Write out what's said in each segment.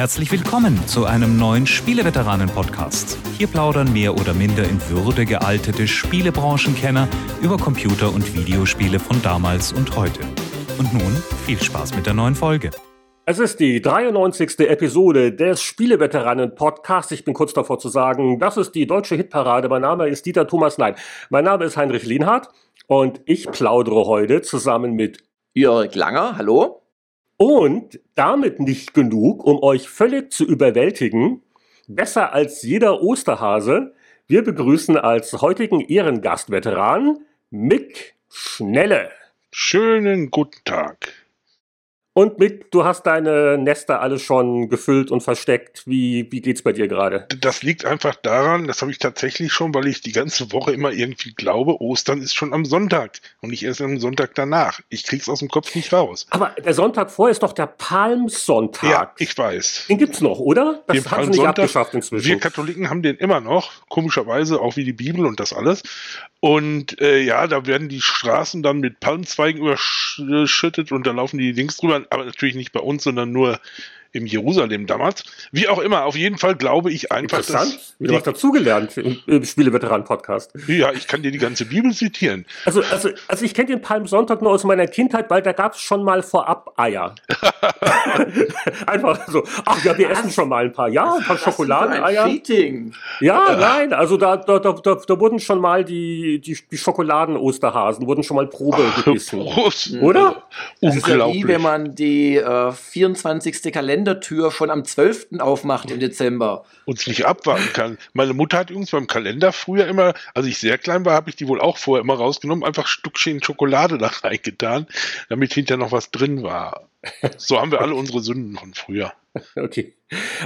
Herzlich willkommen zu einem neuen Spieleveteranen-Podcast. Hier plaudern mehr oder minder in Würde gealtete Spielebranchenkenner über Computer- und Videospiele von damals und heute. Und nun viel Spaß mit der neuen Folge. Es ist die 93. Episode des Spieleveteranen-Podcasts. Ich bin kurz davor zu sagen, das ist die deutsche Hitparade. Mein Name ist Dieter Thomas Nein. Mein Name ist Heinrich Lienhardt und ich plaudere heute zusammen mit Jörg Langer, hallo. Und damit nicht genug, um euch völlig zu überwältigen, besser als jeder Osterhase, wir begrüßen als heutigen Ehrengastveteran Mick Schnelle. Schönen guten Tag. Und Mick, du hast deine Nester alle schon gefüllt und versteckt. Wie, wie geht's bei dir gerade? Das liegt einfach daran, das habe ich tatsächlich schon, weil ich die ganze Woche immer irgendwie glaube, Ostern ist schon am Sonntag und nicht erst am Sonntag danach. Ich krieg's aus dem Kopf nicht raus. Aber der Sonntag vorher ist doch der Palmsonntag. Ja, ich weiß. Den gibt's noch, oder? Das den haben sie nicht abgeschafft inzwischen. Wir Katholiken haben den immer noch, komischerweise auch wie die Bibel und das alles. Und äh, ja, da werden die Straßen dann mit Palmzweigen überschüttet und da laufen die Dings drüber, aber natürlich nicht bei uns, sondern nur im Jerusalem damals. Wie auch immer, auf jeden Fall glaube ich einfach, Interessant. dass... Du hast dazugelernt im, im Spieleveteran-Podcast. Ja, ich kann dir die ganze Bibel zitieren. Also, also, also ich kenne den Palmsonntag nur aus meiner Kindheit, weil da gab es schon mal vorab Eier. Einfach so, ach ja, wir essen schon mal ein paar, ja, ein paar Schokoladeneier. Ein ja, nein, also da, da, da, da, wurden schon mal die, die, die Schokoladen-Osterhasen, wurden schon mal Probe ach, gebissen. Prost. Oder? Das Unglaublich. Ist ja wie, wenn man die äh, 24. Kalender Kalendertür schon am 12. aufmacht im Dezember. Und es nicht abwarten kann. Meine Mutter hat übrigens beim Kalender früher immer, als ich sehr klein war, habe ich die wohl auch vorher immer rausgenommen, einfach Stückchen Schokolade da reingetan, damit hinterher noch was drin war. So haben wir alle unsere Sünden von früher. Okay.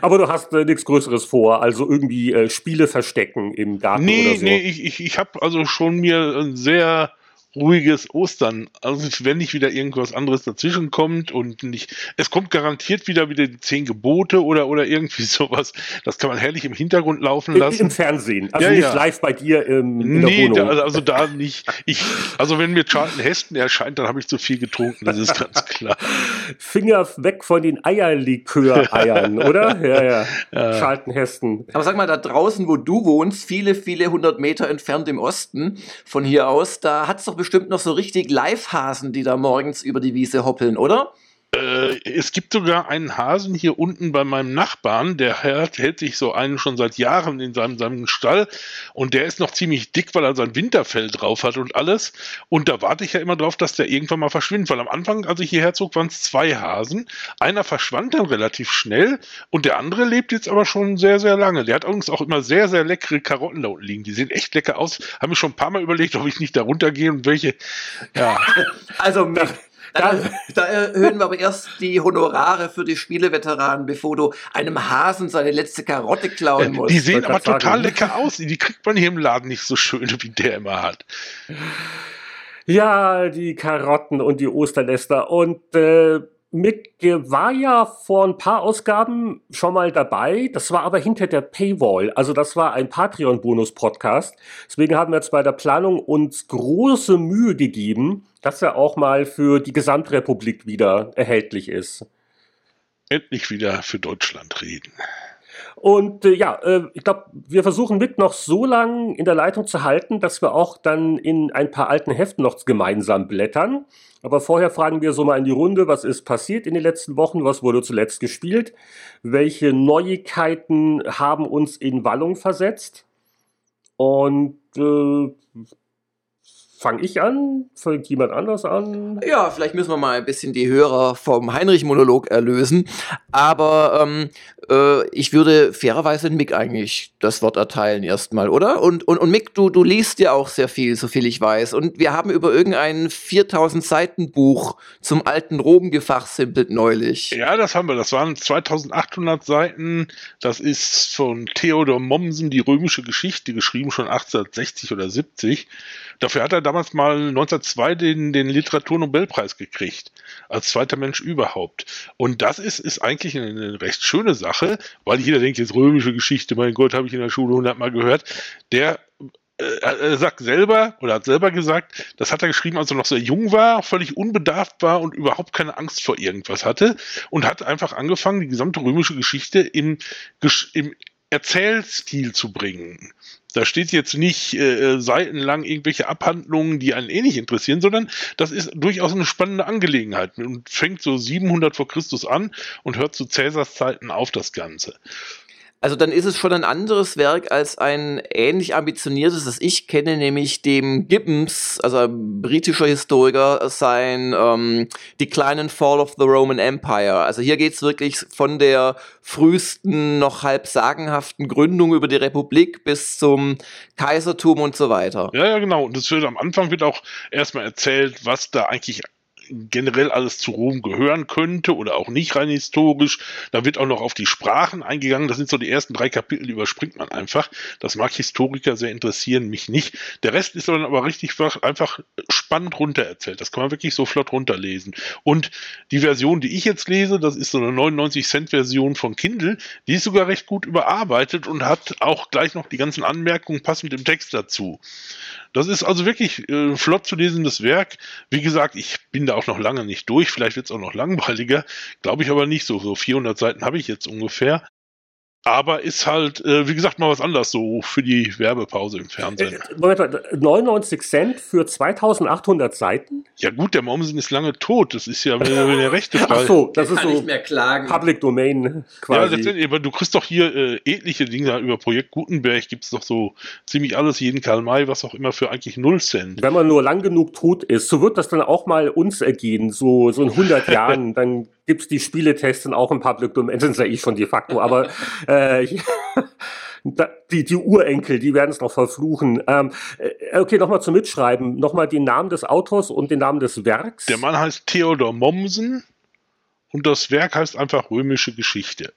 Aber du hast äh, nichts Größeres vor, also irgendwie äh, Spiele verstecken im Garten nee, oder so. Nee, ich, ich, ich habe also schon mir ein sehr ruhiges Ostern. Also wenn nicht wieder irgendwas anderes dazwischen kommt und nicht, es kommt garantiert wieder wieder die zehn Gebote oder oder irgendwie sowas. Das kann man herrlich im Hintergrund laufen lassen. Im Fernsehen, also ja, nicht ja. live bei dir im, in nee, der Wohnung. Da, also da nicht. Ich, also wenn mir Charlton Heston erscheint, dann habe ich zu viel getrunken. Das ist ganz klar. Finger weg von den Eierlikör-Eiern, oder? Ja, ja, ja. Charlton Heston. Aber sag mal, da draußen, wo du wohnst, viele, viele hundert Meter entfernt im Osten von hier aus, da hat es doch bestimmt noch so richtig Live-Hasen, die da morgens über die Wiese hoppeln, oder? Äh, es gibt sogar einen Hasen hier unten bei meinem Nachbarn, der hält, hält sich so einen schon seit Jahren in seinem, seinem Stall und der ist noch ziemlich dick, weil er sein Winterfell drauf hat und alles. Und da warte ich ja immer drauf, dass der irgendwann mal verschwindet, weil am Anfang, als ich hierher zog, waren es zwei Hasen. Einer verschwand dann relativ schnell und der andere lebt jetzt aber schon sehr, sehr lange. Der hat übrigens auch immer sehr, sehr leckere Karotten da unten liegen. Die sehen echt lecker aus. Haben mir schon ein paar Mal überlegt, ob ich nicht da runtergehe und welche. Ja. Also, da, da erhöhen wir aber erst die Honorare für die Spieleveteranen, bevor du einem Hasen seine letzte Karotte klauen musst. Die sehen aber total sagen. lecker aus. Die kriegt man hier im Laden nicht so schön, wie der immer hat. Ja, die Karotten und die Osternester. Und äh, Mick war ja vor ein paar Ausgaben schon mal dabei. Das war aber hinter der Paywall. Also das war ein Patreon-Bonus-Podcast. Deswegen haben wir jetzt bei der Planung uns große Mühe gegeben, dass er auch mal für die Gesamtrepublik wieder erhältlich ist. Endlich wieder für Deutschland reden. Und äh, ja, äh, ich glaube, wir versuchen mit noch so lange in der Leitung zu halten, dass wir auch dann in ein paar alten Heften noch gemeinsam blättern. Aber vorher fragen wir so mal in die Runde, was ist passiert in den letzten Wochen, was wurde zuletzt gespielt, welche Neuigkeiten haben uns in Wallung versetzt. Und äh, Fange ich an? Fängt jemand anders an? Ja, vielleicht müssen wir mal ein bisschen die Hörer vom Heinrich-Monolog erlösen. Aber ähm, äh, ich würde fairerweise Mick eigentlich das Wort erteilen erstmal, oder? Und, und, und Mick, du, du liest ja auch sehr viel, so viel ich weiß. Und wir haben über irgendein 4000 Seiten Buch zum alten Rom gefachsimpelt neulich. Ja, das haben wir. Das waren 2800 Seiten. Das ist von Theodor Mommsen, die römische Geschichte, geschrieben schon 1860 oder 70. Dafür hat er damals mal 1902 den, den Literaturnobelpreis gekriegt. Als zweiter Mensch überhaupt. Und das ist, ist eigentlich eine, eine recht schöne Sache, weil jeder denkt jetzt römische Geschichte, mein Gott, habe ich in der Schule hundertmal gehört. Der äh, er sagt selber oder hat selber gesagt, das hat er geschrieben, als er noch sehr jung war, völlig unbedarft war und überhaupt keine Angst vor irgendwas hatte und hat einfach angefangen, die gesamte römische Geschichte im, im Erzählstil zu bringen. Da steht jetzt nicht äh, seitenlang irgendwelche Abhandlungen, die einen eh nicht interessieren, sondern das ist durchaus eine spannende Angelegenheit und fängt so 700 vor Christus an und hört zu Cäsars Zeiten auf das Ganze. Also dann ist es schon ein anderes Werk als ein ähnlich ambitioniertes, das ich kenne, nämlich dem Gibbons, also ein britischer Historiker, sein ähm, Decline and Fall of the Roman Empire. Also hier geht's wirklich von der frühesten, noch halb sagenhaften Gründung über die Republik bis zum Kaisertum und so weiter. Ja, ja, genau. Und es wird am Anfang wird auch erstmal erzählt, was da eigentlich generell alles zu Rom gehören könnte oder auch nicht rein historisch. Da wird auch noch auf die Sprachen eingegangen. Das sind so die ersten drei Kapitel, die überspringt man einfach. Das mag Historiker sehr interessieren, mich nicht. Der Rest ist dann aber richtig einfach spannend runtererzählt. Das kann man wirklich so flott runterlesen. Und die Version, die ich jetzt lese, das ist so eine 99 Cent Version von Kindle, die ist sogar recht gut überarbeitet und hat auch gleich noch die ganzen Anmerkungen passend im Text dazu. Das ist also wirklich äh, flott zu lesendes Werk. Wie gesagt, ich bin da auch noch lange nicht durch. Vielleicht wird es auch noch langweiliger. Glaube ich aber nicht so. So 400 Seiten habe ich jetzt ungefähr. Aber ist halt, äh, wie gesagt, mal was anderes so für die Werbepause im Fernsehen. Äh, Moment mal, 99 Cent für 2800 Seiten? Ja gut, der Mommsen ist lange tot. Das ist ja wenn der Rechte frei. Ach so, das ist so nicht mehr klagen. Public Domain quasi. Ja, letztendlich, aber du kriegst doch hier äh, etliche Dinge über Projekt Gutenberg. Gibt es doch so ziemlich alles, jeden Karl May, was auch immer für eigentlich 0 Cent. Wenn man nur lang genug tot ist, so wird das dann auch mal uns ergehen, so, so in 100 Jahren. Dann gibt es die Spieletests auch im Public Domain, sind ja eh schon de facto, aber äh, die, die Urenkel, die werden es noch verfluchen. Ähm, äh, okay, nochmal zum Mitschreiben. Nochmal den Namen des Autors und den Namen des Werks. Der Mann heißt Theodor Mommsen und das Werk heißt einfach Römische Geschichte.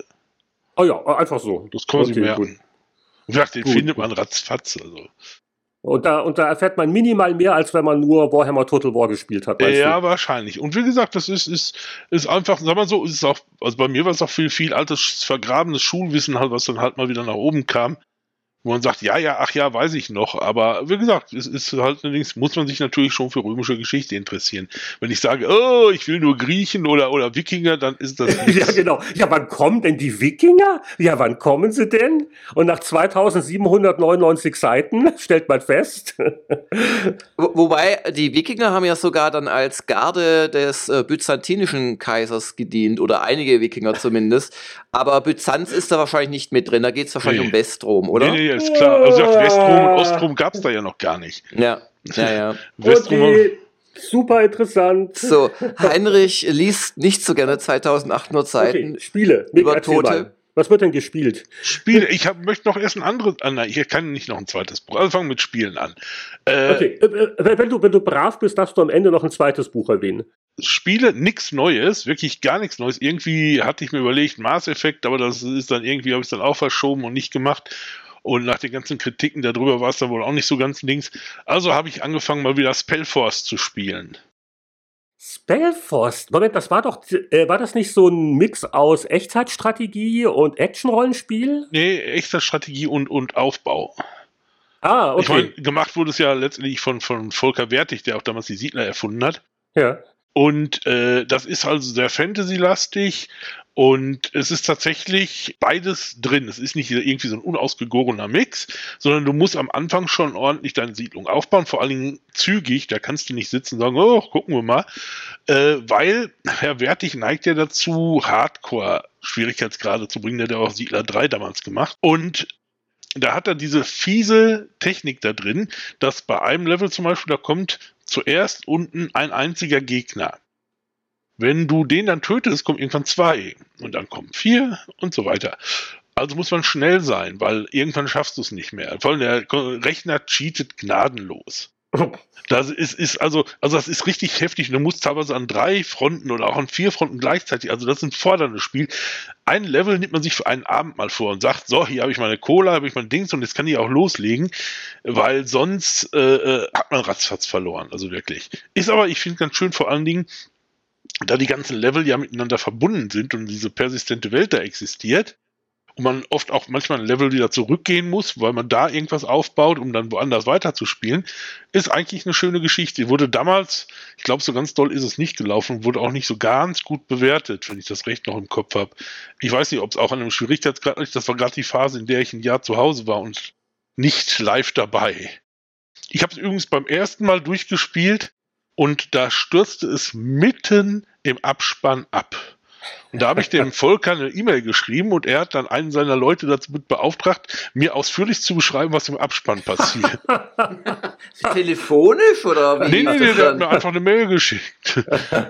Oh ja, einfach so. Das kann man okay, sich merken. Gut. Wie gesagt, den gut, findet gut. man ratzfatz. Also. Und da, und da erfährt man minimal mehr, als wenn man nur Warhammer Total War gespielt hat. Ja, du? wahrscheinlich. Und wie gesagt, das ist, ist, ist einfach, sag mal so, ist auch, also bei mir war es auch viel, viel altes, vergrabenes Schulwissen halt, was dann halt mal wieder nach oben kam wo man sagt, ja, ja, ach ja, weiß ich noch. Aber wie gesagt, es ist halt allerdings, muss man sich natürlich schon für römische Geschichte interessieren. Wenn ich sage, oh, ich will nur Griechen oder, oder Wikinger, dann ist das nichts. Ja, genau. Ja, wann kommen denn die Wikinger? Ja, wann kommen sie denn? Und nach 2799 Seiten stellt man fest. Wo, wobei, die Wikinger haben ja sogar dann als Garde des äh, byzantinischen Kaisers gedient, oder einige Wikinger zumindest. Aber Byzanz ist da wahrscheinlich nicht mit drin. Da geht es wahrscheinlich nee. um Westrom, oder? Nee, nee, ist klar. Also Westrom und Ostrom gab es da ja noch gar nicht. Ja, ja, ja. Westrom okay. Super interessant. So, Heinrich liest nicht so gerne 2800 Seiten. Okay, Spiele. Nick, über Tote. Mal. Was wird denn gespielt? Spiele. Ich hab, möchte noch erst ein anderes. Ah, nein, ich kann nicht noch ein zweites Buch. Also fangen mit Spielen an. Äh, okay, äh, äh, wenn du, wenn du brav bist, darfst du am Ende noch ein zweites Buch erwähnen. Spiele nichts Neues, wirklich gar nichts Neues. Irgendwie hatte ich mir überlegt, Mass Effect, aber das ist dann irgendwie, habe ich es dann auch verschoben und nicht gemacht. Und nach den ganzen Kritiken darüber war es dann wohl auch nicht so ganz links. Also habe ich angefangen, mal wieder Spellforce zu spielen. Spellforce? Moment, das war doch, äh, war das nicht so ein Mix aus Echtzeitstrategie und Actionrollenspiel? Nee, Echtzeitstrategie und, und Aufbau. Ah, okay. Ich mein, gemacht wurde es ja letztendlich von, von Volker Wertig, der auch damals die Siedler erfunden hat. Ja. Und äh, das ist also sehr Fantasy-lastig und es ist tatsächlich beides drin. Es ist nicht irgendwie so ein unausgegorener Mix, sondern du musst am Anfang schon ordentlich deine Siedlung aufbauen, vor allen Dingen zügig. Da kannst du nicht sitzen und sagen, oh, gucken wir mal. Äh, weil Herr Wertig neigt ja dazu, Hardcore-Schwierigkeitsgrade zu bringen. Der hat ja auch Siedler 3 damals gemacht. Und da hat er diese fiese Technik da drin, dass bei einem Level zum Beispiel, da kommt zuerst unten ein einziger Gegner. Wenn du den dann tötest, kommen irgendwann zwei und dann kommen vier und so weiter. Also muss man schnell sein, weil irgendwann schaffst du es nicht mehr. Vor allem der Rechner cheatet gnadenlos. Das ist, ist also, also das ist richtig heftig. Du musst teilweise an drei Fronten oder auch an vier Fronten gleichzeitig, also das ist ein forderndes Spiel. Ein Level nimmt man sich für einen Abend mal vor und sagt, so, hier habe ich meine Cola, habe ich mein Dings und jetzt kann ich auch loslegen, weil sonst äh, äh hat man ratzfatz verloren, also wirklich. Ist aber, ich finde ganz schön vor allen Dingen, da die ganzen Level ja miteinander verbunden sind und diese persistente Welt da existiert. Und man oft auch manchmal ein Level wieder zurückgehen muss, weil man da irgendwas aufbaut, um dann woanders weiterzuspielen, ist eigentlich eine schöne Geschichte. Wurde damals, ich glaube, so ganz doll ist es nicht gelaufen, wurde auch nicht so ganz gut bewertet, wenn ich das recht noch im Kopf habe. Ich weiß nicht, ob es auch an einem Schwierigkeitsgrad liegt. Das war gerade die Phase, in der ich ein Jahr zu Hause war und nicht live dabei. Ich habe es übrigens beim ersten Mal durchgespielt und da stürzte es mitten im Abspann ab. Und da habe ich dem Volker eine E-Mail geschrieben und er hat dann einen seiner Leute dazu beauftragt, mir ausführlich zu beschreiben, was im Abspann passiert. Telefonisch oder wie? Nee, nee, nee, der hat mir einfach eine Mail geschickt.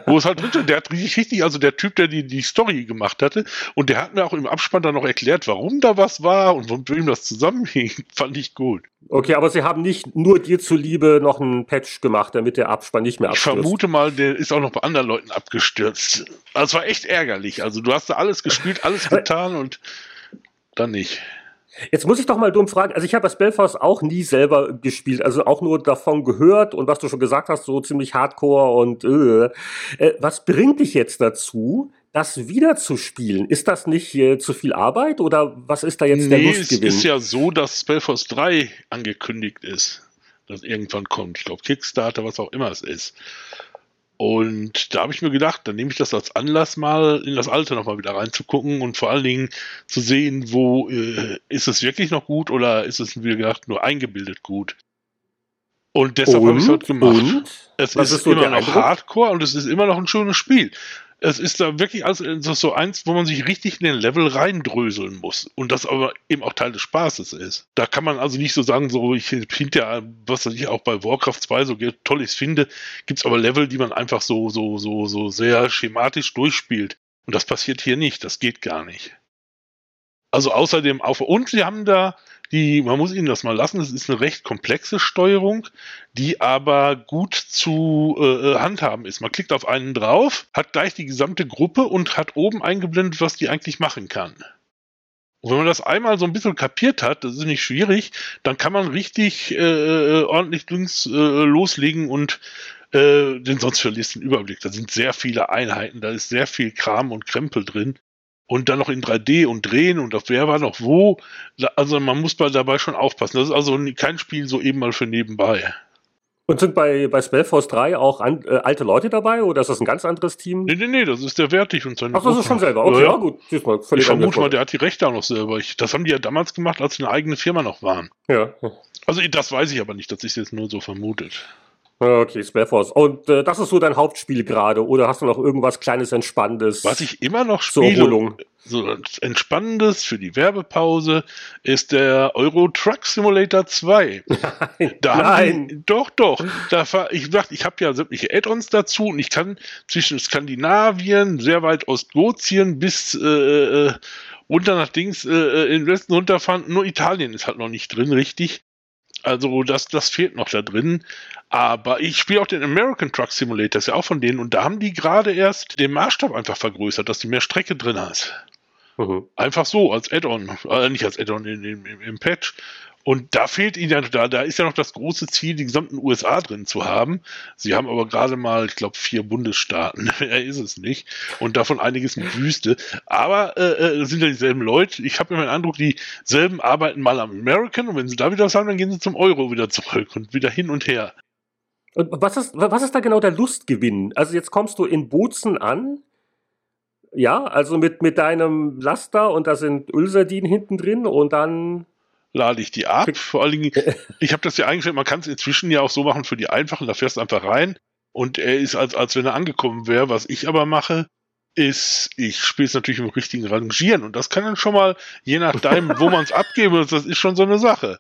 wo es halt drin der hat richtig, richtig, also der Typ, der die, die Story gemacht hatte, und der hat mir auch im Abspann dann noch erklärt, warum da was war und mit wem das zusammenhing. Fand ich gut. Okay, aber sie haben nicht nur dir zuliebe noch einen Patch gemacht, damit der Abspann nicht mehr abstürzt. Ich vermute mal, der ist auch noch bei anderen Leuten abgestürzt. Also es war echt ärgerlich. Also du hast da alles gespielt, alles getan und dann nicht. Jetzt muss ich doch mal dumm fragen, also ich habe das Belfast auch nie selber gespielt, also auch nur davon gehört und was du schon gesagt hast, so ziemlich hardcore und äh, äh was bringt dich jetzt dazu, das wieder zu spielen? Ist das nicht äh, zu viel Arbeit oder was ist da jetzt nee, der Lustgewinn? Es ist ja so, dass Spellforce 3 angekündigt ist, dass irgendwann kommt. Ich glaube Kickstarter, was auch immer es ist. Und da habe ich mir gedacht, dann nehme ich das als Anlass, mal in das Alte nochmal wieder reinzugucken und vor allen Dingen zu sehen, wo äh, ist es wirklich noch gut oder ist es, wie gesagt, nur eingebildet gut. Und deshalb habe ich es heute gemacht. Und? Es Was ist, ist immer noch Eindruck? Hardcore und es ist immer noch ein schönes Spiel es ist da wirklich also so eins, wo man sich richtig in den Level reindröseln muss. Und das aber eben auch Teil des Spaßes ist. Da kann man also nicht so sagen, so ich hinterher, was ich auch bei Warcraft 2 so tolles finde, gibt es aber Level, die man einfach so, so, so, so sehr schematisch durchspielt. Und das passiert hier nicht. Das geht gar nicht. Also außerdem auf, und sie haben da die, man muss ihnen das mal lassen, es ist eine recht komplexe Steuerung, die aber gut zu äh, äh, handhaben ist. Man klickt auf einen drauf, hat gleich die gesamte Gruppe und hat oben eingeblendet, was die eigentlich machen kann. Und wenn man das einmal so ein bisschen kapiert hat, das ist nicht schwierig, dann kann man richtig äh, äh ordentlich links äh, loslegen und äh, den sonst verliest den Überblick. Da sind sehr viele Einheiten, da ist sehr viel Kram und Krempel drin und dann noch in 3D und drehen und auf wer war noch wo. Also man muss bei dabei schon aufpassen. Das ist also kein Spiel so eben mal für nebenbei. Und sind bei, bei Spellforce 3 auch an, äh, alte Leute dabei oder ist das ein ganz anderes Team? Nee, nee, nee, das ist der Wertig und seine Ach, das ist schon selber. Okay, ja, ja gut. Mal, ich vermute mal, der hat die Rechte auch noch selber. Ich, das haben die ja damals gemacht, als sie eine eigene Firma noch waren. Ja. Also das weiß ich aber nicht, das ist jetzt nur so vermutet. Okay, Spellforce. Und äh, das ist so dein Hauptspiel gerade, oder hast du noch irgendwas kleines Entspannendes? Was ich immer noch spiele, so Entspannendes für die Werbepause, ist der Euro Truck Simulator 2. Nein, da nein. Die, doch, doch. Da ich dachte, ich habe ja sämtliche Add-ons dazu und ich kann zwischen Skandinavien, sehr weit Ostgotien bis äh, äh, runter nach Dings äh, äh in den Westen runterfahren. Nur Italien ist halt noch nicht drin, richtig. Also das, das fehlt noch da drin. Aber ich spiele auch den American Truck Simulator, ist ja auch von denen. Und da haben die gerade erst den Maßstab einfach vergrößert, dass du mehr Strecke drin hast. Mhm. Einfach so, als Add-on. Äh, nicht als Add-on im, im, im Patch. Und da fehlt ihnen ja, da, da ist ja noch das große Ziel, die gesamten USA drin zu haben. Sie haben aber gerade mal, ich glaube, vier Bundesstaaten. Mehr ist es nicht. Und davon einiges mit Wüste. Aber äh, äh sind ja dieselben Leute. Ich habe immer den Eindruck, dieselben arbeiten mal am American und wenn sie da wieder was haben, dann gehen sie zum Euro wieder zurück und wieder hin und her. Und was ist, was ist da genau der Lustgewinn? Also jetzt kommst du in Bozen an, ja, also mit, mit deinem Laster und da sind Ölsardinen hinten drin und dann lade ich die ab. Vor allen Dingen, ich habe das ja eingestellt, man kann es inzwischen ja auch so machen für die einfachen, da fährst du einfach rein und er ist, als, als wenn er angekommen wäre. Was ich aber mache, ist, ich spiele es natürlich im richtigen Rangieren und das kann dann schon mal, je nachdem, wo man es abgeben muss, das ist schon so eine Sache.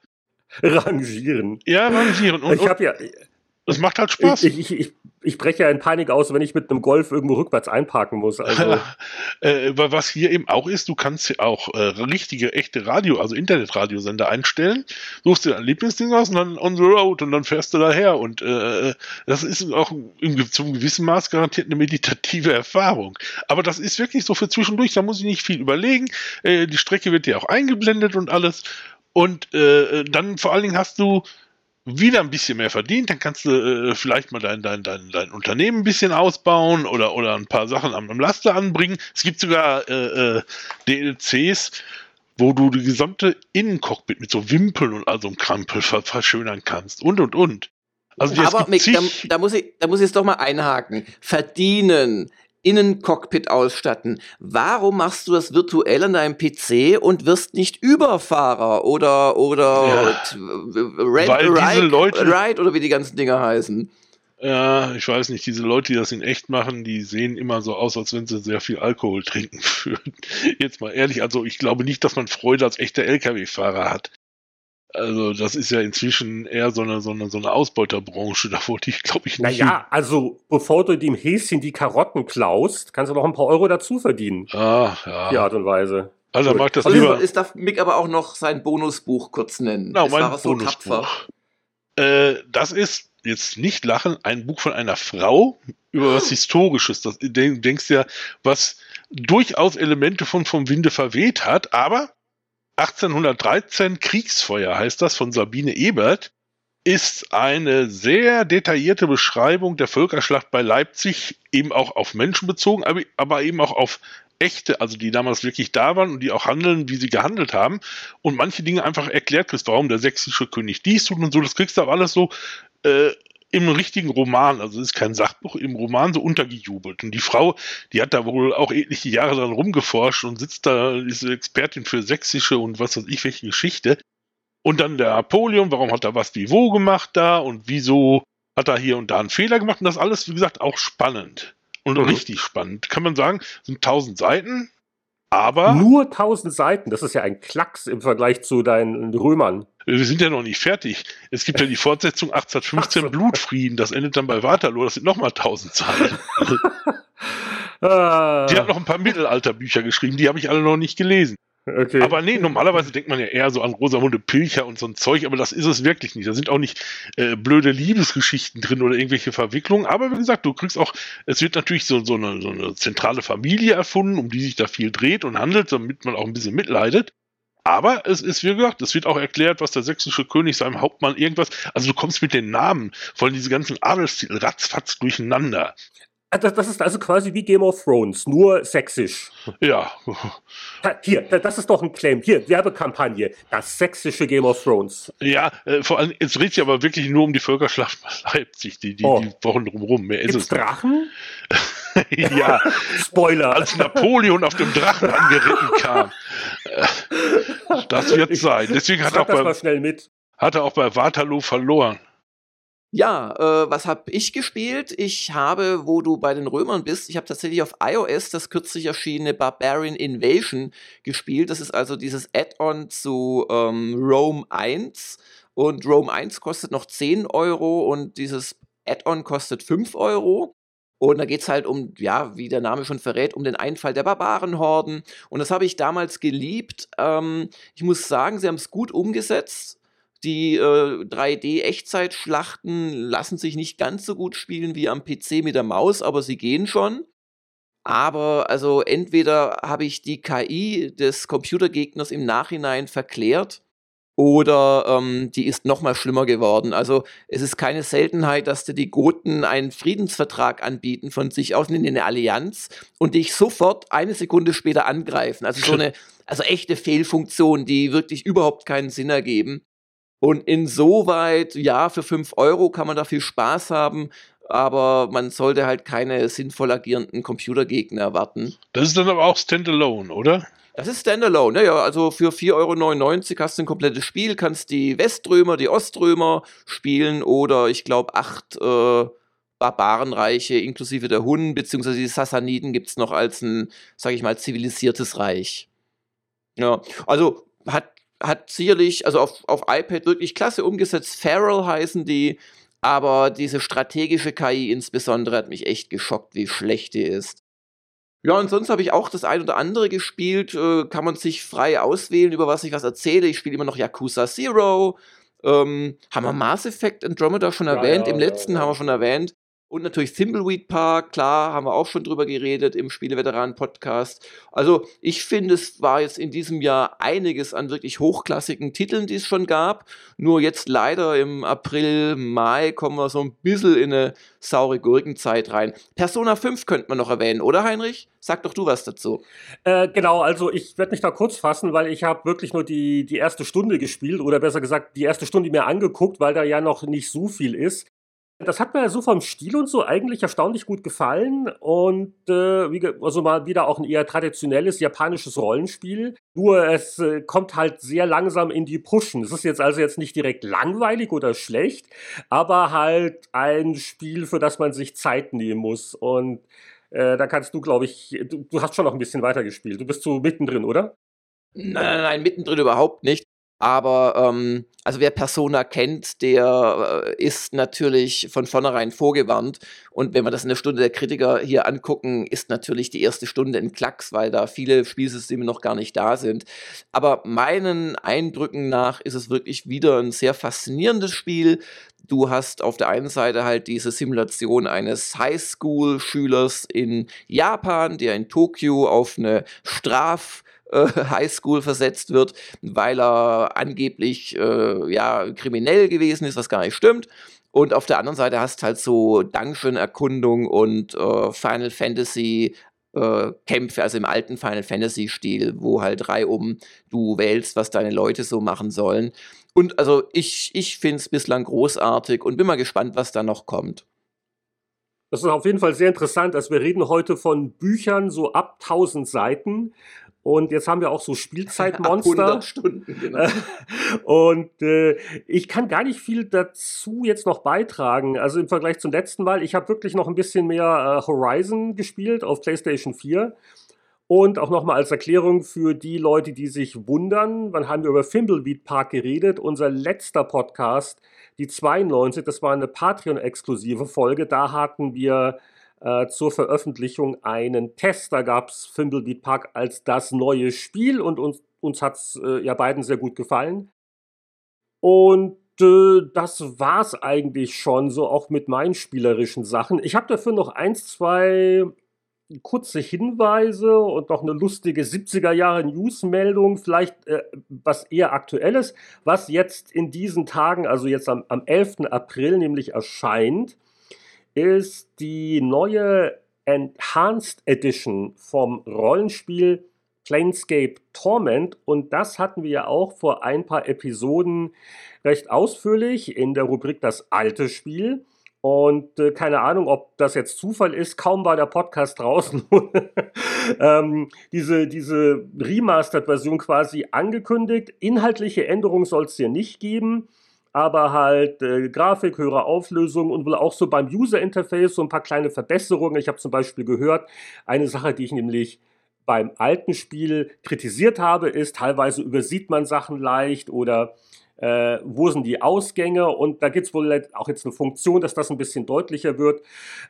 Rangieren. Ja, rangieren. Und, ich habe ja, es macht halt Spaß. Ich, ich, ich, ich breche ja in Panik aus, wenn ich mit einem Golf irgendwo rückwärts einparken muss. Also. äh, was hier eben auch ist, du kannst auch äh, richtige, echte Radio, also Internetradiosender einstellen, suchst dir dein Lieblingsding aus und dann on the road und dann fährst du daher. Und äh, das ist auch im, zum gewissen Maß garantiert eine meditative Erfahrung. Aber das ist wirklich so für zwischendurch, da muss ich nicht viel überlegen. Äh, die Strecke wird dir auch eingeblendet und alles. Und äh, dann vor allen Dingen hast du wieder ein bisschen mehr verdient, dann kannst du äh, vielleicht mal dein, dein, dein, dein Unternehmen ein bisschen ausbauen oder, oder ein paar Sachen am, am Laster anbringen. Es gibt sogar äh, äh, DLCs, wo du die gesamte Innencockpit mit so Wimpeln und all so einem Krampel ver verschönern kannst und und und. Also Aber Mick, da, da, muss ich, da muss ich jetzt doch mal einhaken. Verdienen, Innencockpit ausstatten. Warum machst du das virtuell an deinem PC und wirst nicht Überfahrer oder oder ja, Red, weil Ride, diese Leute, Ride oder wie die ganzen Dinger heißen? Ja, ich weiß nicht, diese Leute, die das in echt machen, die sehen immer so aus, als wenn sie sehr viel Alkohol trinken würden. Jetzt mal ehrlich, also ich glaube nicht, dass man Freude als echter LKW-Fahrer hat. Also das ist ja inzwischen eher so eine, so eine, so eine Ausbeuterbranche, da wollte ich, glaube ich, nicht. Naja, also bevor du dem Häschen die Karotten klaust, kannst du noch ein paar Euro dazu verdienen. Ah, ja. Die Art und Weise. Also mag das also lieber. Es darf Mick aber auch noch sein Bonusbuch kurz nennen. Genau, mein war so Bonusbuch. Äh, das ist jetzt nicht lachen, ein Buch von einer Frau über was Historisches. Das, du denkst ja, was durchaus Elemente von vom Winde verweht hat, aber 1813 Kriegsfeuer heißt das von Sabine Ebert ist eine sehr detaillierte Beschreibung der Völkerschlacht bei Leipzig, eben auch auf Menschen bezogen, aber eben auch auf echte, also die damals wirklich da waren und die auch handeln, wie sie gehandelt haben. Und manche Dinge einfach erklärt kriegst, warum der sächsische König dies tut und so, das kriegst du aber alles so äh, im richtigen Roman, also es ist kein Sachbuch, im Roman so untergejubelt. Und die Frau, die hat da wohl auch etliche Jahre dran rumgeforscht und sitzt da, ist Expertin für sächsische und was weiß ich, welche Geschichte. Und dann der Napoleon, warum hat er was wie wo gemacht da und wieso hat er hier und da einen Fehler gemacht und das alles, wie gesagt, auch spannend. Und mhm. richtig spannend. Kann man sagen, sind tausend Seiten, aber. Nur tausend Seiten, das ist ja ein Klacks im Vergleich zu deinen Römern. Wir sind ja noch nicht fertig. Es gibt ja die Fortsetzung 1815 so. Blutfrieden, das endet dann bei Waterloo, das sind nochmal tausend Seiten. Ah. die hat noch ein paar Mittelalterbücher geschrieben, die habe ich alle noch nicht gelesen. Okay. Aber nee, normalerweise denkt man ja eher so an Rosamunde Pilcher und so ein Zeug, aber das ist es wirklich nicht. Da sind auch nicht äh, blöde Liebesgeschichten drin oder irgendwelche Verwicklungen. Aber wie gesagt, du kriegst auch, es wird natürlich so, so, eine, so eine zentrale Familie erfunden, um die sich da viel dreht und handelt, damit man auch ein bisschen mitleidet. Aber es ist, wie gesagt, es wird auch erklärt, was der sächsische König seinem Hauptmann irgendwas. Also du kommst mit den Namen von diesen ganzen Adelstitel ratzfatz durcheinander. Ah, das, ist also quasi wie Game of Thrones, nur sächsisch. Ja. Hier, das ist doch ein Claim. Hier, Werbekampagne. Das sächsische Game of Thrones. Ja, äh, vor allem, es dreht sich aber wirklich nur um die Völkerschlacht Leipzig, die, die, oh. die Wochen drumherum. Mehr ist es Drachen? ja. Spoiler. Als Napoleon auf dem Drachen angeritten kam. Äh, das wird sein. Deswegen hat auch bei, hat er auch bei Waterloo verloren. Ja, äh, was habe ich gespielt? Ich habe, wo du bei den Römern bist, ich habe tatsächlich auf iOS das kürzlich erschienene Barbarian Invasion gespielt. Das ist also dieses Add-on zu ähm, Rome 1. Und Rome 1 kostet noch 10 Euro und dieses Add-on kostet 5 Euro. Und da geht es halt um, ja, wie der Name schon verrät, um den Einfall der Barbarenhorden. Und das habe ich damals geliebt. Ähm, ich muss sagen, sie haben es gut umgesetzt. Die äh, 3D-Echtzeitschlachten lassen sich nicht ganz so gut spielen wie am PC mit der Maus, aber sie gehen schon. Aber also entweder habe ich die KI des Computergegners im Nachhinein verklärt oder ähm, die ist noch mal schlimmer geworden. Also es ist keine Seltenheit, dass dir die Goten einen Friedensvertrag anbieten von sich aus in eine Allianz und dich sofort eine Sekunde später angreifen. Also so eine also echte Fehlfunktion, die wirklich überhaupt keinen Sinn ergeben. Und insoweit, ja, für 5 Euro kann man da viel Spaß haben, aber man sollte halt keine sinnvoll agierenden Computergegner erwarten. Das ist dann aber auch Standalone, oder? Das ist Standalone, ja, also für 4,99 Euro hast du ein komplettes Spiel, kannst die Weströmer, die Oströmer spielen oder ich glaube acht äh, Barbarenreiche inklusive der Hunnen, beziehungsweise die Sassaniden gibt es noch als ein, sag ich mal, zivilisiertes Reich. Ja, also hat hat sicherlich, also auf, auf iPad wirklich klasse umgesetzt. Feral heißen die, aber diese strategische KI insbesondere hat mich echt geschockt, wie schlecht die ist. Ja, und sonst habe ich auch das ein oder andere gespielt. Äh, kann man sich frei auswählen, über was ich was erzähle. Ich spiele immer noch Yakuza Zero. Ähm, haben wir Mass Effect Andromeda schon erwähnt? Ja, Im letzten ja, haben wir schon erwähnt. Und natürlich Thimbleweed Park, klar, haben wir auch schon drüber geredet im Spieleveteranen-Podcast. Also ich finde, es war jetzt in diesem Jahr einiges an wirklich hochklassigen Titeln, die es schon gab. Nur jetzt leider im April, Mai kommen wir so ein bisschen in eine saure Gurkenzeit rein. Persona 5 könnte man noch erwähnen, oder Heinrich? Sag doch du was dazu. Äh, genau, also ich werde mich da kurz fassen, weil ich habe wirklich nur die, die erste Stunde gespielt oder besser gesagt die erste Stunde mir angeguckt, weil da ja noch nicht so viel ist. Das hat mir so vom Stil und so eigentlich erstaunlich gut gefallen und äh, wie, also mal wieder auch ein eher traditionelles japanisches Rollenspiel. Nur es äh, kommt halt sehr langsam in die Pushen. Es ist jetzt also jetzt nicht direkt langweilig oder schlecht, aber halt ein Spiel, für das man sich Zeit nehmen muss und äh, da kannst du, glaube ich, du, du, hast schon noch ein bisschen weiter gespielt. Du bist so mittendrin, oder? Nein, nein, nein, mittendrin überhaupt nicht. Aber ähm, also wer Persona kennt, der äh, ist natürlich von vornherein vorgewarnt. Und wenn wir das in der Stunde der Kritiker hier angucken, ist natürlich die erste Stunde ein Klacks, weil da viele Spielsysteme noch gar nicht da sind. Aber meinen Eindrücken nach ist es wirklich wieder ein sehr faszinierendes Spiel. Du hast auf der einen Seite halt diese Simulation eines Highschool-Schülers in Japan, der in Tokio auf eine Straf- äh, Highschool versetzt wird, weil er angeblich äh, ja kriminell gewesen ist, was gar nicht stimmt. Und auf der anderen Seite hast halt so Dungeon-Erkundung und äh, Final Fantasy äh, Kämpfe, also im alten Final Fantasy Stil, wo halt drei um du wählst, was deine Leute so machen sollen. Und also ich, ich finde es bislang großartig und bin mal gespannt, was da noch kommt. Das ist auf jeden Fall sehr interessant. Also wir reden heute von Büchern so ab 1000 Seiten. Und jetzt haben wir auch so Spielzeitmonster. Stunden, genau. Und äh, ich kann gar nicht viel dazu jetzt noch beitragen. Also im Vergleich zum letzten Mal, ich habe wirklich noch ein bisschen mehr äh, Horizon gespielt auf PlayStation 4. Und auch nochmal als Erklärung für die Leute, die sich wundern, wann haben wir über Fimbleweed Park geredet? Unser letzter Podcast, die 92, das war eine Patreon-exklusive Folge. Da hatten wir äh, zur Veröffentlichung einen Test. Da gab es Fimblebeat Park als das neue Spiel und uns, uns hat es äh, ja beiden sehr gut gefallen. Und äh, das es eigentlich schon, so auch mit meinen spielerischen Sachen. Ich habe dafür noch eins, zwei kurze Hinweise und noch eine lustige 70er Jahre News-Meldung, vielleicht äh, was eher aktuelles, was jetzt in diesen Tagen, also jetzt am, am 11. April nämlich erscheint ist die neue Enhanced Edition vom Rollenspiel Planescape Torment und das hatten wir ja auch vor ein paar Episoden recht ausführlich in der Rubrik Das alte Spiel. Und äh, keine Ahnung, ob das jetzt Zufall ist, kaum war der Podcast draußen, ähm, diese, diese Remastered-Version quasi angekündigt. Inhaltliche Änderungen soll es hier nicht geben aber halt äh, Grafik, höhere Auflösung und wohl auch so beim User Interface so ein paar kleine Verbesserungen. Ich habe zum Beispiel gehört, eine Sache, die ich nämlich beim alten Spiel kritisiert habe, ist, teilweise übersieht man Sachen leicht oder äh, wo sind die Ausgänge und da gibt es wohl auch jetzt eine Funktion, dass das ein bisschen deutlicher wird.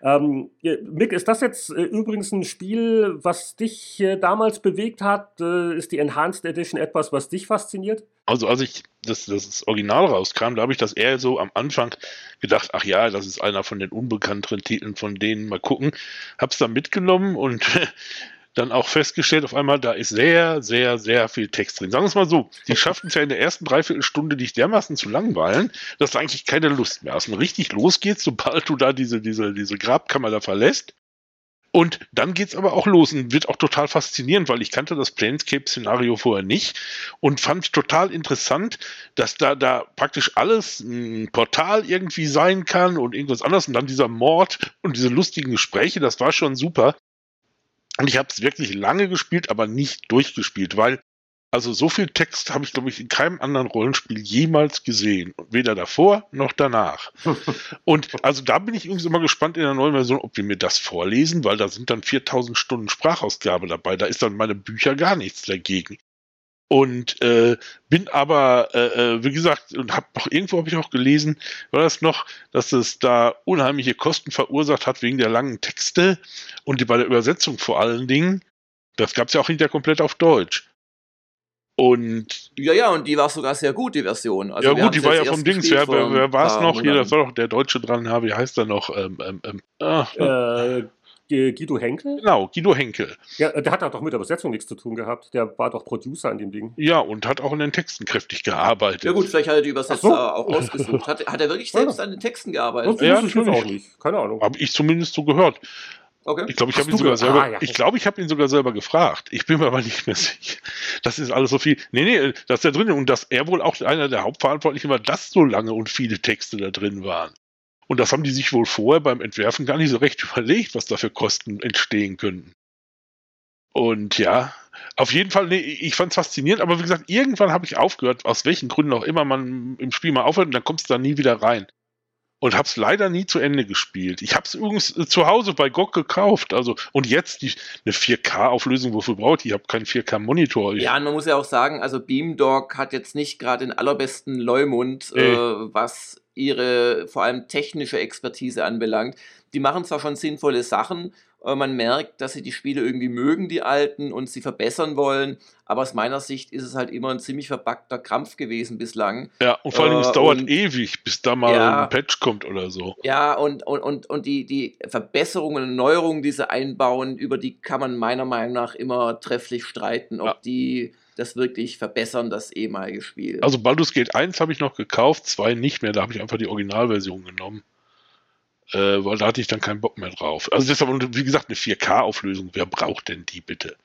Ähm, Mick, ist das jetzt äh, übrigens ein Spiel, was dich äh, damals bewegt hat? Äh, ist die Enhanced Edition etwas, was dich fasziniert? Also als ich das, das Original rauskam, da habe ich das eher so am Anfang gedacht, ach ja, das ist einer von den unbekannteren Titeln von denen, mal gucken. Hab's dann mitgenommen und dann auch festgestellt, auf einmal, da ist sehr, sehr, sehr viel Text drin. Sagen wir es mal so, die schafften es ja in der ersten Dreiviertelstunde dich dermaßen zu langweilen, dass du eigentlich keine Lust mehr hast. Und richtig losgeht, sobald du da diese, diese, diese Grabkammer da verlässt. Und dann geht's aber auch los und wird auch total faszinierend, weil ich kannte das Planescape-Szenario vorher nicht und fand total interessant, dass da, da praktisch alles ein Portal irgendwie sein kann und irgendwas anderes und dann dieser Mord und diese lustigen Gespräche, das war schon super. Und ich habe es wirklich lange gespielt, aber nicht durchgespielt, weil also so viel Text habe ich, glaube ich, in keinem anderen Rollenspiel jemals gesehen. Weder davor noch danach. und also da bin ich irgendwie immer gespannt in der neuen Version, ob die mir das vorlesen, weil da sind dann 4000 Stunden Sprachausgabe dabei. Da ist dann meine Bücher gar nichts dagegen. Und äh, bin aber, äh, äh wie gesagt, und habe noch irgendwo habe ich auch gelesen, war das noch, dass es da unheimliche Kosten verursacht hat wegen der langen Texte und die bei der Übersetzung vor allen Dingen. Das gab es ja auch hinterher komplett auf Deutsch. Und Ja, ja, und die war sogar sehr gut, die Version. Also ja gut, die war ja vom Dings. Wer, wer, war es noch? Hier, das war doch der Deutsche dran. Ja, wie heißt er noch? Ähm, ähm, ähm, ah, Äh, Guido Henkel? Genau, Guido Henkel. Ja, der hat doch mit der Übersetzung nichts zu tun gehabt. Der war doch Producer an dem Ding. Ja, und hat auch in den Texten kräftig gearbeitet. Ja gut, vielleicht hat er die Übersetzer so. auch ausgesucht. Hat, hat er wirklich selbst an den Texten gearbeitet? Das Ja, natürlich. auch nicht. Keine Ahnung. Habe ich zumindest so gehört. Okay. Ich glaube, ich habe ihn sogar selber. Ah, ja. Ich glaube, ich habe ihn sogar selber gefragt. Ich bin mir aber nicht mehr sicher. Das ist alles so viel. Nee, nee, das ist da drin. Und dass er wohl auch einer der Hauptverantwortlichen war, dass so lange und viele Texte da drin waren. Und das haben die sich wohl vorher beim Entwerfen gar nicht so recht überlegt, was da für Kosten entstehen könnten. Und ja, auf jeden Fall, nee, ich fand es faszinierend, aber wie gesagt, irgendwann habe ich aufgehört, aus welchen Gründen auch immer man im Spiel mal aufhört und dann kommst du da nie wieder rein. Und hab's leider nie zu Ende gespielt. Ich hab's übrigens äh, zu Hause bei GOG gekauft. Also, und jetzt die, eine 4K-Auflösung, wofür braucht die? Ich habe keinen 4K-Monitor. Ich- Ja, und man muss ja auch sagen, also Beamdog hat jetzt nicht gerade den allerbesten Leumund, äh, was ihre vor allem technische Expertise anbelangt. Die machen zwar schon sinnvolle Sachen, man merkt, dass sie die Spiele irgendwie mögen, die alten, und sie verbessern wollen, aber aus meiner Sicht ist es halt immer ein ziemlich verbackter Krampf gewesen bislang. Ja, und vor allem, es Äh, dauert und- ewig, bis da mal Ja. ein Patch kommt oder so. Ja, und, und, und, und die, die Verbesserungen und Neuerungen, die sie einbauen, über die kann man meiner Meinung nach immer trefflich streiten, ob Ja. die das wirklich verbessern, das ehemalige Spiel. Also Baldur's Gate 1 habe ich noch gekauft, 2 nicht mehr, da habe ich einfach die Originalversion genommen. Äh, weil da hatte ich dann keinen Bock mehr drauf. Also deshalb, und wie gesagt, eine 4K-Auflösung, wer braucht denn die bitte?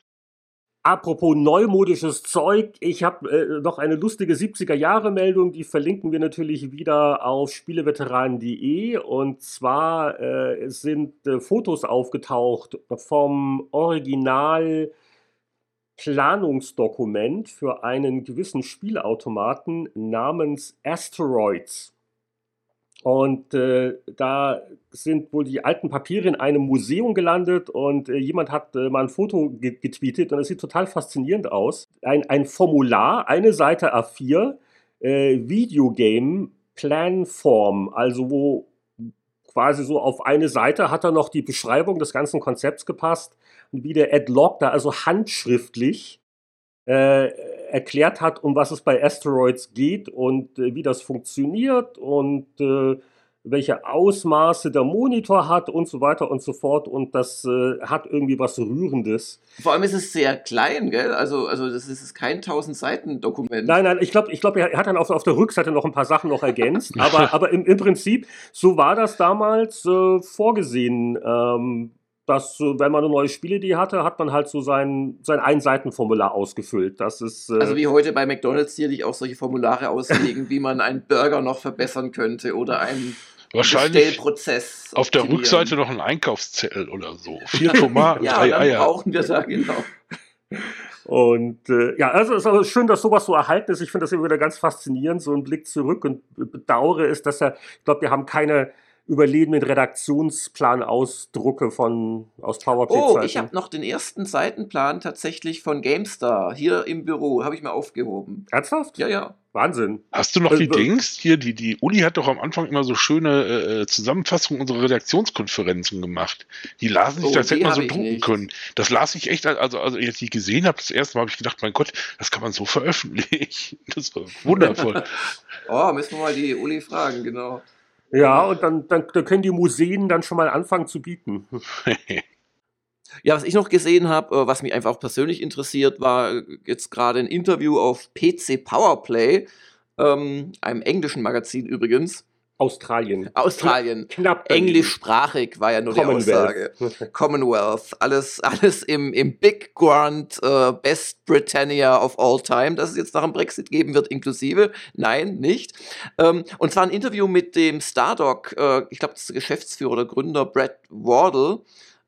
Apropos neumodisches Zeug, ich habe äh, noch eine lustige 70er-Jahre-Meldung, die verlinken wir natürlich wieder auf spieleveteranen.de. Und zwar äh, sind äh, Fotos aufgetaucht vom Original Planungsdokument für einen gewissen Spielautomaten namens Asteroids. Und äh, da sind wohl die alten Papiere in einem Museum gelandet und äh, jemand hat äh, mal ein Foto ge getweetet und das sieht total faszinierend aus. Ein, ein Formular, eine Seite A4, äh, Videogame Planform, also wo quasi so auf eine Seite hat er noch die Beschreibung des ganzen Konzepts gepasst und wie der Ed Locke da also handschriftlich äh, erklärt hat, um was es bei Asteroids geht und äh, wie das funktioniert und äh, welche Ausmaße der Monitor hat und so weiter und so fort. Und das äh, hat irgendwie was Rührendes. Vor allem ist es sehr klein, gell? Also, also das ist kein 1000-Seiten-Dokument. Nein, nein, ich glaube, ich glaub, er hat dann auf, auf der Rückseite noch ein paar Sachen noch ergänzt. aber aber im, im Prinzip, so war das damals äh, vorgesehen. Ähm, dass, wenn man eine neue Spielidee hatte, hat man halt so sein, sein Einseitenformular ausgefüllt. Das ist. Äh, Also wie heute bei McDonalds hier dich auch solche Formulare auslegen, wie man einen Burger noch verbessern könnte oder einen Wahrscheinlich Bestellprozess. auf der. Rückseite noch ein Einkaufszettel oder so. Vier Tomaten, Ja, drei dann Eier. brauchen wir da genau. Und äh, ja, also es ist aber schön, dass sowas so erhalten ist. Ich finde das immer wieder ganz faszinierend, so ein Blick zurück und bedauere es, dass er, ich glaube, wir haben keine überlebenden Redaktionsplan-Ausdrucke von aus Oh, PowerPoint-Zeiten. ich habe noch den ersten Seitenplan tatsächlich von GameStar hier im Büro, habe ich mir aufgehoben. Ernsthaft? Ja, ja. Wahnsinn. Hast du noch die Äh, Dings? Hier, die, die Uli hat doch am Anfang immer so schöne äh, Zusammenfassungen unserer Redaktionskonferenzen gemacht. Die lasen sich, Oh, das hätte man so drucken nicht. können. Das las ich echt, also, also als ich die gesehen habe, das erste Mal habe ich gedacht, mein Gott, das kann man so veröffentlichen. Das war wundervoll. Oh, müssen wir mal die Uli fragen, genau. Ja, und dann, dann, dann können die Museen dann schon mal anfangen zu bieten. Ja, was ich noch gesehen habe, äh, was mich einfach auch persönlich interessiert, war äh, jetzt gerade ein Interview auf PC Powerplay, ähm, einem englischen Magazin übrigens, Australien. Australien. Knapp. Englischsprachig war ja nur die Aussage. Commonwealth. Alles, alles im, im Big Grand äh, Best Britannia of All Time, das es jetzt nach dem Brexit geben wird, inklusive. Nein, nicht. Ähm, und zwar ein Interview mit dem Stardock, äh, ich glaube, das ist der Geschäftsführer oder Gründer Brad Wardle,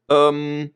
ähm,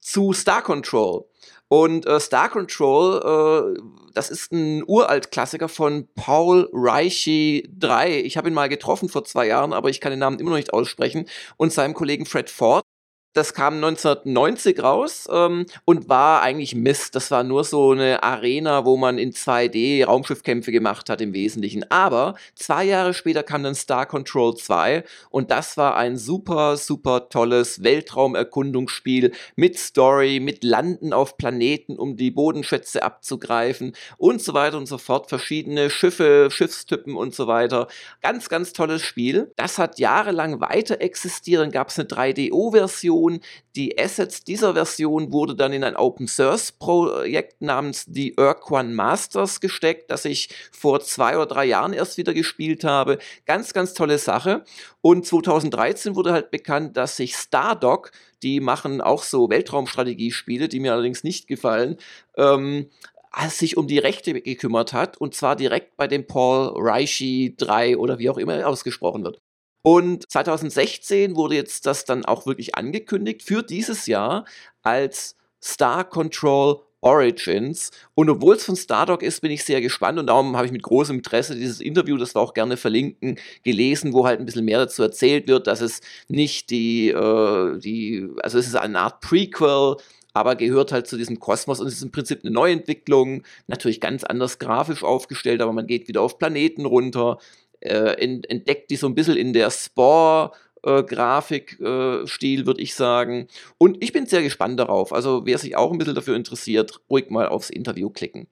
zu Star Control. Und äh, Star Control, äh, das ist ein Uralt-Klassiker von Paul Reichi 3. Ich habe ihn mal getroffen vor zwei Jahren, aber ich kann den Namen immer noch nicht aussprechen. Und seinem Kollegen Fred Ford. Das kam 1990 raus ähm, und war eigentlich Mist. Das war nur so eine Arena, wo man in 2D Raumschiffkämpfe gemacht hat im Wesentlichen. Aber zwei Jahre später kam dann Star Control 2 und das war ein super, super tolles Weltraumerkundungsspiel mit Story, mit Landen auf Planeten, um die Bodenschätze abzugreifen und so weiter und so fort. Verschiedene Schiffe, Schiffstypen und so weiter. Ganz, ganz tolles Spiel. Das hat jahrelang weiter existiert. Dann gab es eine 3DO-Version Version. Die Assets dieser Version wurde dann in ein Open Source Projekt namens die Urquan Masters gesteckt, das ich vor zwei oder drei Jahren erst wieder gespielt habe. Ganz, ganz tolle Sache. Und 2013 wurde halt bekannt, dass sich Stardock, die machen auch so Weltraumstrategiespiele, die mir allerdings nicht gefallen, ähm, sich um die Rechte gekümmert hat und zwar direkt bei dem Paul Reishi 3 oder wie auch immer ausgesprochen wird. Und 2016 wurde jetzt das dann auch wirklich angekündigt für dieses Jahr als Star Control Origins. Und obwohl es von Stardock ist, bin ich sehr gespannt. Und darum habe ich mit großem Interesse dieses Interview, das wir auch gerne verlinken, gelesen, wo halt ein bisschen mehr dazu erzählt wird, dass es nicht die, äh, die also es ist eine Art Prequel, aber gehört halt zu diesem Kosmos und es ist im Prinzip eine Neuentwicklung, natürlich ganz anders grafisch aufgestellt, aber man geht wieder auf Planeten runter, äh, entdeckt die so ein bisschen in der Spore. Äh, Grafikstil, äh, würde ich sagen. Und ich bin sehr gespannt darauf. Also, wer sich auch ein bisschen dafür interessiert, ruhig mal aufs Interview klicken.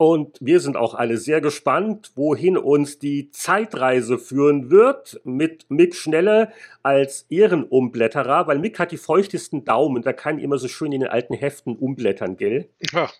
Und wir sind auch alle sehr gespannt, wohin uns die Zeitreise führen wird mit Mick Schnelle als Ehrenumblätterer, weil Mick hat die feuchtesten Daumen, da kann immer so schön in den alten Heften umblättern, gell? Ja.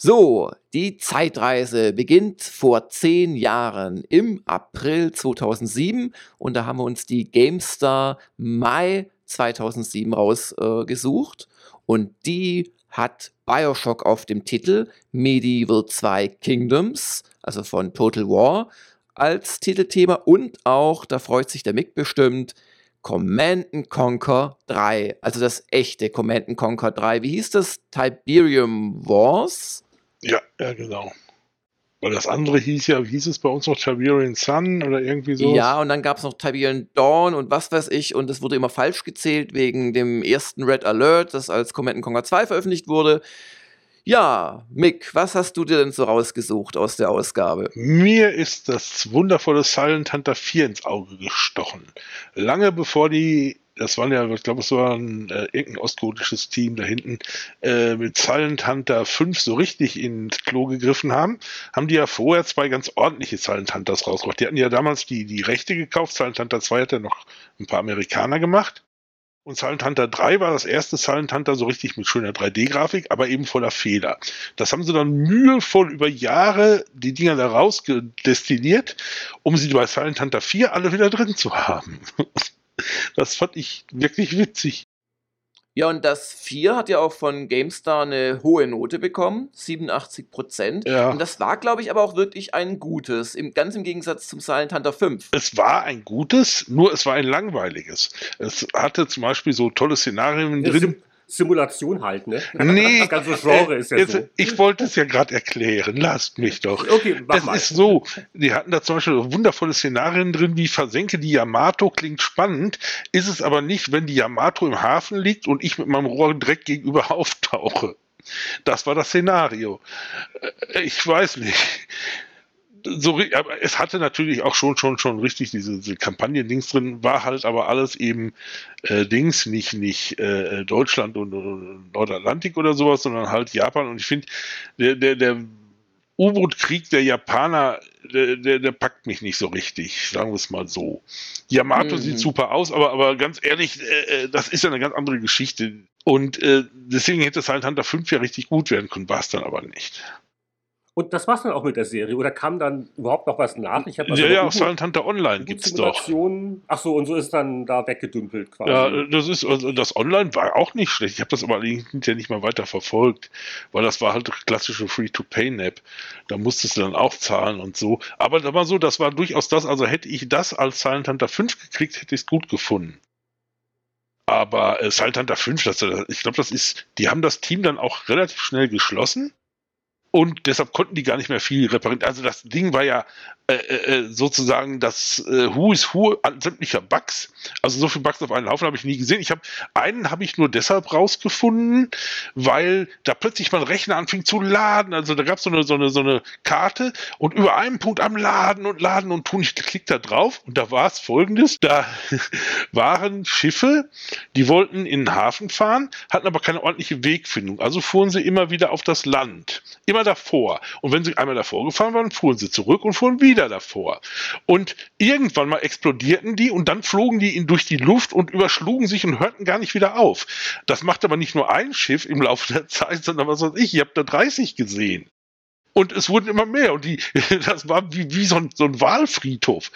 So, die Zeitreise beginnt vor zehn Jahren im April 2007 und da haben wir uns die GameStar Mai 2007 rausgesucht äh, und die hat Bioshock auf dem Titel Medieval 2 Kingdoms, also von Total War, als Titelthema und auch, da freut sich der Mick bestimmt, Command Conquer 3, also das echte Command Conquer 3. Wie hieß das? Tiberium Wars? Ja, ja, genau. Weil das andere hieß ja, hieß es bei uns noch Tiberian Sun oder irgendwie so? Ja, und dann gab es noch Tiberian Dawn und was weiß ich, und es wurde immer falsch gezählt wegen dem ersten Red Alert, das als Command Conquer 2 veröffentlicht wurde. Ja, Mick, was hast du dir denn so rausgesucht aus der Ausgabe? Mir ist das wundervolle Silent Hunter 4 ins Auge gestochen. Lange bevor die das waren ja, ich glaube, es war ein äh, irgendein ostgotisches Team da hinten, äh, mit Silent Hunter 5 so richtig ins Klo gegriffen haben, haben die ja vorher zwei ganz ordentliche Silent Hunters rausgebracht. Die hatten ja damals die, die Rechte gekauft, Silent Hunter 2 hat ja noch ein paar Amerikaner gemacht. Und Silent Hunter 3 war das erste Silent Hunter so richtig mit schöner 3D-Grafik, aber eben voller Fehler. Das haben sie dann mühevoll über Jahre die Dinger da rausdestilliert, um sie bei Silent Hunter 4 alle wieder drin zu haben. Das fand ich wirklich witzig. Ja, und das 4 hat ja auch von GameStar eine hohe Note bekommen, 87 Prozent. Ja. Und das war, glaube ich, aber auch wirklich ein gutes, im, ganz im Gegensatz zum Silent Hunter 5. Es war ein gutes, nur es war ein langweiliges. Es hatte zum Beispiel so tolle Szenarien drin. Simulation halt, ne? Nee, das ganze Genre ist ja jetzt, so. Ich wollte es ja gerade erklären, lasst mich doch. Okay, mach Es mal. ist so, die hatten da zum Beispiel wundervolle Szenarien drin, wie versenke die Yamato, klingt spannend, ist es aber nicht, wenn die Yamato im Hafen liegt und ich mit meinem Rohr direkt gegenüber auftauche. Das war das Szenario. Äh, ich weiß nicht so, aber es hatte natürlich auch schon, schon, schon richtig diese, diese Kampagnen-Dings drin, war halt aber alles eben äh, Dings, nicht, nicht äh, Deutschland und, und, Nordatlantik oder sowas, sondern halt Japan. Und ich finde, der, der, der U-Boot-Krieg der Japaner, der, der, der, packt mich nicht so richtig, sagen wir es mal so. Yamato mhm. sieht super aus, aber, aber ganz ehrlich, äh, äh, das ist ja eine ganz andere Geschichte. Und äh, deswegen hätte es halt Hunter 5 ja richtig gut werden können, war es dann aber nicht. Und das war's dann auch mit der Serie. Oder kam dann überhaupt noch was nach? Ich also ja, ja, auf Silent Hunter Online gibt's doch. Ach so, und so ist dann da weggedümpelt quasi. Ja, das ist, also das Online war auch nicht schlecht. Ich habe das aber ja nicht mal weiter verfolgt, weil das war halt klassische Free-to-Pay-Nap. Da musstest du dann auch zahlen und so. Aber da war so, das war durchaus das, also hätte ich das als Silent Hunter 5 gekriegt, hätte ich es gut gefunden. Aber äh, Silent Hunter 5, das, ich glaube, das ist, die haben das Team dann auch relativ schnell geschlossen und deshalb konnten die gar nicht mehr viel reparieren. Also das Ding war ja äh, äh, äh sozusagen das äh, Who is Who an sämtlicher Bugs. Also so viele Bugs auf einen Haufen habe ich nie gesehen. Ich habe einen habe ich nur deshalb rausgefunden, weil da plötzlich mein Rechner anfing zu laden. Also da gab so es eine, so, eine, so eine Karte und über einem Punkt am Laden und Laden und tun. Ich klick da drauf und da war es folgendes. Da waren Schiffe, die wollten in den Hafen fahren, hatten aber keine ordentliche Wegfindung. Also fuhren sie immer wieder auf das Land. Immer davor. Und wenn sie einmal davor gefahren waren, fuhren sie zurück und fuhren wieder davor. Und irgendwann mal explodierten die und dann flogen die durch die Luft und überschlugen sich und hörten gar nicht wieder auf. Das macht aber nicht nur ein Schiff im Laufe der Zeit, sondern was weiß ich, ich habe da 30 gesehen. Und es wurden immer mehr. Und die, das war wie, wie so, ein, so ein Wahlfriedhof.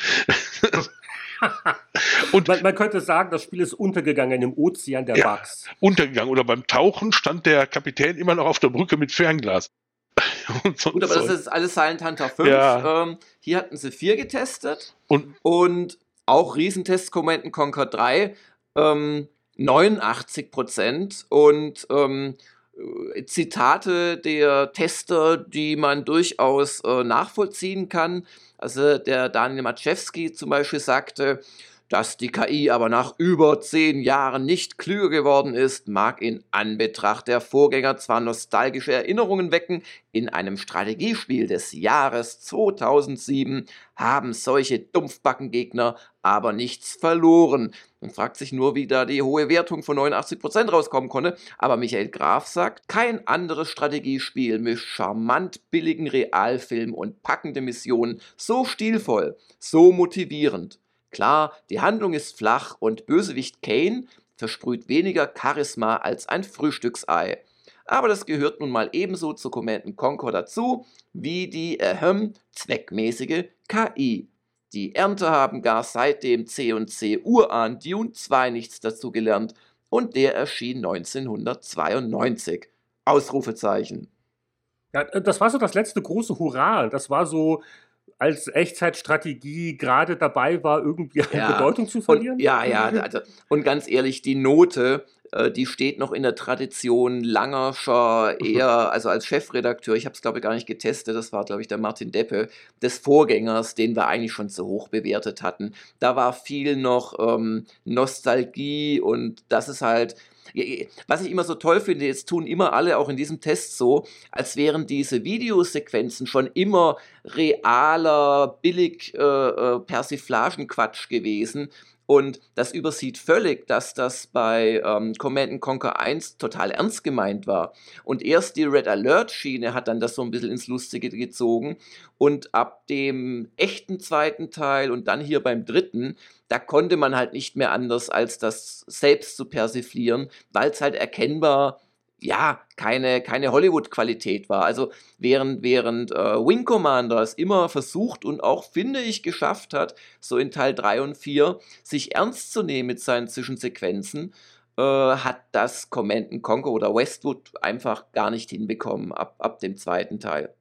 und man, man, könnte sagen, das Spiel ist untergegangen im Ozean der ja, Bugs. Untergegangen. Oder beim Tauchen stand der Kapitän immer noch auf der Brücke mit Fernglas. Gut, aber das ist alles Silent Hunter 5. Ja. Ähm, hier hatten sie 4 getestet. Und, und auch Riesentest Command Conquer 3. Ähm, 89 Prozent. Und ähm, Zitate der Tester, die man durchaus äh, nachvollziehen kann. Also der Daniel Maczewski zum Beispiel sagte, dass die KI aber nach über zehn Jahren nicht klüger geworden ist, mag in Anbetracht der Vorgänger zwar nostalgische Erinnerungen wecken, in einem Strategiespiel des Jahres 2007 haben solche Dumpfbackengegner aber nichts verloren. Man fragt sich nur, wie da die hohe Wertung von 89% rauskommen konnte. Aber Michael Graf sagt, kein anderes Strategiespiel mischt charmant billigen Realfilm und packende Missionen so stilvoll, so motivierend Klar, die Handlung ist flach und Bösewicht Kane versprüht weniger Charisma als ein Frühstücksei. Aber das gehört nun mal ebenso zu Command Conquer dazu, wie die ahem, zweckmäßige KI. Die Ernte haben gar seit dem C&C Urahn Dune 2 nichts dazu gelernt und der erschien 1992. Ausrufezeichen. Ja, das war so das letzte große Hurra. Das war so als Echtzeitstrategie gerade dabei war, irgendwie ja. Bedeutung zu verlieren? Und, ja, ja. Also, und ganz ehrlich, die Note, äh, die steht noch in der Tradition Langerscher, eher, also als Chefredakteur, ich habe es glaube ich gar nicht getestet, das war glaube ich der Martin Deppe, des Vorgängers, den wir eigentlich schon zu hoch bewertet hatten. Da war viel noch ähm, Nostalgie und das ist halt, was ich immer so toll finde, jetzt tun immer alle auch in diesem Test so, als wären diese Videosequenzen schon immer realer, billig äh, äh, Persiflagenquatsch gewesen. Und das übersieht völlig, dass das bei ähm, Command Conquer 1 total ernst gemeint war. Und erst die Red Alert Schiene hat dann das so ein bisschen ins Lustige gezogen. Und ab dem echten zweiten Teil und dann hier beim dritten, da konnte man halt nicht mehr anders, als das selbst zu persiflieren, weil es halt erkennbar ja, keine, keine Hollywood-Qualität war. Also während, während äh, Wing Commander es immer versucht und auch, finde ich, geschafft hat, so in Teil 3 und 4, sich ernst zu nehmen mit seinen Zwischensequenzen, äh, hat das Command Conquer oder Westwood einfach gar nicht hinbekommen ab, ab dem zweiten Teil.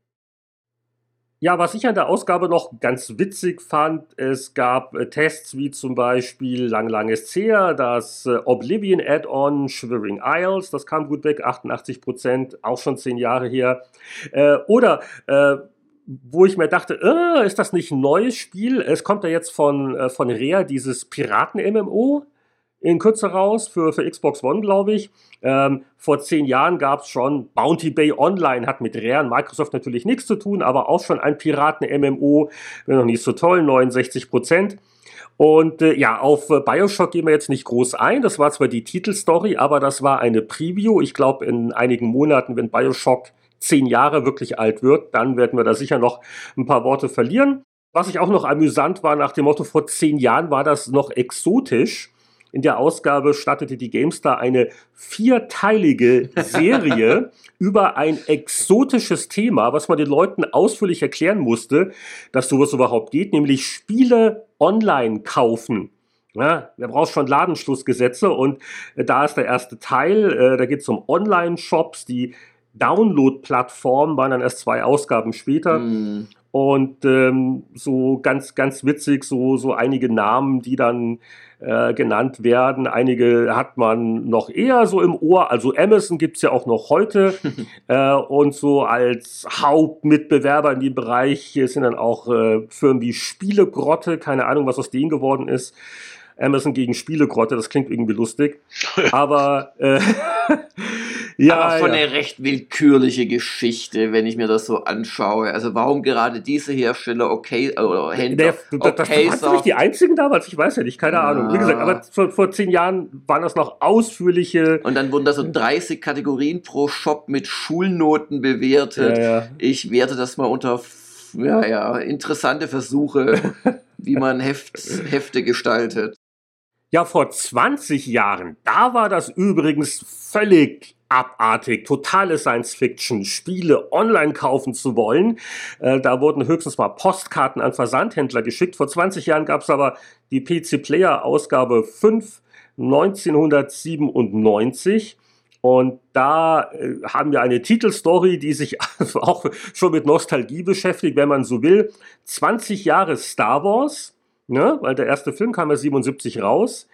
Ja, was ich an der Ausgabe noch ganz witzig fand, es gab äh, Tests wie zum Beispiel Lang Langes Her, das äh, Oblivion Add-on Shivering Isles, das kam gut weg, 88 Prozent, auch schon zehn Jahre her. Äh, oder äh, wo ich mir dachte, äh, ist das nicht ein neues Spiel? Es kommt ja jetzt von, äh, von Rare dieses Piraten-MMO in Kürze raus für, für Xbox One, glaube ich. Ähm, vor zehn Jahren gab es schon Bounty Bay Online, hat mit Rare und Microsoft natürlich nichts zu tun, aber auch schon ein Piraten-MMO, wenn noch nicht so toll, 69 Prozent. Und äh, ja, auf äh, Bioshock gehen wir jetzt nicht groß ein. Das war zwar die Titelstory, aber das war eine Preview. Ich glaube, in einigen Monaten, wenn Bioshock zehn Jahre wirklich alt wird, dann werden wir da sicher noch ein paar Worte verlieren. Was ich auch noch amüsant war, nach dem Motto, vor zehn Jahren war das noch exotisch. In der Ausgabe startete die GameStar eine vierteilige Serie über ein exotisches Thema, was man den Leuten ausführlich erklären musste, dass sowas überhaupt geht, nämlich Spiele online kaufen. Ja, da brauchst schon Ladenschlussgesetze und äh, da ist der erste Teil. Äh, da geht es um Online-Shops, die Download-Plattform waren dann erst zwei Ausgaben später. Mm. und ähm, so ganz, ganz witzig, so, so einige Namen, die dann äh, genannt werden. Einige hat man noch eher so im Ohr. Also Amazon gibt's ja auch noch heute. äh, und so als Hauptmitbewerber in dem Bereich sind dann auch äh, Firmen wie Spielegrotte. Keine Ahnung, was aus denen geworden ist. Amazon gegen Spielegrotte, das klingt irgendwie lustig. Aber äh, ja, aber von ja. eine recht willkürliche Geschichte, wenn ich mir das so anschaue. Also warum gerade diese Hersteller okay oder Händler okay das, das waren nicht die einzigen damals, ich weiß ja nicht, keine ja. Ahnung. Wie gesagt, aber vor, vor zehn Jahren waren das noch ausführliche. Und dann wurden da so 30 Kategorien pro Shop mit Schulnoten bewertet. Ja, ich werte das mal unter ja, ja, interessante Versuche, wie man Heft, Hefte gestaltet. Ja, vor 20 Jahren, da war das übrigens völlig abartig, totale Science Fiction, Spiele online kaufen zu wollen. Äh, da wurden höchstens mal Postkarten an Versandhändler geschickt. Vor 20 Jahren gab es aber die PC Player Ausgabe 5 1997. Und da äh, haben wir eine Titelstory, die sich auch schon mit Nostalgie beschäftigt, wenn man so will. 20 Jahre Star Wars ne? weil der erste Film kam ja 77 raus.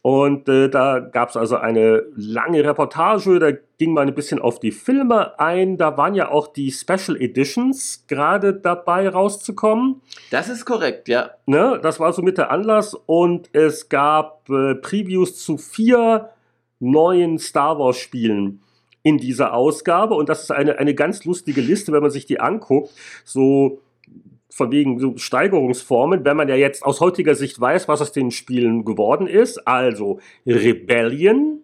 Und äh, da gab es also eine lange Reportage, da ging man ein bisschen auf die Filme ein. Da waren ja auch die Special Editions gerade dabei rauszukommen. Das ist korrekt, ja. Ne? Das war so mit der Anlass. Und es gab äh, Previews zu vier neuen Star Wars Spielen in dieser Ausgabe. Und das ist eine, eine ganz lustige Liste, wenn man sich die anguckt. So von wegen so Steigerungsformen, wenn man ja jetzt aus heutiger Sicht weiß, was aus den Spielen geworden ist. Also Rebellion.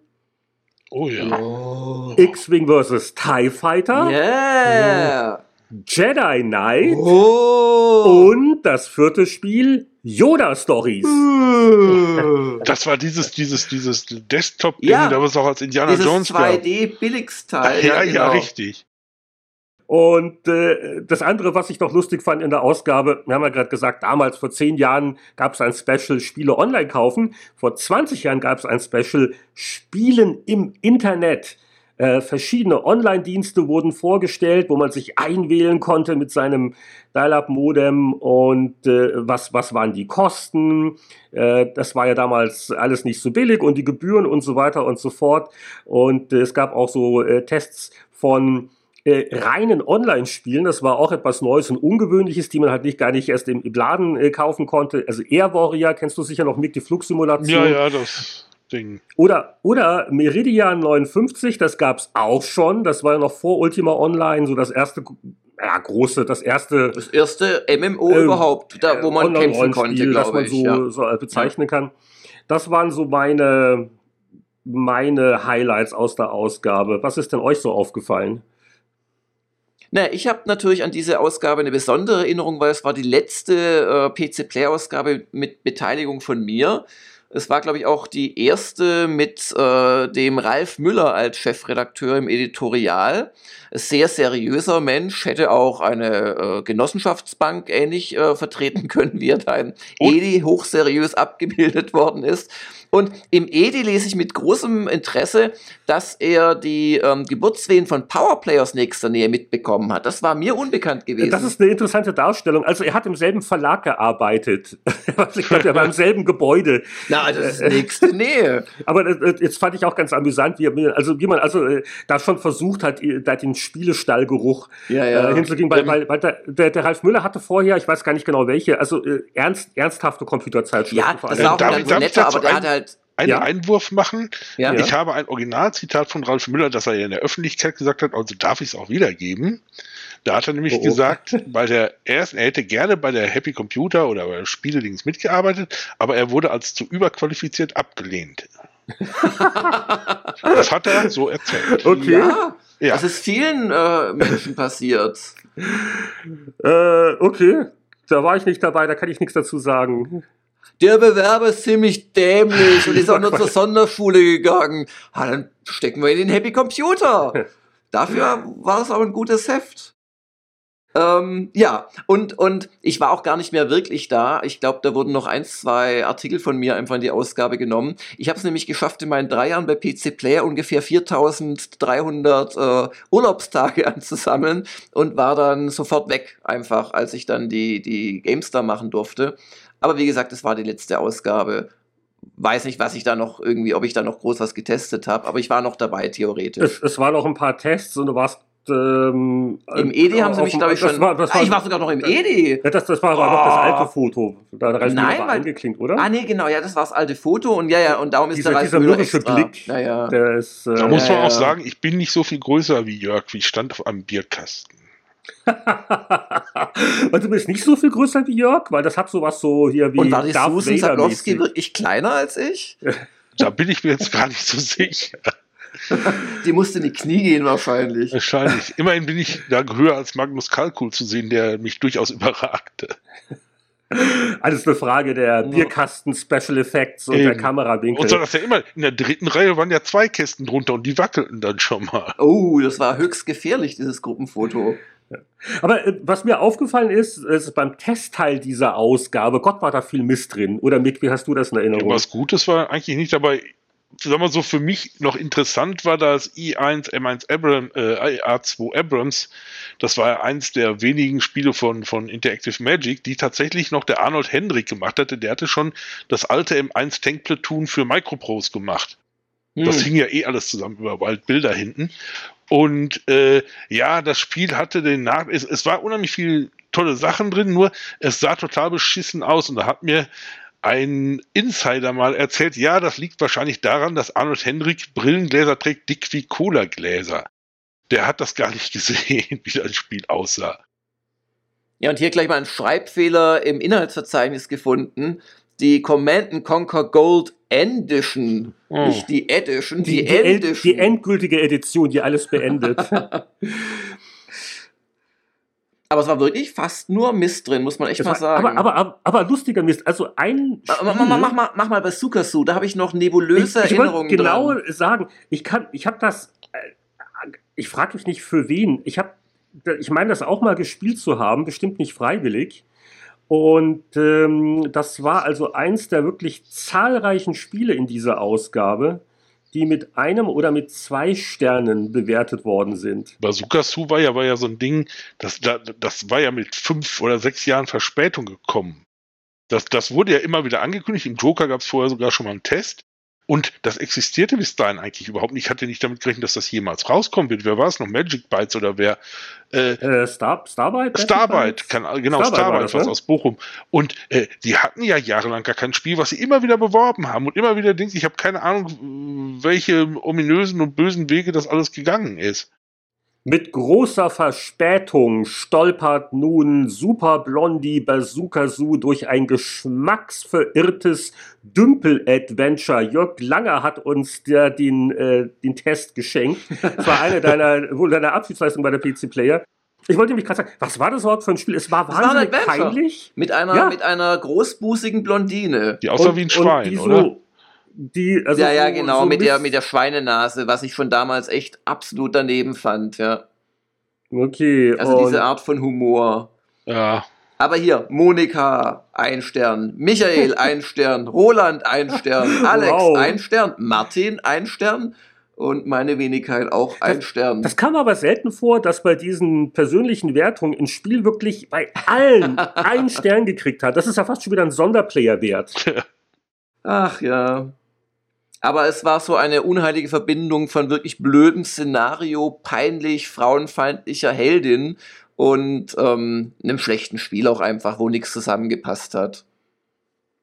Oh ja. Oh. X-Wing vs. TIE Fighter. Yeah. Jedi Knight. Oh. Und das vierte Spiel Yoda Stories. Das war dieses, dieses, dieses Desktop-Ding, ja, da was auch als Indiana dieses Jones 2D Billigsteil. Ja, ja, genau. richtig. Und äh, das andere, was ich noch lustig fand in der Ausgabe, wir haben ja gerade gesagt, damals vor zehn Jahren gab es ein Special Spiele online kaufen. Vor 20 Jahren gab es ein Special Spielen im Internet. Äh, verschiedene Online-Dienste wurden vorgestellt, wo man sich einwählen konnte mit seinem Dial-Up-Modem und äh, was, was waren die Kosten. Äh, das war ja damals alles nicht so billig und die Gebühren und so weiter und so fort. Und äh, es gab auch so äh, Tests von äh, reinen Online-Spielen. Das war auch etwas Neues und Ungewöhnliches, die man halt nicht gar nicht erst im, im Laden äh, kaufen konnte. Also Air Warrior, kennst du sicher noch mit, die Flugsimulation. Ja, ja, das Ding. Oder, oder Meridian 59, das gab's auch schon. Das war ja noch vor Ultima Online, so das erste ja, große, das erste. Das erste MMO äh, überhaupt, da, wo man kämpfen konnte, das man so, ja. so bezeichnen kann. Das waren so meine, meine Highlights aus der Ausgabe. Was ist denn euch so aufgefallen? Na, ich habe natürlich an diese Ausgabe eine besondere Erinnerung, weil es war die letzte äh, PC Play Ausgabe mit Beteiligung von mir. Es war, glaube ich, auch die erste mit äh, dem Ralf Müller als Chefredakteur im Editorial. Sehr seriöser Mensch, hätte auch eine äh, Genossenschaftsbank ähnlich äh, vertreten können, wie er da im Edi hochseriös abgebildet worden ist. Und im Edi lese ich mit großem Interesse, dass er die ähm, Geburtswehen von Powerplayers nächster Nähe mitbekommen hat. Das war mir unbekannt gewesen. Das ist eine interessante Darstellung. Also er hat im selben Verlag gearbeitet. ich glaube, er war im selben Gebäude. Na, das ist nächste Nähe. Aber äh, jetzt fand ich auch ganz amüsant, wie, also, wie man also äh, da schon versucht hat, da den Spielestallgeruch ja, ja. äh, hinzugehen. Weil, weil, weil der, der, Ralf Müller hatte vorher, ich weiß gar nicht genau welche, also äh, ernst, ernsthafte Computerzeitschriften. Ja, das war auch ein ganz netter, aber der hat halt einen ja? Einwurf machen. Ja? Ich habe ein Originalzitat von Ralf Müller, das er ja in der Öffentlichkeit gesagt hat, also darf ich es auch wiedergeben. Da hat er nämlich oh, oh. gesagt, bei der ersten, er hätte gerne bei der Happy Computer oder bei Spieledings mitgearbeitet, aber er wurde als zu überqualifiziert abgelehnt. Das hat er so erzählt. Okay. Ja, ja. das ist vielen äh, Menschen passiert. Äh, okay. Da war ich nicht dabei, da kann ich nichts dazu sagen der Bewerber ist ziemlich dämlich und ist auch nur zur Sonderschule gegangen. Ah, dann stecken wir in den Happy Computer. Dafür war es auch ein gutes Heft. Ähm, ja, und, und ich war auch gar nicht mehr wirklich da. Ich glaube, da wurden noch ein, zwei Artikel von mir einfach in die Ausgabe genommen. Ich habe es nämlich geschafft, in meinen drei Jahren bei PC Player ungefähr 4300 äh, Urlaubstage anzusammeln und war dann sofort weg, einfach, als ich dann die, die GameStar machen durfte. Aber wie gesagt, es war die letzte Ausgabe weiß nicht, was ich da noch irgendwie, ob ich da noch groß was getestet habe, aber ich war noch dabei, theoretisch. Es, es waren noch ein paar Tests und du warst ähm, Im EDI haben sie mich, glaube ich, schon. War, ah, war, ich war sogar noch im EDI. Ja, das, das war aber oh. noch das alte Foto. Da Nein, war weil, angeklingt, oder? Ah, nee, genau, ja, das war das alte Foto und ja, ja, und darum ist dieser, der dieser mürrische Blick. Ja, ja. Der ist, äh, da muss man ja, auch ja. sagen, ich bin nicht so viel größer wie Jörg, wie ich stand auf einem Bierkasten. und du bist nicht so viel größer wie Jörg, weil das hat sowas so hier wie Und war die Darth Susan Sablowski wirklich kleiner als ich? Da bin ich mir jetzt gar nicht so sicher. Die musste in die Knie gehen wahrscheinlich. Wahrscheinlich. Immerhin bin ich da höher als Magnus Kalkul zu sehen, der mich durchaus überragte. Alles eine Frage der Bierkasten Special Effects und Eben. der Kamerawinkel. Und so das ja immer, in der dritten Reihe waren ja zwei Kästen drunter und die wackelten dann schon mal. Oh, das war höchst gefährlich, dieses Gruppenfoto. Aber äh, was mir aufgefallen ist, ist beim Testteil dieser Ausgabe, Gott war da viel Mist drin. Oder Mick, wie hast du das in Erinnerung? Was Gutes war eigentlich nicht dabei. Sagen wir so, für mich noch interessant war das i1 M1 Abram, äh, A2 Abrams. Das war ja eins der wenigen Spiele von, von Interactive Magic, die tatsächlich noch der Arnold Hendrick gemacht hatte. Der hatte schon das alte M1 Tank Platoon für Microprose gemacht. Das Hm. hing ja eh alles zusammen über bald Bilder hinten. Und äh, ja, das Spiel hatte den Nach es, es war unheimlich viel tolle Sachen drin, nur es sah total beschissen aus und da hat mir ein Insider mal erzählt, ja, das liegt wahrscheinlich daran, dass Arnold Hendrick Brillengläser trägt, dick wie Cola-Gläser. Der hat das gar nicht gesehen, wie das Spiel aussah. Ja, und hier gleich mal einen Schreibfehler im Inhaltsverzeichnis gefunden. Die Command Conquer Gold Edition, Oh. nicht die Edition, die, die, die, en- Edition. die endgültige Edition, die alles beendet. Aber es war wirklich fast nur Mist drin, muss man echt Das mal war- sagen. aber, aber, aber, aber lustiger Mist. Also ein mach, mach, Spiel- mach, mach, mal, mach mal bei Sukasu, da habe ich noch nebulöse ich, ich Erinnerungen genau dran. sagen, ich kann, ich habe das, äh, ich frage mich nicht für wen. Ich habe, ich meine, das auch mal gespielt zu haben, bestimmt nicht freiwillig. Und ähm, das war also eins der wirklich zahlreichen Spiele in dieser Ausgabe, die mit einem oder mit zwei Sternen bewertet worden sind. Bazooka Su war ja, war ja so ein Ding, das, da- das war ja mit fünf oder sechs Jahren Verspätung gekommen. Das, das wurde ja immer wieder angekündigt. Im Joker gab es vorher sogar schon mal einen Test. Und das existierte bis dahin eigentlich überhaupt nicht. Ich hatte nicht damit gerechnet, dass das jemals rauskommen wird. Wer war es noch? Magic Bytes oder wer? Äh, Äh, Star, Starbite? Starbite, kann, genau, Starbite das, was ne? aus Bochum. Und äh, die hatten ja jahrelang gar kein Spiel, was sie immer wieder beworben haben und immer wieder denkt, ich habe keine Ahnung, welche ominösen und bösen Wege das alles gegangen ist. Mit großer Verspätung stolpert nun Super Blondie Bazooka Zoo durch ein geschmacksverirrtes Dümpel-Adventure. Jörg Langer hat uns der, den, äh, den Test geschenkt. Das war eine deiner, wohl deiner Abschiedsleistungen bei der PC Player. Ich wollte nämlich gerade sagen, was war das überhaupt für ein Spiel? Es war war ein wahnsinnig Adventure. peinlich. Mit einer, Ja. mit einer großbusigen Blondine. Die aussah Und- wie ein und Schwein, die so- oder? Die, also ja, ja, so- genau, so mit, der, mit der Schweinenase, was ich schon damals echt absolut daneben fand, ja. Okay, Also diese Art von Humor. Ja, Aber hier, Monika, ein Stern. Michael, ein Stern. Roland, ein Stern. Alex, Wow. ein Stern. Martin, ein Stern. Und meine Wenigkeit auch ein Stern. Das kam aber selten vor, dass bei diesen persönlichen Wertungen ein Spiel wirklich bei allen einen Stern gekriegt hat. Das ist ja fast schon wieder ein Sonderplayer-Wert. Ach ja. Aber es war so eine unheilige Verbindung von wirklich blödem Szenario, peinlich, frauenfeindlicher Heldin und ähm, einem schlechten Spiel auch einfach, wo nichts zusammengepasst hat.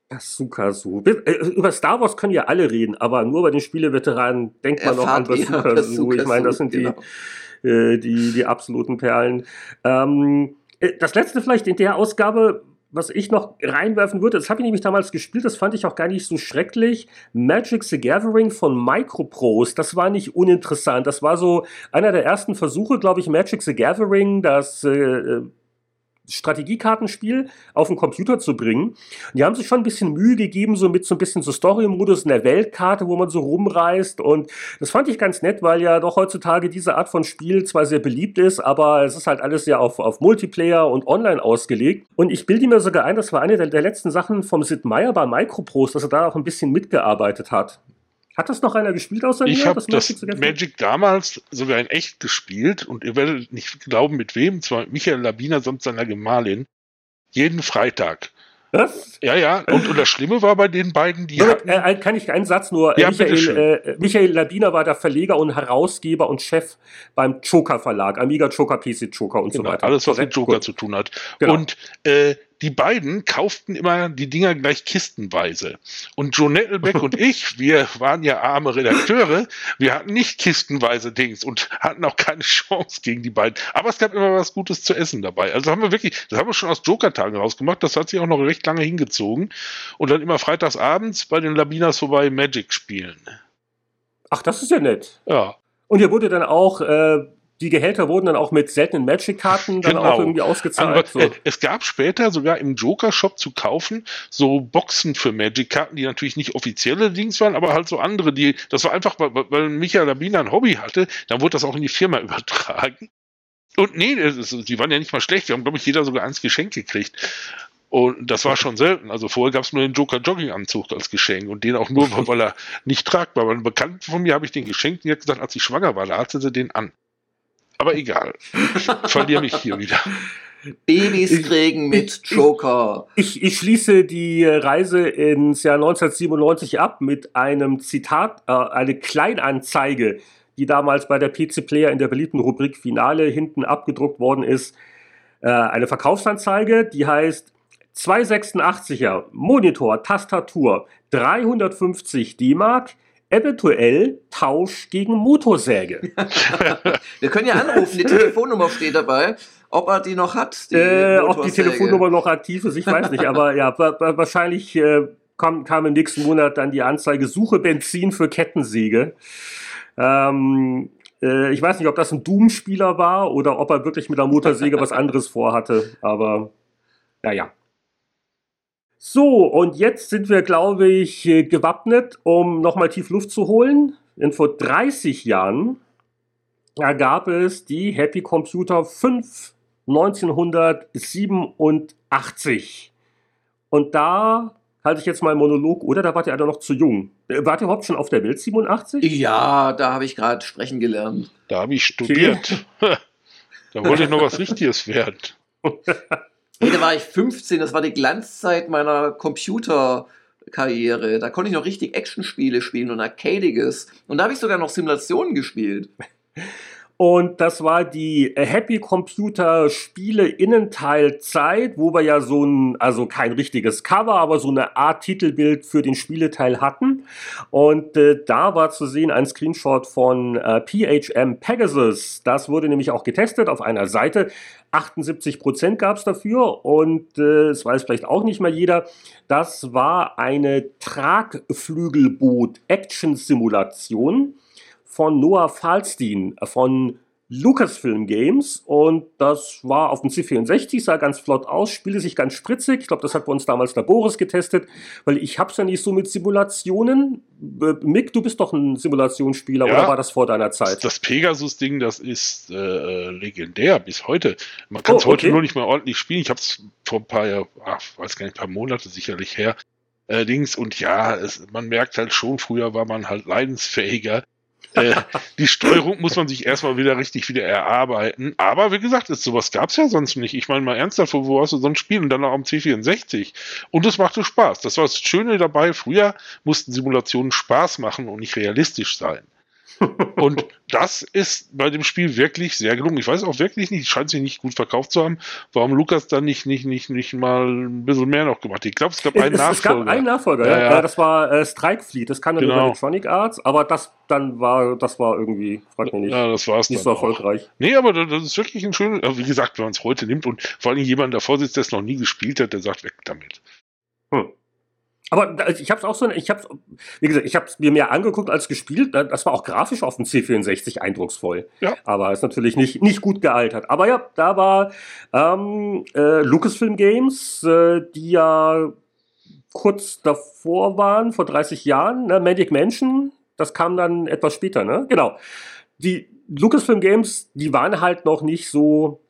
Bazooka-Zoo. Äh, Über Star Wars können ja alle reden, aber nur bei den Spieleveteranen denkt man noch an Erfahrt Bazooka-Zoo. Ich meine, das sind genau. die, äh, die, die absoluten Perlen. Ähm, äh, das letzte vielleicht in der Ausgabe, was ich noch reinwerfen würde, das habe ich nämlich damals gespielt, das fand ich auch gar nicht so schrecklich. Magic the Gathering von Microprose, das war nicht uninteressant. Das war so einer der ersten Versuche, glaube ich, Magic the Gathering, das äh, Strategiekartenspiel auf den Computer zu bringen. Die haben sich schon ein bisschen Mühe gegeben, so mit so ein bisschen so Story-Modus in der Weltkarte, wo man so rumreist. Und das fand ich ganz nett, weil ja doch heutzutage diese Art von Spiel zwar sehr beliebt ist, aber es ist halt alles ja auf, auf Multiplayer und online ausgelegt. Und ich bilde mir sogar ein, das war eine der, der letzten Sachen vom Sid Meier bei Microprose, dass er da auch ein bisschen mitgearbeitet hat. Hat das noch einer gespielt außer ich mir? habe das, das Magic damals sogar in echt gespielt und ihr werdet nicht glauben, mit wem, zwar mit Michael Labiner samt seiner Gemahlin, jeden Freitag. Was? Ja, ja, und, und das Schlimme war bei den beiden, die. Ja, hatten, äh, kann ich einen Satz nur? Ja, Michael, äh, Michael Labiner war der Verleger und Herausgeber und Chef beim Joker Verlag, Amiga Joker, PC Joker und genau, so weiter. Alles, was mit Joker Gut. zu tun hat. Genau. Und äh, die beiden kauften immer die Dinger gleich kistenweise. Und Joe Nettelbeck und ich, wir waren ja arme Redakteure, wir hatten nicht kistenweise Dings und hatten auch keine Chance gegen die beiden. Aber es gab immer was Gutes zu essen dabei. Also haben wir wirklich, das haben wir schon aus Joker-Tagen rausgemacht, das hat sich auch noch recht lange hingezogen. Und dann immer freitags abends bei den Labinas vorbei Magic spielen. Ach, das ist ja nett. Ja. Und hier wurde dann auch äh, die Gehälter wurden dann auch mit seltenen Magic-Karten dann genau. auch irgendwie ausgezahlt. Aber, so. Es gab später sogar im Joker-Shop zu kaufen so Boxen für Magic-Karten, die natürlich nicht offizielle Dings waren, aber halt so andere, die, das war einfach, weil, Michael Labina ein Hobby hatte, dann wurde das auch in die Firma übertragen. Und nee, die waren ja nicht mal schlecht. Wir haben, glaube ich, jeder sogar eins Geschenk gekriegt. Und das war schon selten. Also vorher gab es nur den Joker Jogginganzug als Geschenk und den auch nur, weil er nicht tragbar war. Ein Bekannter von mir habe ich den geschenkt und die hat gesagt, als ich schwanger war, da hatte sie den an. Aber egal. Ich verliere mich hier wieder. Babys kriegen mit Joker. Ich, ich, schließe die Reise ins Jahr 1997 ab mit einem Zitat, äh, eine Kleinanzeige, die damals bei der PC Player in der beliebten Rubrik Finale hinten abgedruckt worden ist. Äh, eine Verkaufsanzeige, die heißt 286er Monitor, Tastatur, 350 D-Mark, eventuell Tausch gegen Motorsäge. Wir können ja anrufen, die Telefonnummer steht dabei. Ob er die noch hat? Die äh, ob die Telefonnummer noch aktiv ist, ich weiß nicht. Aber ja, wahrscheinlich äh, kam, kam im nächsten Monat dann die Anzeige Suche Benzin für Kettensäge. Ähm, äh, ich weiß nicht, ob das ein Doom-Spieler war oder ob er wirklich mit der Motorsäge was anderes vorhatte. Aber naja. So, und jetzt sind wir, glaube ich, äh, gewappnet, um nochmal tief Luft zu holen. Denn vor 30 Jahren gab es die Happy Computer 5 1987. Und da halte ich jetzt mal einen Monolog, oder? Da wart ihr alle noch zu jung. Äh, wart ihr überhaupt schon auf der Welt 87? Ja, da habe ich gerade sprechen gelernt. Da habe ich studiert. Okay. da wollte ich noch was Richtiges werden. Hey, da war ich 15, das war die Glanzzeit meiner Computerkarriere. Da konnte ich noch richtig Actionspiele spielen und Arcadiges. Und da habe ich sogar noch Simulationen gespielt. Und das war die Happy Computer Spiele Innenteilzeit, wo wir ja so ein, also kein richtiges Cover, aber so eine Art Titelbild für den Spieleteil hatten. Und äh, da war zu sehen ein Screenshot von äh, PHM Pegasus. Das wurde nämlich auch getestet auf einer Seite. 78 Prozent gab es dafür und äh, es weiß vielleicht auch nicht mal jeder. Das war eine Tragflügelboot-Action-Simulation von Noah Falstein von Lucasfilm Games und das war auf dem C64, sah ganz flott aus, spielte sich ganz spritzig. Ich glaube, das hat bei uns damals der Boris getestet, weil ich hab's ja nicht so mit Simulationen. Äh, Mick, du bist doch ein Simulationsspieler ja, oder war das vor deiner Zeit? Das Pegasus-Ding, das ist äh, legendär bis heute. Man kann es oh, okay. heute nur nicht mehr ordentlich spielen. Ich habe es vor ein paar ach, weiß gar nicht, ein paar Monate sicherlich her. Äh, Dings und ja, es, man merkt halt schon, früher war man halt leidensfähiger äh, die Steuerung muss man sich erstmal wieder richtig wieder erarbeiten. Aber wie gesagt, ist, sowas gab es ja sonst nicht. Ich meine mal ernsthaft, wo hast du so ein Spiel und dann noch am C64? Und es machte Spaß. Das war das Schöne dabei. Früher mussten Simulationen Spaß machen und nicht realistisch sein. Und das ist bei dem Spiel wirklich sehr gelungen. Ich weiß auch wirklich nicht, scheint sich nicht gut verkauft zu haben, warum Lukas dann nicht, nicht, nicht, nicht mal ein bisschen mehr noch gemacht hat. Ich glaube, es gab einen es, Nachfolger. Es gab einen Nachfolger, ja. ja. Das war äh, Strike Fleet, das kam dann genau. über Electronic Arts, aber das dann war, das war irgendwie, frag mich nicht, ja, das war's nicht so erfolgreich. Auch. Nee, aber das ist wirklich ein schönes, wie gesagt, wenn man es heute nimmt und vor allem jemand davor sitzt, der es noch nie gespielt hat, der sagt, weg damit. Hm. Aber ich habe es auch so, ich habe wie gesagt, ich habe es mir mehr angeguckt als gespielt. Das war auch grafisch auf dem C64 eindrucksvoll. Ja. Aber ist natürlich nicht, nicht gut gealtert. Aber ja, da war ähm, äh, Lucasfilm Games, äh, die ja kurz davor waren, vor 30 Jahren, ne? Magic Mansion, das kam dann etwas später, ne? Genau. Die Lucasfilm Games, die waren halt noch nicht so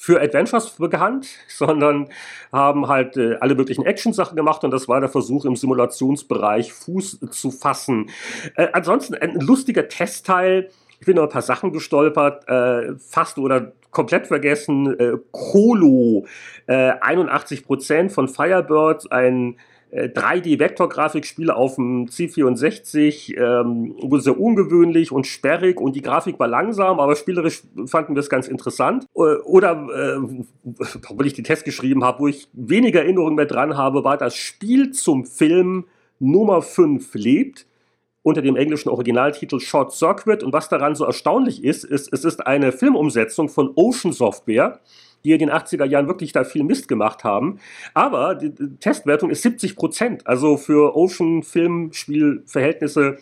für Adventures bekannt, sondern haben halt äh, alle möglichen Action-Sachen gemacht und das war der Versuch im Simulationsbereich Fuß zu fassen. Äh, ansonsten ein lustiger Testteil. Ich bin noch ein paar Sachen gestolpert, äh, fast oder komplett vergessen. Äh, Colo, äh, 81% von Firebird, ein 3D-Vektorgrafikspiel äh, auf dem C64 ähm, sehr ungewöhnlich und sperrig und die Grafik war langsam, aber spielerisch fanden wir es ganz interessant. Äh, oder, äh, obwohl ich die Test geschrieben habe, wo ich weniger Erinnerungen mehr dran habe, war das Spiel zum Film Nummer 5 lebt unter dem englischen Originaltitel Short Circuit. Und was daran so erstaunlich ist, ist, es ist eine Filmumsetzung von Ocean Software die in den 80er Jahren wirklich da viel Mist gemacht haben. Aber die Testwertung ist 70 Prozent. Also für Ocean-Filmspielverhältnisse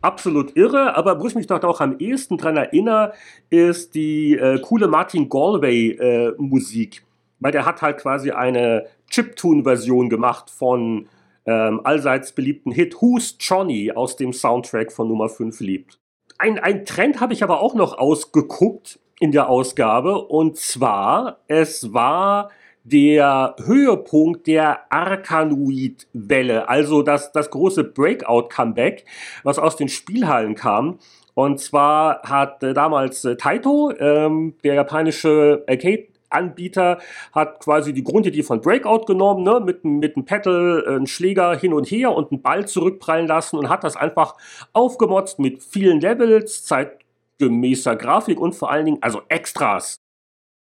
absolut irre. Aber wo ich mich doch auch am ehesten dran erinnere, ist die äh, coole Martin Galway-Musik. Äh, Weil der hat halt quasi eine Chiptune-Version gemacht von ähm, allseits beliebten Hit Who's Johnny aus dem Soundtrack von Nummer 5 liebt. Ein, ein Trend habe ich aber auch noch ausgeguckt in der Ausgabe. Und zwar, es war der Höhepunkt der Arkanoid-Welle, also das, das große Breakout-Comeback, was aus den Spielhallen kam. Und zwar hat äh, damals äh, Taito, ähm, der japanische Arcade Anbieter hat quasi die Grundidee von Breakout genommen, ne, mit, mit einem Pedal, äh, einen Schläger hin und her und einen Ball zurückprallen lassen und hat das einfach aufgemotzt mit vielen Levels, Zeit, gemäßer Grafik und vor allen Dingen, also Extras.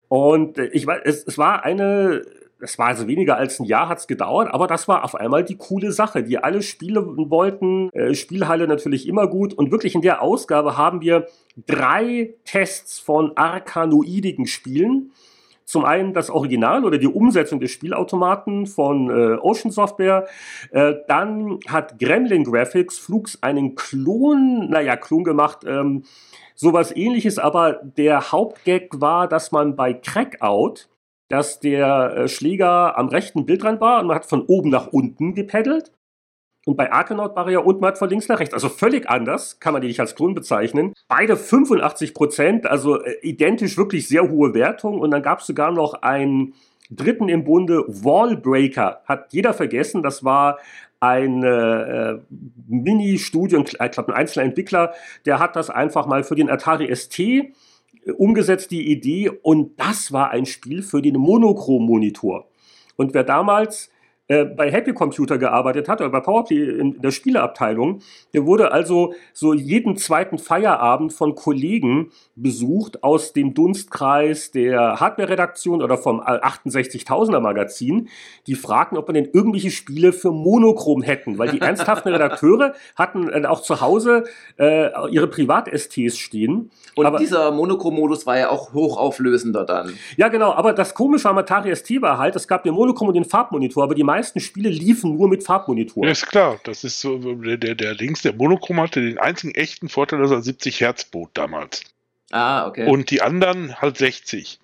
Und äh, ich weiß, es, es war eine, es war also weniger als ein Jahr hat es gedauert, aber das war auf einmal die coole Sache, die alle Spiele wollten. Äh, Spielhalle natürlich immer gut. Und wirklich in der Ausgabe haben wir drei Tests von arkanoidigen Spielen. Zum einen das Original oder die Umsetzung des Spielautomaten von äh, Ocean Software. Äh, dann hat Gremlin Graphics Flux einen Klon, naja, Klon gemacht, ähm, sowas ähnliches, aber der Hauptgag war, dass man bei Crackout, dass der äh, Schläger am rechten Bildrand war und man hat von oben nach unten gepaddelt. Und bei Arkanaut war er ja unten hat von links nach rechts. Also völlig anders, kann man die nicht als Klon bezeichnen. Beide 85 Prozent, also äh, identisch wirklich sehr hohe Wertung. Und dann gab es sogar noch einen dritten im Bunde, Wallbreaker. Hat jeder vergessen, das war ein äh, Mini-Studio, ich glaube ein einzelner Entwickler, der hat das einfach mal für den Atari ST äh, umgesetzt, die Idee. Und das war ein Spiel für den Monochrom-Monitor. Und wer damals äh, bei Happy Computer gearbeitet hat oder bei PowerPlay in der Spieleabteilung. Der wurde also so jeden zweiten Feierabend von Kollegen besucht aus dem Dunstkreis der Hardware-Redaktion oder vom 68.000er Magazin, die fragten, ob man denn irgendwelche Spiele für Monochrom hätten, weil die ernsthaften Redakteure hatten äh, auch zu Hause äh, ihre Privat-STs stehen. Und aber, dieser Monochrom-Modus war ja auch hochauflösender dann. Ja, genau, aber das Komische am Atari ST war halt, es gab den Monochrom und den Farbmonitor, aber die meisten Spiele liefen nur mit Farbmonitor. Ja, ist klar. Das ist so, der, der, der links, der Monochrom hatte den einzigen echten Vorteil, dass er 70 Hertz bot damals. Ah, okay. Und die anderen halt 60.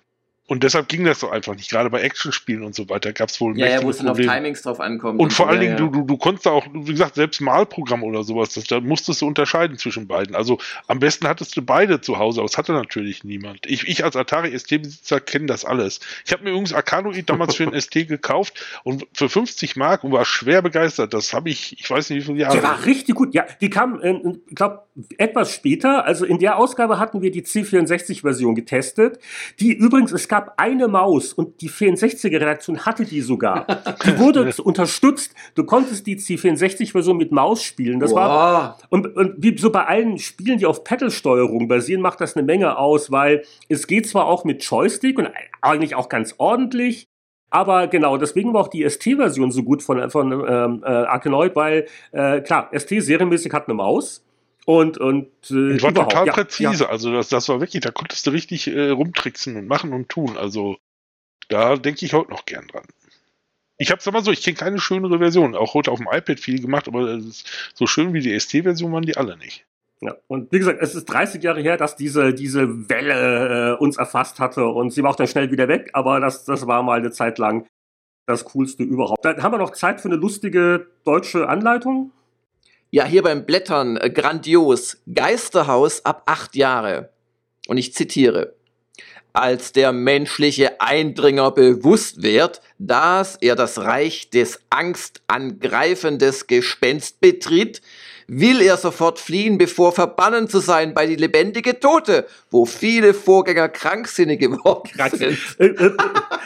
Und deshalb ging das doch einfach nicht. Gerade bei Actionspielen und so weiter gab es wohl Ja, ja wo es dann auf Timings drauf ankommt. Und, und vor allen Dingen, ja. du, du, du konntest auch, wie gesagt, selbst Malprogramm oder sowas, das, da musstest du unterscheiden zwischen beiden. Also am besten hattest du beide zu Hause, aber das hatte natürlich niemand. Ich, ich als Atari ST-Besitzer kenne das alles. Ich habe mir übrigens Arcanoid damals für ein ST gekauft und für 50 Mark und war schwer begeistert. Das habe ich, ich weiß nicht wie viele Jahre. Der war richtig gut. Ja, die kam, äh, ich glaube, etwas später. Also in der Ausgabe hatten wir die C64-Version getestet, die übrigens, es gab eine Maus und die 64er-Redaktion hatte die sogar. Die wurde unterstützt. Du konntest die C64-Version mit Maus spielen. Das wow. war und, und wie so bei allen Spielen, die auf Pedal-Steuerung basieren, macht das eine Menge aus, weil es geht zwar auch mit Joystick und eigentlich auch ganz ordentlich, aber genau, deswegen war auch die ST-Version so gut von, von ähm, äh, Arkanoid, weil äh, klar, ST serienmäßig hat eine Maus. Und, und, äh, und war total ja, präzise. Ja. Also das, das war wirklich, da konntest du richtig äh, rumtricksen und machen und tun. Also da denke ich heute noch gern dran. Ich habe es mal so, ich kenne keine schönere Version. Auch heute auf dem iPad viel gemacht, aber so schön wie die ST-Version waren die alle nicht. Ja, und wie gesagt, es ist 30 Jahre her, dass diese, diese Welle äh, uns erfasst hatte und sie war auch dann schnell wieder weg, aber das, das war mal eine Zeit lang das Coolste überhaupt. Dann haben wir noch Zeit für eine lustige deutsche Anleitung. Ja, hier beim Blättern, äh, grandios. Geisterhaus ab acht Jahre. Und ich zitiere als der menschliche Eindringer bewusst wird, dass er das Reich des angstangreifendes Gespenst betritt, will er sofort fliehen, bevor verbannen zu sein bei die lebendige Tote, wo viele Vorgänger kranksinnig geworden sind. Äh, äh,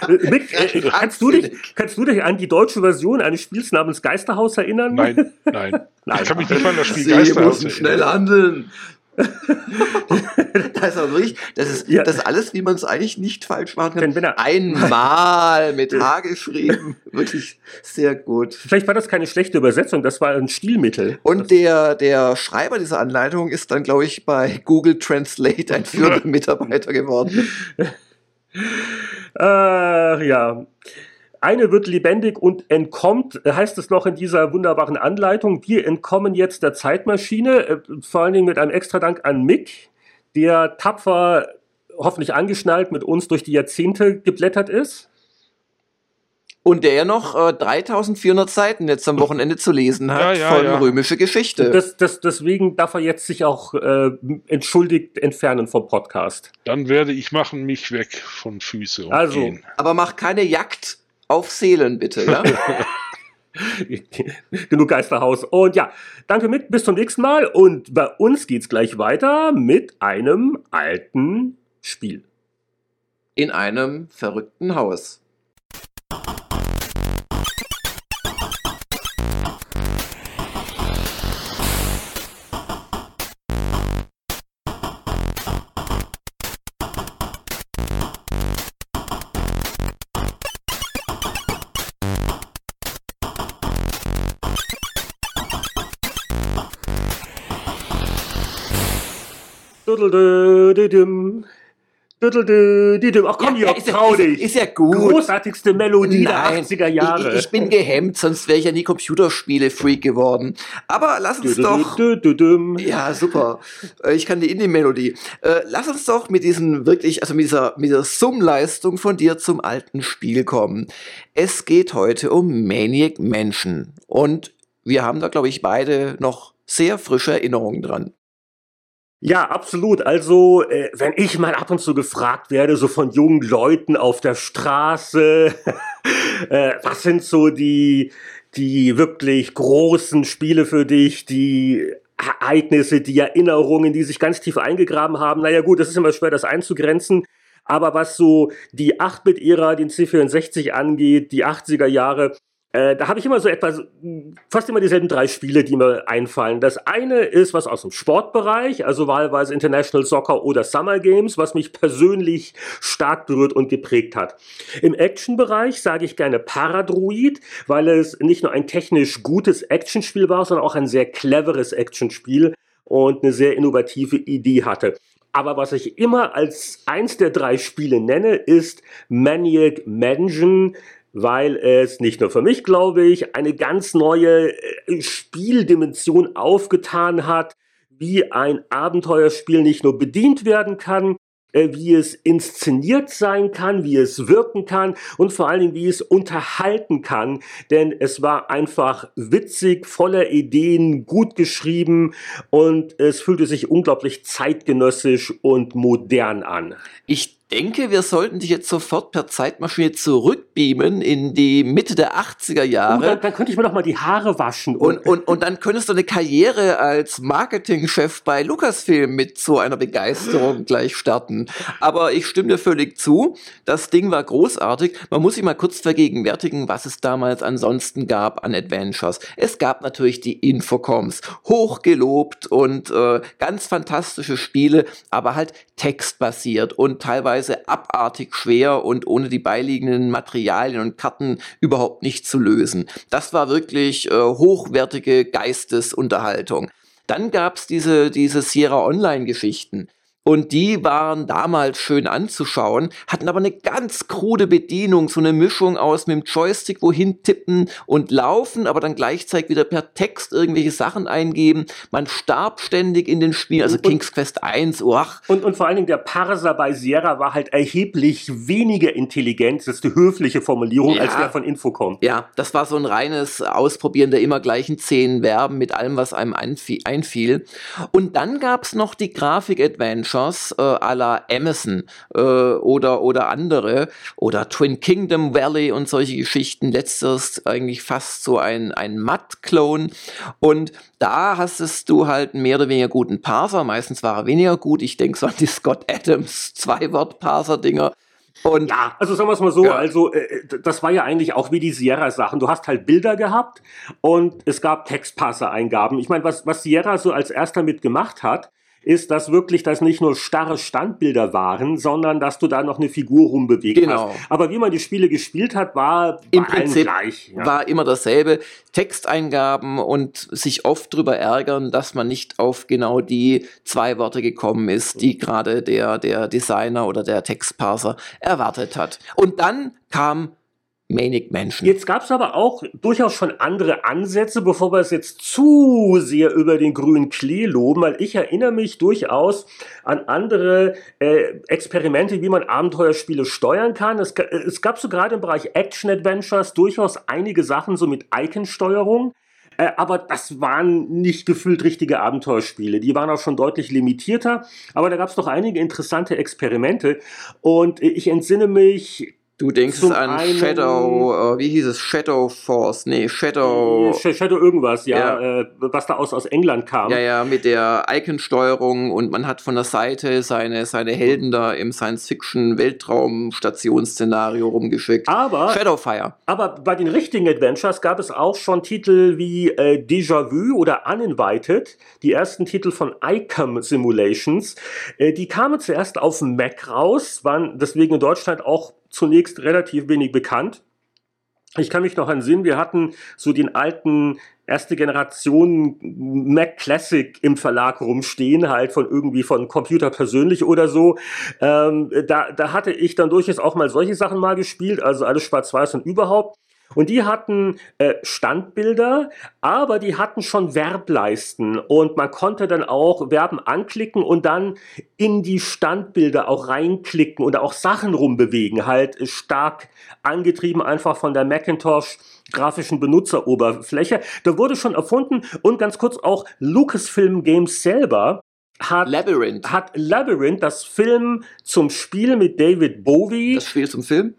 äh, Nick, kannst, du dich, kannst du dich an die deutsche Version eines Spiels namens Geisterhaus erinnern? Nein, nein. nein. Ich kann mich nicht mal an das Spiel Sie Geisterhaus erinnern. schnell handeln. das, ist wirklich, das, ist, ja. das ist alles, wie man es eigentlich nicht falsch machen kann. Wenn Einmal mit H geschrieben. Wirklich sehr gut. Vielleicht war das keine schlechte Übersetzung, das war ein Stilmittel. Und der, der Schreiber dieser Anleitung ist dann, glaube ich, bei Google Translate ein führender Mitarbeiter geworden. Ach ja. Eine wird lebendig und entkommt, heißt es noch in dieser wunderbaren Anleitung. Wir entkommen jetzt der Zeitmaschine, äh, vor allen Dingen mit einem extra Dank an Mick, der tapfer, hoffentlich angeschnallt, mit uns durch die Jahrzehnte geblättert ist. Und der noch äh, 3400 Seiten jetzt am Wochenende zu lesen hat ja, ja, von ja. römische Geschichte. Das, das, deswegen darf er jetzt sich auch äh, entschuldigt entfernen vom Podcast. Dann werde ich machen mich weg von Füße und also, gehen. Aber mach keine Jagd auf Seelen, bitte, ja? Genug Geisterhaus. Und ja, danke mit, bis zum nächsten Mal. Und bei uns geht's gleich weiter mit einem alten Spiel. In einem verrückten Haus. Ach komm, ja, Jörg, trau dich. Ist ja gut. Großartigste Melodie Nein, der 80er Jahre. Ich, ich bin gehemmt, sonst wäre ich ja nie Computerspiele-Freak geworden. Aber lass uns doch... Ja, super. Äh, ich kann die Indie-Melodie. Äh, lass uns doch mit diesen wirklich, also mit dieser, mit dieser Summleistung von dir zum alten Spiel kommen. Es geht heute um Maniac Mansion. Und wir haben da, glaube ich, beide noch sehr frische Erinnerungen dran. Ja, absolut. Also, äh, wenn ich mal ab und zu gefragt werde, so von jungen Leuten auf der Straße, äh, was sind so die, die wirklich großen Spiele für dich, die Ereignisse, die Erinnerungen, die sich ganz tief eingegraben haben. Naja gut, das ist immer schwer, das einzugrenzen. Aber was so die 8-Bit-Ära, den C64 angeht, die 80er Jahre, äh, da habe ich immer so etwas, fast immer dieselben drei Spiele, die mir einfallen. Das eine ist was aus dem Sportbereich, also wahlweise International Soccer oder Summer Games, was mich persönlich stark berührt und geprägt hat. Im Actionbereich sage ich gerne Paradroid, weil es nicht nur ein technisch gutes Actionspiel war, sondern auch ein sehr cleveres Actionspiel und eine sehr innovative Idee hatte. Aber was ich immer als eins der drei Spiele nenne, ist Maniac Mansion weil es nicht nur für mich, glaube ich, eine ganz neue äh, Spieldimension aufgetan hat, wie ein Abenteuerspiel nicht nur bedient werden kann, äh, wie es inszeniert sein kann, wie es wirken kann und vor allen Dingen, wie es unterhalten kann. Denn es war einfach witzig, voller Ideen, gut geschrieben und es fühlte sich unglaublich zeitgenössisch und modern an. Ich denke, wir sollten dich jetzt sofort per Zeitmaschine zurückbeamen in die Mitte der 80er Jahre. Oh, dann, dann, könnte ich mir noch mal die Haare waschen. Und, und, und, und dann könntest du eine Karriere als Marketingchef bei Lucasfilm mit so einer Begeisterung gleich starten. Aber ich stimme dir völlig zu. Das Ding war großartig. Man muss sich mal kurz vergegenwärtigen, was es damals ansonsten gab an Adventures. Es gab natürlich die Infocoms, hochgelobt und äh, ganz fantastische Spiele, aber halt textbasiert und teilweise teilweise abartig schwer und ohne die beiliegenden Materialien und Karten überhaupt nicht zu lösen. Das war wirklich äh, hochwertige Geistesunterhaltung. Dann gab's diese, diese Sierra Online-Geschichten. Und die waren damals schön anzuschauen, hatten aber eine ganz krude Bedienung, so eine Mischung aus mit dem Joystick wohin tippen und laufen, aber dann gleichzeitig wieder per Text irgendwelche Sachen eingeben. Man starb ständig in den Spielen, also und, King's Quest 1, oh, ach. Und, und vor allen Dingen der Parser bei Sierra war halt erheblich weniger intelligent, das ist die höfliche Formulierung, ja, als der von Infocom. Ja, das war so ein reines Ausprobieren der immer gleichen zehn Verben mit allem, was einem einfiel. Und dann gab's noch die Grafik-Adventure Features äh, la Amazon äh, oder, oder andere oder Twin Kingdom Valley und solche Geschichten. Letztes eigentlich fast so ein, ein Matt-Clone. Und da hast du halt mehr oder weniger guten Parser. Meistens war er weniger gut. Ich denke so an die Scott Adams Zwei-Wort-Parser-Dinger. Und ja, also sagen wir es mal so, ja. also äh, das war ja eigentlich auch wie die Sierra-Sachen. Du hast halt Bilder gehabt und es gab Textparser-Eingaben. Ich meine, was, was Sierra so als erster mit gemacht hat, ist, dass wirklich das nicht nur starre Standbilder waren, sondern dass du da noch eine Figur rumbewegt genau. hast. Aber wie man die Spiele gespielt hat, war im Prinzip gleich. Ja. War immer dasselbe. Texteingaben und sich oft darüber ärgern, dass man nicht auf genau die zwei Worte gekommen ist, die gerade der, der Designer oder der Textparser erwartet hat. Und dann kam Manic Mansion. Jetzt gab es aber auch durchaus schon andere Ansätze, bevor wir es jetzt zu sehr über den grünen Klee loben, weil ich erinnere mich durchaus an andere äh, Experimente, wie man Abenteuerspiele steuern kann. Es, es gab so gerade im Bereich Action Adventures durchaus einige Sachen so mit Icon-Steuerung. Äh, aber das waren nicht gefühlt richtige Abenteuerspiele. Die waren auch schon deutlich limitierter. Aber da gab es doch einige interessante Experimente. Und ich entsinne mich Du denkst Zum an Shadow, äh, wie hieß es? Shadow Force, nee, Shadow. Shadow irgendwas, ja, ja. Äh, was da aus, aus England kam. Ja, ja, mit der Icon-Steuerung und man hat von der Seite seine, seine Helden da im Science-Fiction-Weltraum-Stationsszenario rumgeschickt. Aber, Shadowfire. Aber bei den richtigen Adventures gab es auch schon Titel wie äh, Déjà Vu oder Uninvited, die ersten Titel von ICOM Simulations. Äh, die kamen zuerst auf Mac raus, waren deswegen in Deutschland auch zunächst relativ wenig bekannt. Ich kann mich noch an Sinn, wir hatten so den alten erste Generation Mac Classic im Verlag rumstehen, halt von irgendwie von Computer persönlich oder so. Ähm, da, da hatte ich dann durchaus auch mal solche Sachen mal gespielt, also alles schwarz-weiß und überhaupt. Und die hatten äh, Standbilder, aber die hatten schon Verbleisten und man konnte dann auch Verben anklicken und dann in die Standbilder auch reinklicken und auch Sachen rumbewegen, halt stark angetrieben einfach von der Macintosh grafischen Benutzeroberfläche. Da wurde schon erfunden und ganz kurz auch Lucasfilm Games selber hat Labyrinth. hat Labyrinth, das Film zum Spiel mit David Bowie. Das Spiel zum Film?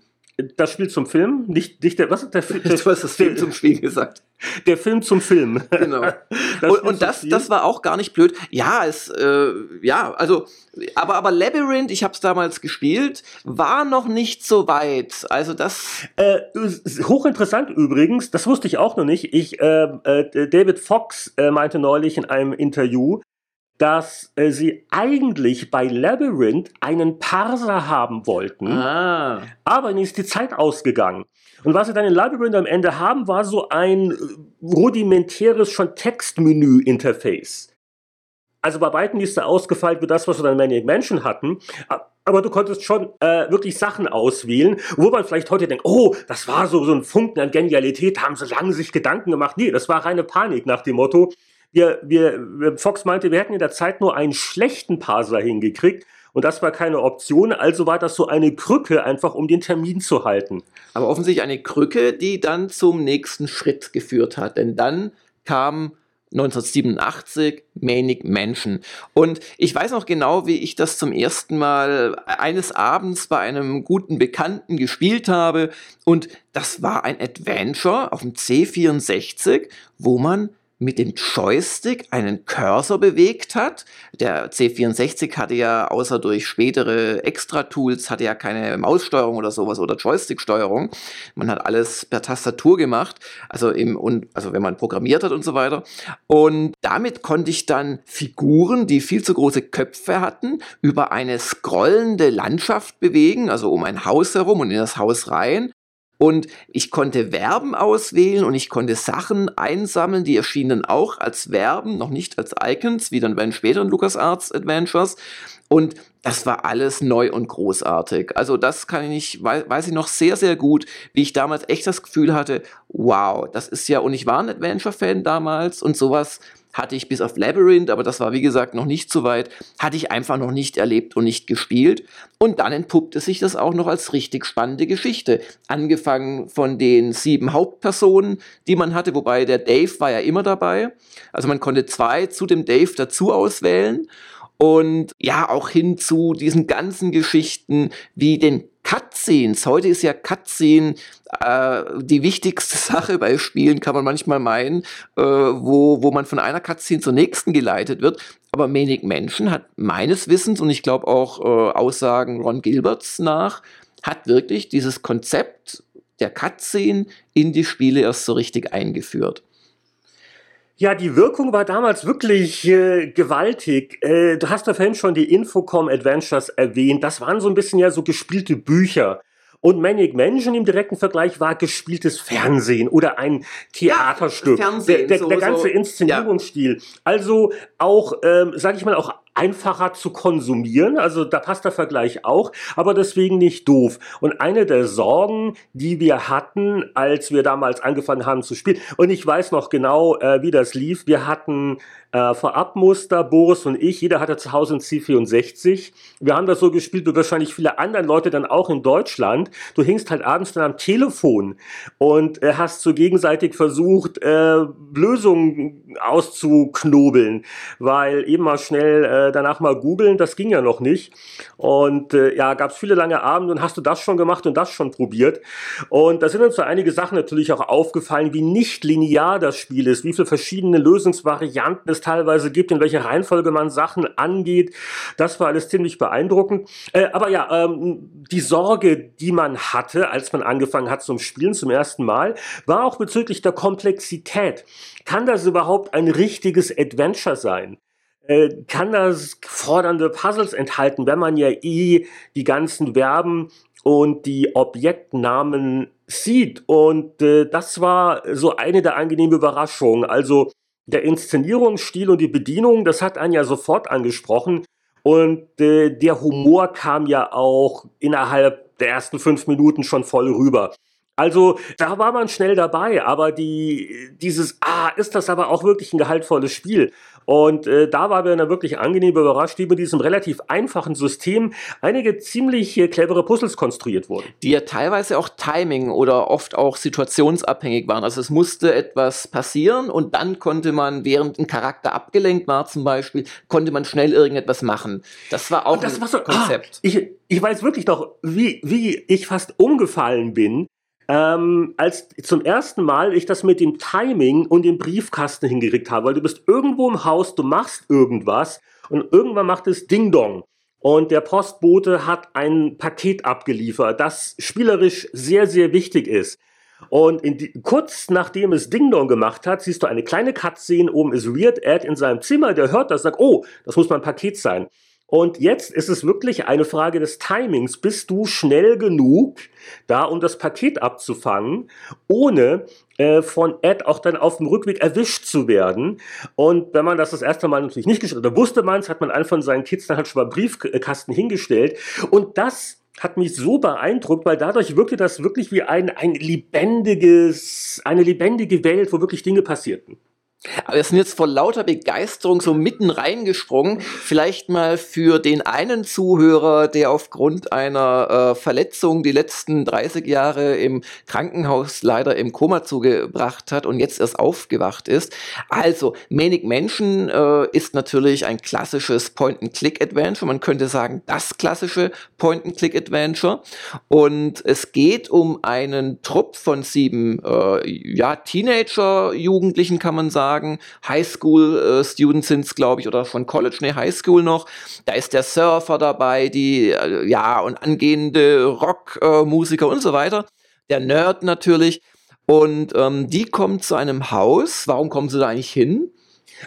Das Spiel zum Film, nicht, nicht der, was ist der Film? Du hast das Film zum Spiel gesagt. Der Film zum Film. Genau. Das und, und das, das war auch gar nicht blöd. Ja, es, äh, ja, also, aber, aber Labyrinth, ich habe es damals gespielt, war noch nicht so weit. Also das. Äh, hochinteressant übrigens, das wusste ich auch noch nicht. Ich, äh, äh David Fox äh, meinte neulich in einem Interview, dass äh, sie eigentlich bei Labyrinth einen Parser haben wollten, ah. aber ihnen ist die Zeit ausgegangen. Und was sie dann in Labyrinth am Ende haben, war so ein rudimentäres schon Textmenü-Interface. Also bei beiden ist er ausgefeilt wie das, was wir dann Maniac Mansion hatten. Aber du konntest schon äh, wirklich Sachen auswählen, wo man vielleicht heute denkt, oh, das war so, so ein Funken an Genialität, haben sie lange sich Gedanken gemacht. Nee, das war reine Panik nach dem Motto, wir, wir, Fox meinte, wir hätten in der Zeit nur einen schlechten Parser hingekriegt und das war keine Option, also war das so eine Krücke, einfach um den Termin zu halten. Aber offensichtlich eine Krücke, die dann zum nächsten Schritt geführt hat, denn dann kam 1987 Manic Mansion. Und ich weiß noch genau, wie ich das zum ersten Mal eines Abends bei einem guten Bekannten gespielt habe. Und das war ein Adventure auf dem C64, wo man mit dem Joystick einen Cursor bewegt hat. Der C64 hatte ja außer durch spätere Extra-Tools hatte ja keine Maussteuerung oder sowas oder Joystick-Steuerung. Man hat alles per Tastatur gemacht, also im und also wenn man programmiert hat und so weiter. Und damit konnte ich dann Figuren, die viel zu große Köpfe hatten, über eine scrollende Landschaft bewegen, also um ein Haus herum und in das Haus rein Und ich konnte Verben auswählen und ich konnte Sachen einsammeln, die erschienen auch als Verben, noch nicht als Icons, wie dann bei den späteren LucasArts Adventures. Und das war alles neu und großartig. Also das kann ich, weiß ich noch sehr, sehr gut, wie ich damals echt das Gefühl hatte, wow, das ist ja, und ich war ein Adventure-Fan damals und sowas hatte ich bis auf Labyrinth, aber das war wie gesagt noch nicht so weit, hatte ich einfach noch nicht erlebt und nicht gespielt. Und dann entpuppte sich das auch noch als richtig spannende Geschichte. Angefangen von den sieben Hauptpersonen, die man hatte, wobei der Dave war ja immer dabei. Also man konnte zwei zu dem Dave dazu auswählen und ja, auch hin zu diesen ganzen Geschichten wie den Cutscenes. Heute ist ja Cutscene äh, die wichtigste Sache bei Spielen, kann man manchmal meinen, äh, wo, wo man von einer Cutscene zur nächsten geleitet wird. Aber Manic Menschen hat meines Wissens und ich glaube auch äh, Aussagen Ron Gilberts nach, hat wirklich dieses Konzept der Cutscene in die Spiele erst so richtig eingeführt. Ja, die Wirkung war damals wirklich äh, gewaltig. Äh, du hast ja vorhin schon die Infocom Adventures erwähnt. Das waren so ein bisschen ja so gespielte Bücher. Und Manic Mansion im direkten Vergleich war gespieltes Fernsehen oder ein Theaterstück. Ja, Fernsehen, der, der, der ganze Inszenierungsstil. Ja. Also auch, ähm, sag ich mal, auch einfacher zu konsumieren. Also da passt der Vergleich auch, aber deswegen nicht doof. Und eine der Sorgen, die wir hatten, als wir damals angefangen haben zu spielen, und ich weiß noch genau, äh, wie das lief. Wir hatten äh, Vorabmuster, Boris und ich, jeder hatte zu Hause ein C64. Wir haben das so gespielt, wie wahrscheinlich viele andere Leute dann auch in Deutschland. Du hingst halt abends dann am Telefon und äh, hast so gegenseitig versucht, äh, Lösungen auszuknobeln, weil eben mal schnell äh, danach mal googeln, das ging ja noch nicht. Und äh, ja, gab es viele lange Abende und hast du das schon gemacht und das schon probiert. Und da sind uns so einige Sachen natürlich auch aufgefallen, wie nicht linear das Spiel ist, wie viele verschiedene Lösungsvarianten es teilweise gibt, in welcher Reihenfolge man Sachen angeht. Das war alles ziemlich beeindruckend. Äh, aber ja, ähm, die Sorge, die man hatte, als man angefangen hat zum Spielen zum ersten Mal, war auch bezüglich der Komplexität. Kann das überhaupt ein richtiges Adventure sein? Äh, kann das fordernde Puzzles enthalten, wenn man ja eh die ganzen Verben und die Objektnamen sieht. Und äh, das war so eine der angenehmen Überraschungen. Also der Inszenierungsstil und die Bedienung, das hat einen ja sofort angesprochen. Und äh, der Humor kam ja auch innerhalb der ersten fünf Minuten schon voll rüber. Also da war man schnell dabei, aber die, dieses, ah, ist das aber auch wirklich ein gehaltvolles Spiel? Und äh, da waren wir dann wirklich angenehm überrascht, wie mit diesem relativ einfachen System einige ziemlich äh, clevere Puzzles konstruiert wurden. Die ja teilweise auch Timing oder oft auch situationsabhängig waren. Also es musste etwas passieren und dann konnte man, während ein Charakter abgelenkt war zum Beispiel, konnte man schnell irgendetwas machen. Das war auch das ein so, Konzept. Ah, ich, ich weiß wirklich noch, wie, wie ich fast umgefallen bin, ähm, als zum ersten Mal ich das mit dem Timing und dem Briefkasten hingekriegt habe, weil du bist irgendwo im Haus, du machst irgendwas und irgendwann macht es Ding Dong. Und der Postbote hat ein Paket abgeliefert, das spielerisch sehr, sehr wichtig ist. Und die, kurz nachdem es Ding Dong gemacht hat, siehst du eine kleine Cutscene, oben ist Weird Ed in seinem Zimmer, der hört das, sagt, oh, das muss mein Paket sein. Und jetzt ist es wirklich eine Frage des Timings. Bist du schnell genug da, um das Paket abzufangen, ohne äh, von Ed auch dann auf dem Rückweg erwischt zu werden? Und wenn man das das erste Mal natürlich nicht gestellt hat, da wusste man es, hat man einen von seinen Kids dann halt schon mal Briefkasten hingestellt. Und das hat mich so beeindruckt, weil dadurch wirkte das wirklich wie ein, ein lebendiges, eine lebendige Welt, wo wirklich Dinge passierten. Aber wir sind jetzt vor lauter Begeisterung so mitten reingesprungen. Vielleicht mal für den einen Zuhörer, der aufgrund einer äh, Verletzung die letzten 30 Jahre im Krankenhaus leider im Koma zugebracht hat und jetzt erst aufgewacht ist. Also, Manic Mansion äh, ist natürlich ein klassisches Point-and-Click-Adventure. Man könnte sagen, das klassische Point-and-Click-Adventure. Und es geht um einen Trupp von sieben äh, ja, Teenager-Jugendlichen, kann man sagen sagen. Highschool-Students äh, sind es, glaube ich, oder von College, nee, Highschool noch. Da ist der Surfer dabei, die, äh, ja, und angehende Rockmusiker äh, und so weiter. Der Nerd natürlich. Und ähm, die kommt zu einem Haus. Warum kommen sie da eigentlich hin?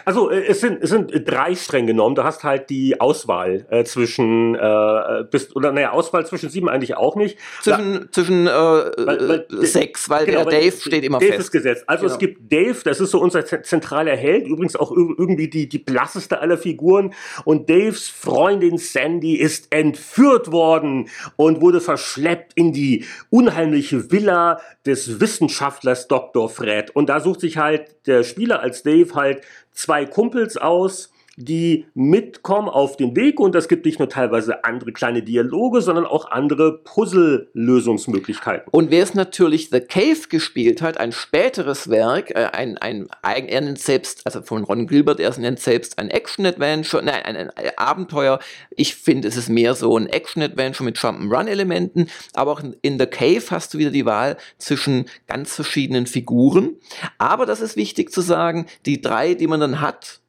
Also äh, es sind, es sind drei streng genommen. Du hast halt die Auswahl äh, zwischen äh, bis, oder naja, Auswahl zwischen sieben eigentlich auch nicht. Zwischen, ja. zwischen äh, weil, weil, sechs, weil genau, der Dave steht immer Dave fest. ist gesetzt. Also genau. es gibt Dave, das ist so unser zentraler Held, übrigens auch irgendwie die, die blasseste aller Figuren. Und Daves Freundin Sandy ist entführt worden und wurde verschleppt in die unheimliche Villa des Wissenschaftlers Dr. Fred. Und da sucht sich halt der Spieler als Dave halt zwei Kumpels aus, die mitkommen auf den Weg und es gibt nicht nur teilweise andere kleine Dialoge, sondern auch andere Puzzle-Lösungsmöglichkeiten. Und wer es natürlich The Cave gespielt hat, ein späteres Werk, äh, ein, ein, er nennt selbst, also von Ron Gilbert, er nennt selbst ein Action-Adventure, nein, ein, ein, ein, Abenteuer. Ich finde, es ist mehr so ein Action-Adventure mit Jump'n'Run-Elementen, aber auch in The Cave hast du wieder die Wahl zwischen ganz verschiedenen Figuren. Aber das ist wichtig zu sagen, die drei, die man dann hat,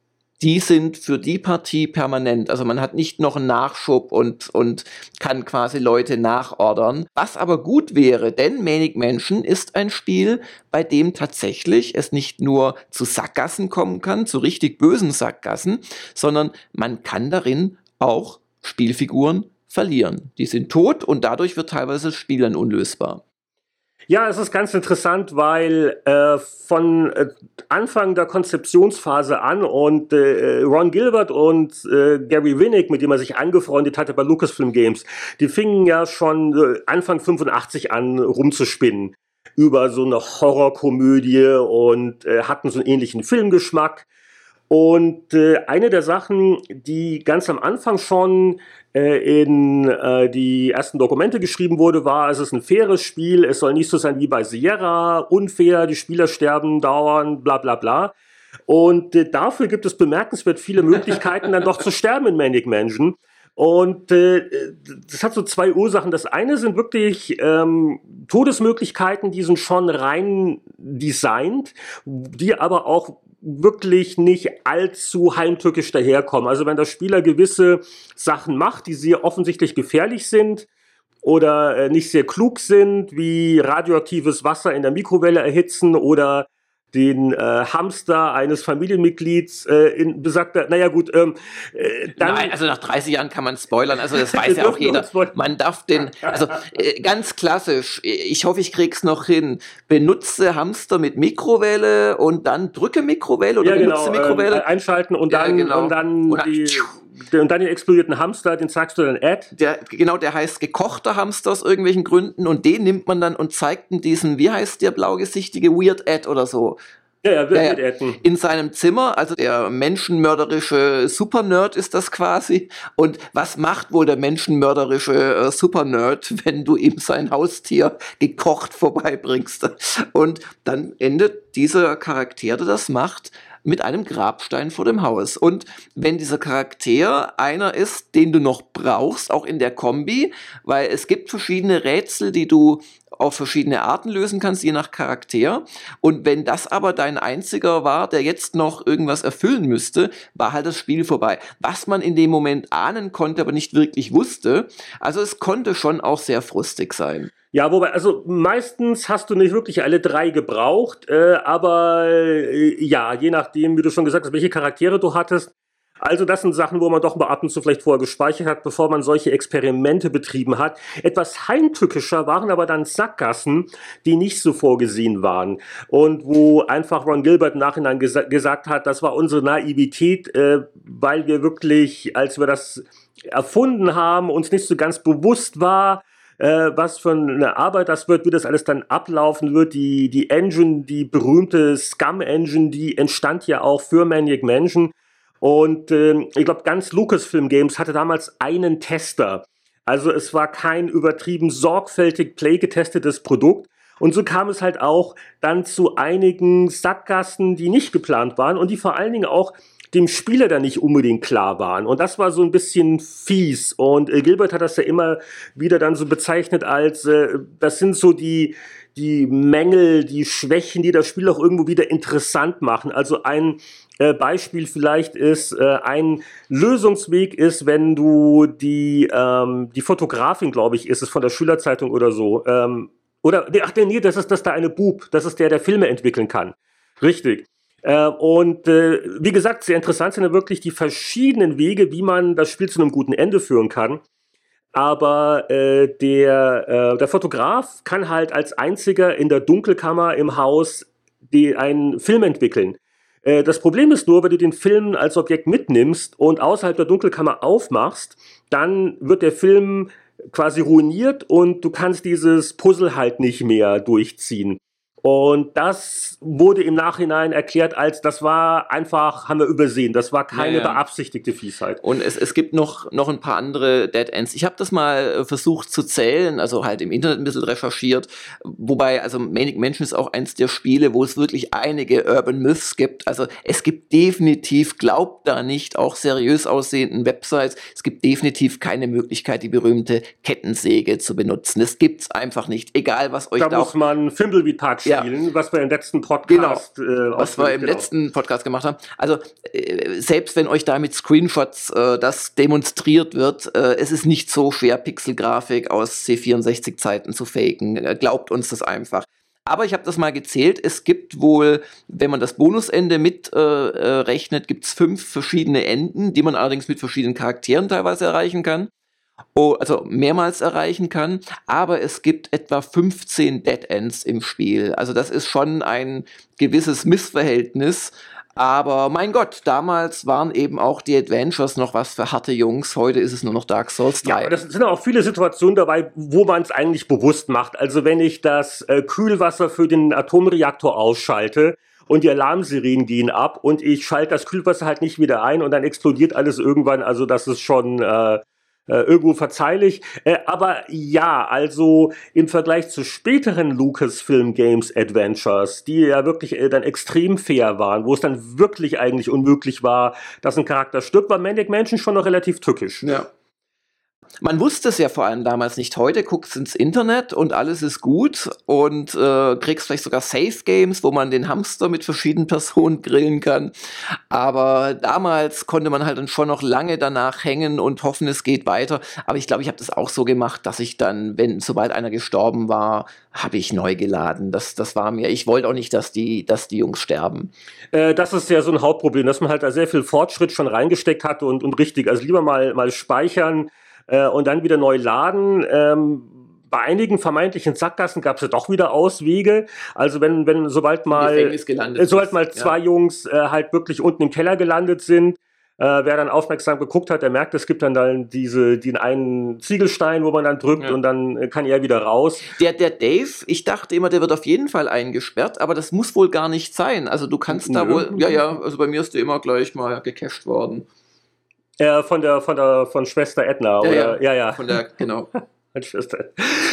die sind für die Partie permanent. Also man hat nicht noch einen Nachschub und, und kann quasi Leute nachordern. Was aber gut wäre, denn Manic Mansion ist ein Spiel, bei dem tatsächlich es nicht nur zu Sackgassen kommen kann, zu richtig bösen Sackgassen, sondern man kann darin auch Spielfiguren verlieren. Die sind tot und dadurch wird teilweise das Spiel dann unlösbar. Ja, es ist ganz interessant, weil äh, von äh, Anfang der Konzeptionsphase an und äh, Ron Gilbert und äh, Gary Winnick, mit dem er sich angefreundet hatte bei Lucasfilm Games, die fingen ja schon äh, Anfang 85 an rumzuspinnen über so eine Horrorkomödie und äh, hatten so einen ähnlichen Filmgeschmack. Und äh, eine der Sachen, die ganz am Anfang schon äh, in äh, die ersten Dokumente geschrieben wurde, war, es ist ein faires Spiel, es soll nicht so sein wie bei Sierra, unfair, die Spieler sterben dauernd, bla bla bla. Und äh, dafür gibt es bemerkenswert viele Möglichkeiten, dann doch zu sterben in Manic Mansion. Und äh, das hat so zwei Ursachen. Das eine sind wirklich ähm, Todesmöglichkeiten, die sind schon rein designt, die aber auch wirklich nicht allzu heimtückisch daherkommen. Also wenn der Spieler gewisse Sachen macht, die sehr offensichtlich gefährlich sind oder äh, nicht sehr klug sind, wie radioaktives Wasser in der Mikrowelle erhitzen oder den äh, Hamster eines Familienmitglieds äh, in besagter, naja gut, ähm, äh, dann... Nein, also nach 30 Jahren kann man spoilern, also das weiß ja auch jeder. Man darf den, also äh, ganz klassisch, ich hoffe, ich krieg's noch hin, benutze Hamster mit Mikrowelle und dann drücke Mikrowelle oder ja, benutze genau, Mikrowelle. Äh, einschalten und dann, ja, genau. und dann und die... Und dann den explodierten Hamster, den zeigst du dann Ad. Der, genau, der heißt gekochter Hamster aus irgendwelchen Gründen und den nimmt man dann und zeigt in diesen, wie heißt der blaugesichtige Weird Ad oder so. Ja, ja, ja, ja. In seinem Zimmer, also der menschenmörderische Supernerd ist das quasi. Und was macht wohl der menschenmörderische äh, Supernerd, wenn du ihm sein Haustier gekocht vorbeibringst? Und dann endet dieser Charakter, der das macht, mit einem Grabstein vor dem Haus. Und wenn dieser Charakter einer ist, den du noch brauchst, auch in der Kombi, weil es gibt verschiedene Rätsel, die du auf verschiedene Arten lösen kannst, je nach Charakter. Und wenn das aber dein einziger war, der jetzt noch irgendwas erfüllen müsste, war halt das Spiel vorbei. Was man in dem Moment ahnen konnte, aber nicht wirklich wusste. Also es konnte schon auch sehr frustig sein. Ja, wobei, also meistens hast du nicht wirklich alle drei gebraucht, äh, aber äh, ja, je nachdem, wie du schon gesagt hast, welche Charaktere du hattest. Also das sind Sachen, wo man doch mal ab und zu vielleicht vorher gespeichert hat, bevor man solche Experimente betrieben hat. Etwas heimtückischer waren aber dann Sackgassen, die nicht so vorgesehen waren und wo einfach Ron Gilbert im Nachhinein gesa gesagt hat, das war unsere Naivität, äh, weil wir wirklich, als wir das erfunden haben, uns nicht so ganz bewusst war, äh, was für eine Arbeit das wird, wie das alles dann ablaufen wird. Die, die Engine, die berühmte Scum-Engine, die entstand ja auch für Maniac Mansion. Und äh, ich glaube, ganz Lucasfilm Games hatte damals einen Tester. Also es war kein übertrieben sorgfältig play getestetes Produkt. Und so kam es halt auch dann zu einigen Sackgassen, die nicht geplant waren und die vor allen Dingen auch dem Spieler dann nicht unbedingt klar waren. Und das war so ein bisschen fies. Und äh, Gilbert hat das ja immer wieder dann so bezeichnet als, äh, das sind so die, die Mängel, die Schwächen, die das Spiel auch irgendwo wieder interessant machen. Also ein äh, Beispiel vielleicht ist, äh, ein Lösungsweg ist, wenn du die, ähm, die Fotografin, glaube ich, ist es von der Schülerzeitung oder so, ähm, oder, ach nee, das ist das da eine Bub, das ist der, der Filme entwickeln kann. Richtig Äh, und äh, wie gesagt, sehr interessant sind ja wirklich die verschiedenen Wege, wie man das Spiel zu einem guten Ende führen kann. Aber äh, der, äh, der Fotograf kann halt als einziger in der Dunkelkammer im Haus die, einen Film entwickeln. Äh, das Problem ist nur, wenn du den Film als Objekt mitnimmst und außerhalb der Dunkelkammer aufmachst, dann wird der Film quasi ruiniert und du kannst dieses Puzzle halt nicht mehr durchziehen. Und das wurde im Nachhinein erklärt als, das war einfach, haben wir übersehen, das war keine ja, ja. beabsichtigte Fiesheit. Und es, es gibt noch, noch ein paar andere Dead Ends. Ich habe das mal äh, versucht zu zählen, also halt im Internet ein bisschen recherchiert, wobei, also Manic Mansion ist auch eins der Spiele, wo es wirklich einige Urban Myths gibt. Also es gibt definitiv, glaubt da nicht, auch seriös aussehenden Websites, es gibt definitiv keine Möglichkeit, die berühmte Kettensäge zu benutzen. Das gibt's einfach nicht, egal was euch da, da muss man Fimbleweed Park spielen, ja. was wir im letzten Podcast, genau. äh, was wir im genau. letzten Podcast gemacht haben. Also äh, selbst wenn euch da mit Screenshots äh, das demonstriert wird, äh, es ist nicht so schwer, Pixelgrafik aus C64-Zeiten zu faken. Äh, glaubt uns das einfach. Aber ich habe das mal gezählt. Es gibt wohl, wenn man das Bonusende mitrechnet, äh, gibt es fünf verschiedene Enden, die man allerdings mit verschiedenen Charakteren teilweise erreichen kann oh, also mehrmals erreichen kann, aber es gibt etwa 15 Dead Ends im Spiel. Also das ist schon ein gewisses Missverhältnis. Aber mein Gott, damals waren eben auch die Adventures noch was für harte Jungs. Heute ist es nur noch Dark Souls 3. Ja, das sind auch viele Situationen dabei, wo man es eigentlich bewusst macht. Also wenn ich das äh, Kühlwasser für den Atomreaktor ausschalte, und die Alarmsirenen gehen ab und ich schalte das Kühlwasser halt nicht wieder ein und dann explodiert alles irgendwann. Also das ist schon äh, äh, irgendwo verzeihlich. Äh, aber ja, also im Vergleich zu späteren Lucasfilm Games Adventures, die ja wirklich äh, dann extrem fair waren, wo es dann wirklich eigentlich unmöglich war, dass ein Charakter stirbt, war Manic Mansion schon noch relativ tückisch. Ja. Man wusste es ja vor allem damals nicht. Heute guckst ins Internet und alles ist gut und äh, kriegst vielleicht sogar Safe Games, wo man den Hamster mit verschiedenen Personen grillen kann. Aber damals konnte man halt dann schon noch lange danach hängen und hoffen, es geht weiter. Aber ich glaube, ich habe das auch so gemacht, dass ich dann, wenn sobald einer gestorben war, habe ich neu geladen. Das, das war mir. Ich wollte auch nicht, dass die, dass die Jungs sterben. Äh, das ist ja so ein Hauptproblem, dass man halt da sehr viel Fortschritt schon reingesteckt hat und, und richtig. Also lieber mal mal speichern äh, und dann wieder neu laden. Ähm, bei einigen vermeintlichen Sackgassen gab es ja doch wieder Auswege. Also wenn, wenn sobald mal, äh, sobald mal zwei ja. Jungs äh, halt wirklich unten im Keller gelandet sind, äh, wer dann aufmerksam geguckt hat, der merkt, es gibt dann, dann diese, den einen Ziegelstein, wo man dann drückt ja. und dann äh, kann er wieder raus. Der, der Dave, ich dachte immer, der wird auf jeden Fall eingesperrt, aber das muss wohl gar nicht sein. Also du kannst Nö. da wohl, ja, ja, also bei mir ist der immer gleich mal gecached worden. Äh, von der, von der, von Schwester Edna, ja, oder? Ja, ja. Von der, genau. Schwester.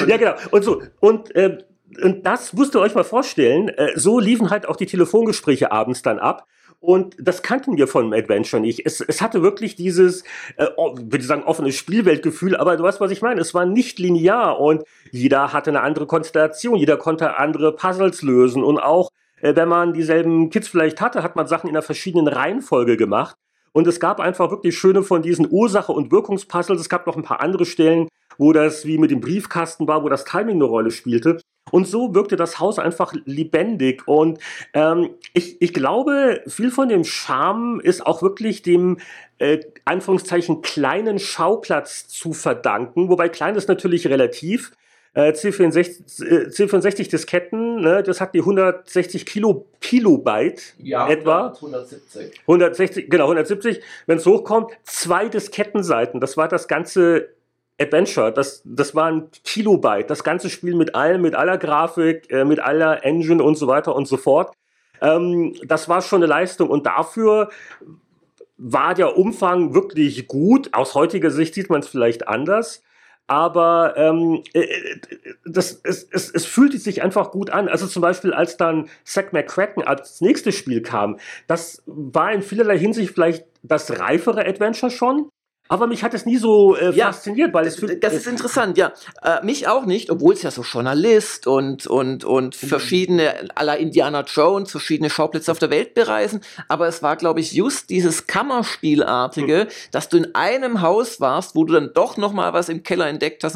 Ja, genau. Und so. Und, äh, und das musst ihr euch mal vorstellen. Äh, so liefen halt auch die Telefongespräche abends dann ab. Und das kannten wir von Adventure nicht. Es, es hatte wirklich dieses, äh, würde ich sagen, offenes Spielweltgefühl, aber du weißt, was ich meine. Es war nicht linear und jeder hatte eine andere Konstellation, jeder konnte andere Puzzles lösen und auch äh, wenn man dieselben Kids vielleicht hatte, hat man Sachen in einer verschiedenen Reihenfolge gemacht. Und es gab einfach wirklich schöne von diesen Ursache- und Wirkungspuzzles. Es gab noch ein paar andere Stellen, wo das wie mit dem Briefkasten war, wo das Timing eine Rolle spielte. Und so wirkte das Haus einfach lebendig. Und ähm, ich, ich glaube, viel von dem Charme ist auch wirklich dem äh, Anführungszeichen kleinen Schauplatz zu verdanken. Wobei klein ist natürlich relativ. Äh, C64, äh, C64 Disketten, ne, das hat die 160 Kilo, Kilobyte ja, etwa. 170. 160, genau, 170. Wenn es hochkommt, zwei Diskettenseiten. Das war das ganze Adventure. Das, das war ein Kilobyte. Das ganze Spiel mit allem, mit aller Grafik, äh, mit aller Engine und so weiter und so fort. Ähm, das war schon eine Leistung und dafür war der Umfang wirklich gut. Aus heutiger Sicht sieht man es vielleicht anders aber ähm, äh, äh, das, es, es, es fühlte sich einfach gut an. Also zum Beispiel, als dann Zack McCracken als nächstes Spiel kam, das war in vielerlei Hinsicht vielleicht das reifere Adventure schon, Aber mich hat es nie so äh, ja, fasziniert, weil es das ist interessant, ja. Äh, mich auch nicht, obwohl es ja so Journalist und und und mhm. verschiedene aller Indiana Jones verschiedene Schauplätze auf der Welt bereisen. Aber es war, glaube ich, just dieses Kammerspielartige, mhm. dass du in einem Haus warst, wo du dann doch noch mal was im Keller entdeckt hast.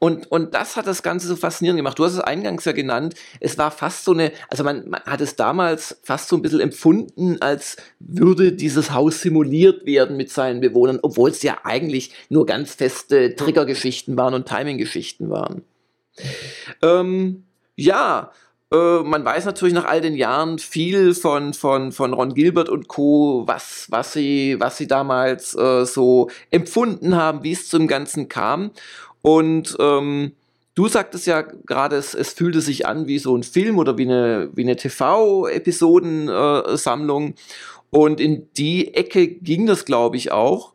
Und und das hat das Ganze so faszinierend gemacht. Du hast es eingangs ja genannt. Es war fast so eine, also man, man hat es damals fast so ein bisschen empfunden, als würde dieses Haus simuliert werden mit seinen Bewohnern, obwohl es ja ja eigentlich nur ganz feste Triggergeschichten waren und Timing-Geschichten waren. Ähm, ja, äh, man weiß natürlich nach all den Jahren viel von, von, von Ron Gilbert und Co., was, was, sie, was sie damals äh, so empfunden haben, wie es zum Ganzen kam. Und ähm, du sagtest ja gerade, es, es fühlte sich an wie so ein Film oder wie eine, wie eine TV-Episodensammlung. Und in die Ecke ging das, glaube ich, auch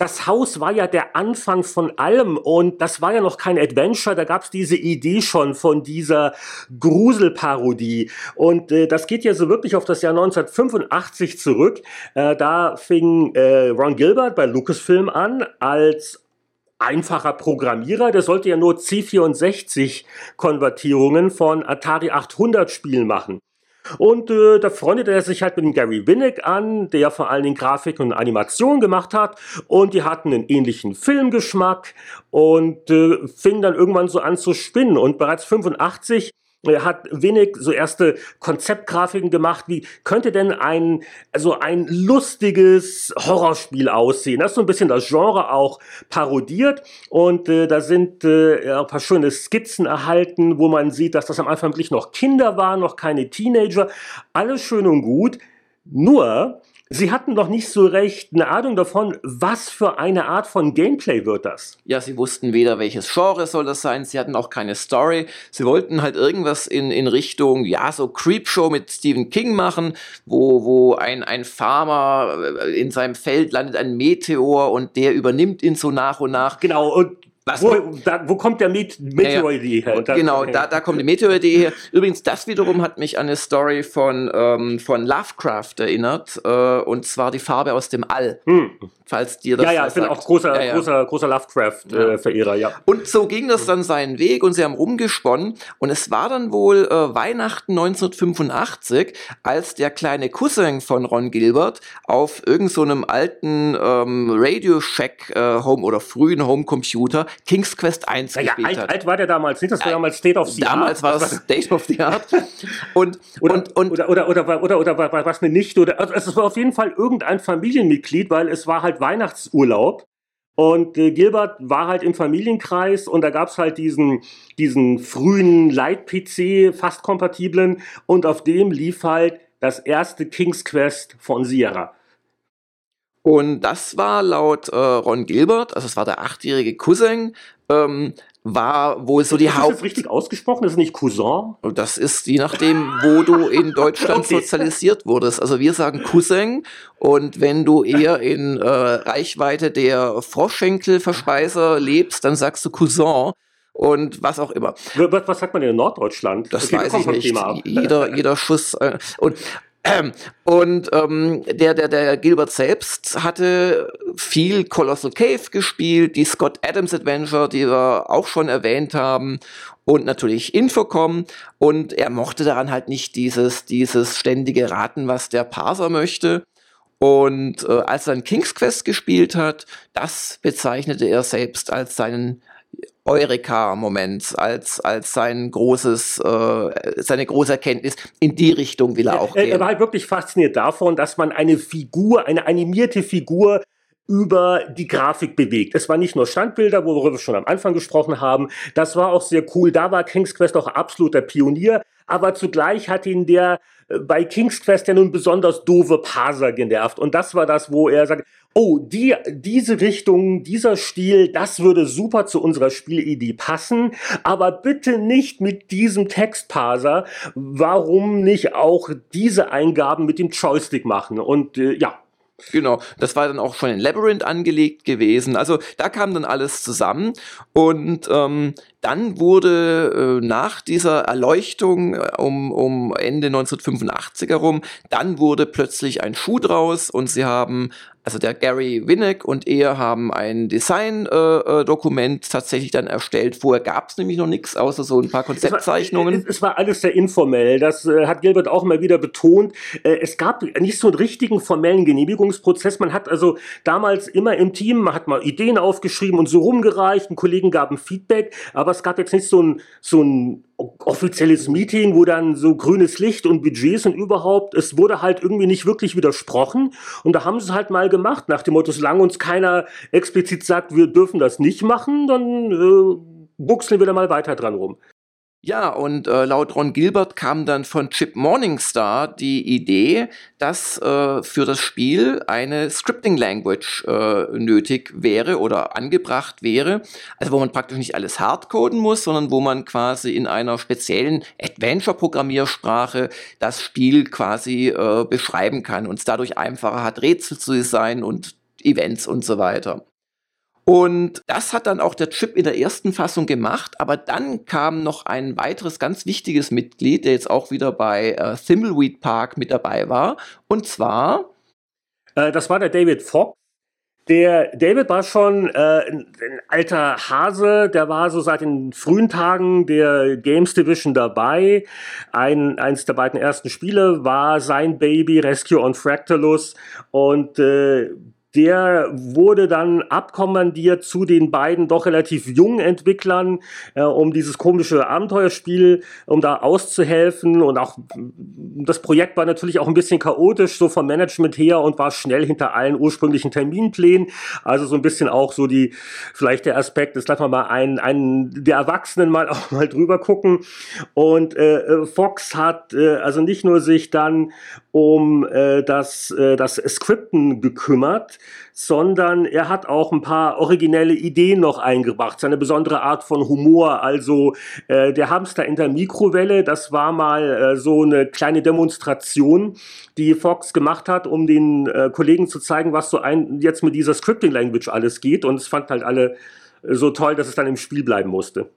das Haus war ja der Anfang von allem und das war ja noch kein Adventure, da gab es diese Idee schon von dieser Gruselparodie und äh, das geht ja so wirklich auf das Jahr 1985 zurück. Äh, da fing äh, Ron Gilbert bei Lucasfilm an als einfacher Programmierer, der sollte ja nur C64-Konvertierungen von Atari 800 Spielen machen. Und äh, da freundete er sich halt mit dem Gary Winnick an, der vor allen Dingen Grafik und Animation gemacht hat. Und die hatten einen ähnlichen Filmgeschmack und äh, fingen dann irgendwann so an zu spinnen. Und bereits 85 er hat wenig so erste Konzeptgrafiken gemacht, wie könnte denn ein, also ein lustiges Horrorspiel aussehen. Das ist so ein bisschen das Genre auch parodiert und äh, da sind äh, ein paar schöne Skizzen erhalten, wo man sieht, dass das am Anfang wirklich noch Kinder waren, noch keine Teenager. Alles schön und gut. Nur, Sie hatten doch nicht so recht eine Ahnung davon, was für eine Art von Gameplay wird das. Ja, sie wussten weder, welches Genre soll das sein, sie hatten auch keine Story. Sie wollten halt irgendwas in, in Richtung, ja, so Creepshow mit Stephen King machen, wo, wo ein, ein Farmer äh, in seinem Feld landet ein Meteor und der übernimmt ihn so nach und nach. Genau, und wo, da, wo, kommt der Met Meteor-Idee her? Da, genau, okay. da, da kommt die Meteor-Idee her. Übrigens, das wiederum hat mich an eine Story von, ähm, von Lovecraft erinnert, äh, und zwar die Farbe aus dem All. Hm. Falls dir das Ja, ja, ich bin auch großer, ja, ja. großer, großer Lovecraft-Verehrer, äh, ja. Und so ging das dann seinen Weg und sie haben rumgesponnen und es war dann wohl äh, Weihnachten 1985, als der kleine Cousin von Ron Gilbert auf irgendeinem so alten ähm, Radio Shack äh, Home oder frühen Homecomputer King's Quest 1 ja, gespielt ja, alt, hat. alt war der damals nicht, das war damals State of the Art. Damals war es State of the Art. Und, oder, und, und, oder, oder, oder, oder, oder, oder, oder was eine Nichte oder, also es war auf jeden Fall irgendein Familienmitglied, weil es war halt Weihnachtsurlaub. Und äh, Gilbert war halt im Familienkreis und da gab's halt diesen, diesen frühen Light-PC, fast kompatiblen, und auf dem lief halt das erste King's Quest von Sierra. Und das war laut äh, Ron Gilbert, also es war der achtjährige Cousin, ähm, war wohl so die ist Haupt. Ist das richtig ausgesprochen? Das ist nicht Cousin? Das ist je nachdem, wo du in Deutschland okay. sozialisiert wurdest. Also wir sagen Cousin und wenn du eher in äh, Reichweite der Froschschenkelverspeiser lebst, dann sagst du Cousin und was auch immer. Was, sagt man in Norddeutschland? Das okay, weiß ich nicht. Jeder, jeder Schuss. Äh, und und ähm, der, der, der Gilbert selbst hatte viel Colossal Cave gespielt, die Scott Adams Adventure, die wir auch schon erwähnt haben, und natürlich Infocom. Und er mochte daran halt nicht dieses, dieses ständige Raten, was der Parser möchte. Und äh, als er dann King's Quest gespielt hat, das bezeichnete er selbst als seinen Eureka-Moment, als, als sein großes, äh, seine große Erkenntnis. In die Richtung will er auch er, gehen. Er war halt wirklich fasziniert davon, dass man eine Figur, eine animierte Figur über die Grafik bewegt. Es war nicht nur Standbilder, worüber wir schon am Anfang gesprochen haben. Das war auch sehr cool. Da war King's Quest auch absoluter Pionier. Aber zugleich hat ihn der äh, bei King's Quest ja nun besonders doofe Parser genervt. Und das war das, wo er sagt, oh, die, diese Richtung, dieser Stil, das würde super zu unserer Spielidee passen, aber bitte nicht mit diesem Textparser. Warum nicht auch diese Eingaben mit dem Joystick machen? Und äh, ja, Genau, das war dann auch schon in Labyrinth angelegt gewesen. Also da kam dann alles zusammen und ähm, dann wurde äh, nach dieser Erleuchtung äh, um, um Ende 1985 herum, dann wurde plötzlich ein Schuh draus und sie haben also der Gary Winnick und er haben ein Design-Dokument äh, äh tatsächlich dann erstellt. Vorher gab es nämlich noch nichts, außer so ein paar Konzeptzeichnungen. Es war, es war alles sehr informell. Das äh, hat Gilbert auch mal wieder betont. Äh, es gab nicht so einen richtigen formellen Genehmigungsprozess. Man hat also damals immer im Team, man hat mal Ideen aufgeschrieben und so rumgereicht. Ein Kollegen gaben Feedback, aber es gab jetzt nicht so ein, so ein offizielles Meeting, wo dann so grünes Licht und Budgets und überhaupt, es wurde halt irgendwie nicht wirklich widersprochen. Und da haben sie es halt mal gemacht, nach dem Motto, solange uns keiner explizit sagt, wir dürfen das nicht machen, dann äh, buchseln wir da mal weiter dran rum. Ja, und äh, laut Ron Gilbert kam dann von Chip Morningstar die Idee, dass äh, für das Spiel eine Scripting Language äh, nötig wäre oder angebracht wäre. Also wo man praktisch nicht alles hardcoden muss, sondern wo man quasi in einer speziellen Adventure-Programmiersprache das Spiel quasi äh, beschreiben kann und es dadurch einfacher hat, Rätsel zu designen und Events und so weiter. Und das hat dann auch der Chip in der ersten Fassung gemacht, aber dann kam noch ein weiteres ganz wichtiges Mitglied, der jetzt auch wieder bei äh, Thimbleweed Park mit dabei war, und zwar äh, das war der David Fox. Der David war schon äh, ein, alter Hase, der war so seit den frühen Tagen der Games Division dabei. Ein, eins der beiden ersten Spiele war sein Baby Rescue on Fractalus und äh, der wurde dann abkommandiert zu den beiden doch relativ jungen Entwicklern, äh, um dieses komische Abenteuerspiel, um da auszuhelfen. Und auch das Projekt war natürlich auch ein bisschen chaotisch, so vom Management her und war schnell hinter allen ursprünglichen Terminplänen. Also so ein bisschen auch so die, vielleicht der Aspekt, ist, lassen wir mal einen, einen der Erwachsenen mal auch mal drüber gucken. Und äh, Fox hat äh, also nicht nur sich dann um äh, das, äh, das Skripten gekümmert, sondern er hat auch ein paar originelle Ideen noch eingebracht, seine besondere Art von Humor. Also äh, der Hamster in der Mikrowelle, das war mal äh, so eine kleine Demonstration, die Fox gemacht hat, um den äh, Kollegen zu zeigen, was so ein, jetzt mit dieser Scripting Language alles geht. Und es fand halt alle äh, so toll, dass es dann im Spiel bleiben musste.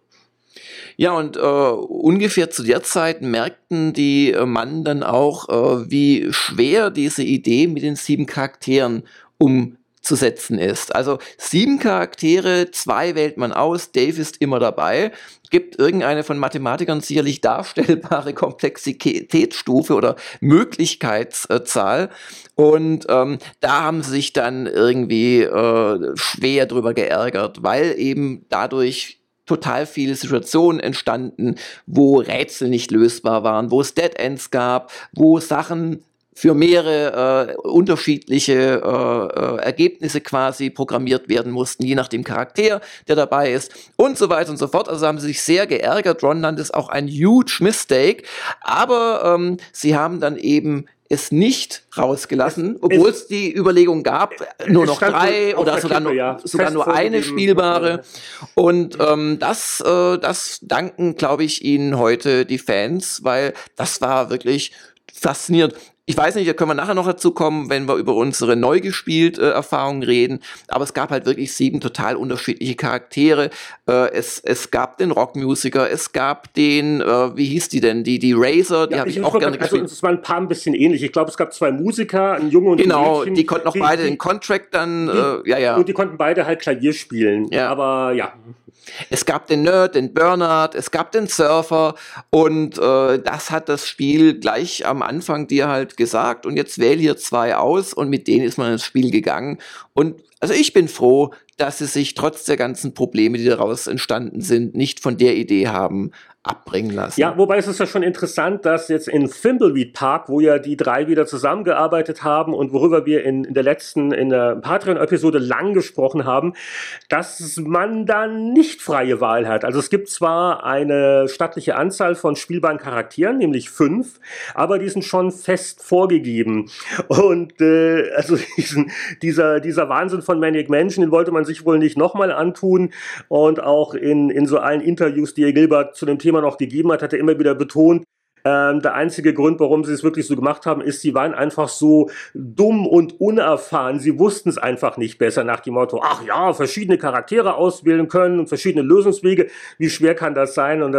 Ja, und äh, ungefähr zu der Zeit merkten die äh, Mann dann auch, äh, wie schwer diese Idee mit den sieben Charakteren umzusetzen ist. Also sieben Charaktere, zwei wählt man aus, Dave ist immer dabei, gibt irgendeine von Mathematikern sicherlich darstellbare Komplexitätsstufe oder Möglichkeitszahl. Und ähm, da haben sie sich dann irgendwie äh, schwer drüber geärgert, weil eben dadurch total viele Situationen entstanden, wo Rätsel nicht lösbar waren, wo es Dead Ends gab, wo Sachen für mehrere äh, unterschiedliche äh, äh, Ergebnisse quasi programmiert werden mussten, je nach dem Charakter, der dabei ist und so weiter und so fort. Also haben sie sich sehr geärgert. Ron nannte es auch ein huge mistake, aber ähm, sie haben dann eben es nicht rausgelassen, obwohl es, die Überlegung gab, nur noch drei oder sogar, Kippe, nur, ja. sogar nur eine spielbare. Und ähm, das, äh, das danken, glaube ich, Ihnen heute die Fans, weil das war wirklich faszinierend. Ich weiß nicht, da können wir nachher noch dazu kommen, wenn wir über unsere neu gespielt äh, Erfahrungen reden. Aber es gab halt wirklich sieben total unterschiedliche Charaktere. Äh, es, es gab den Rockmusiker, es gab den, äh, wie hieß die denn? Die, die Razor, die ja, habe ich, ich auch gerne also, Es waren ein paar ein bisschen ähnlich. Ich glaube, es gab zwei Musiker, ein Junge und genau, ein Mädchen. Genau, die konnten auch beide die, den Contract dann, die, äh, ja, ja. Und die konnten beide halt Klavier spielen. Ja. Aber ja. Es gab den Nerd, den Bernard, es gab den Surfer und äh, das hat das Spiel gleich am Anfang dir halt gesagt und jetzt wähl hier zwei aus und mit denen ist man ins Spiel gegangen und also ich bin froh, dass sie sich trotz der ganzen Probleme, die daraus entstanden sind, nicht von der Idee haben abbringen lassen. Ja, wobei es ist ja schon interessant, dass jetzt in Thimbleweed Park, wo ja die drei wieder zusammengearbeitet haben und worüber wir in, in der letzten, in der Patreon-Episode lang gesprochen haben, dass man dann nicht freie Wahl hat. Also es gibt zwar eine stattliche Anzahl von spielbaren Charakteren, nämlich fünf, aber die sind schon fest vorgegeben. Und äh, also diesen, dieser, dieser Wahnsinn von Manic Mansion, den wollte man sich wohl nicht nochmal antun. Und auch in, in so allen Interviews, die Gilbert zu dem Thema Thema noch gegeben hat, hat er immer wieder betont, Ähm, der einzige Grund, warum sie es wirklich so gemacht haben, ist, sie waren einfach so dumm und unerfahren. Sie wussten es einfach nicht besser nach dem Motto, ach ja, verschiedene Charaktere auswählen können und verschiedene Lösungswege. Wie schwer kann das sein? Und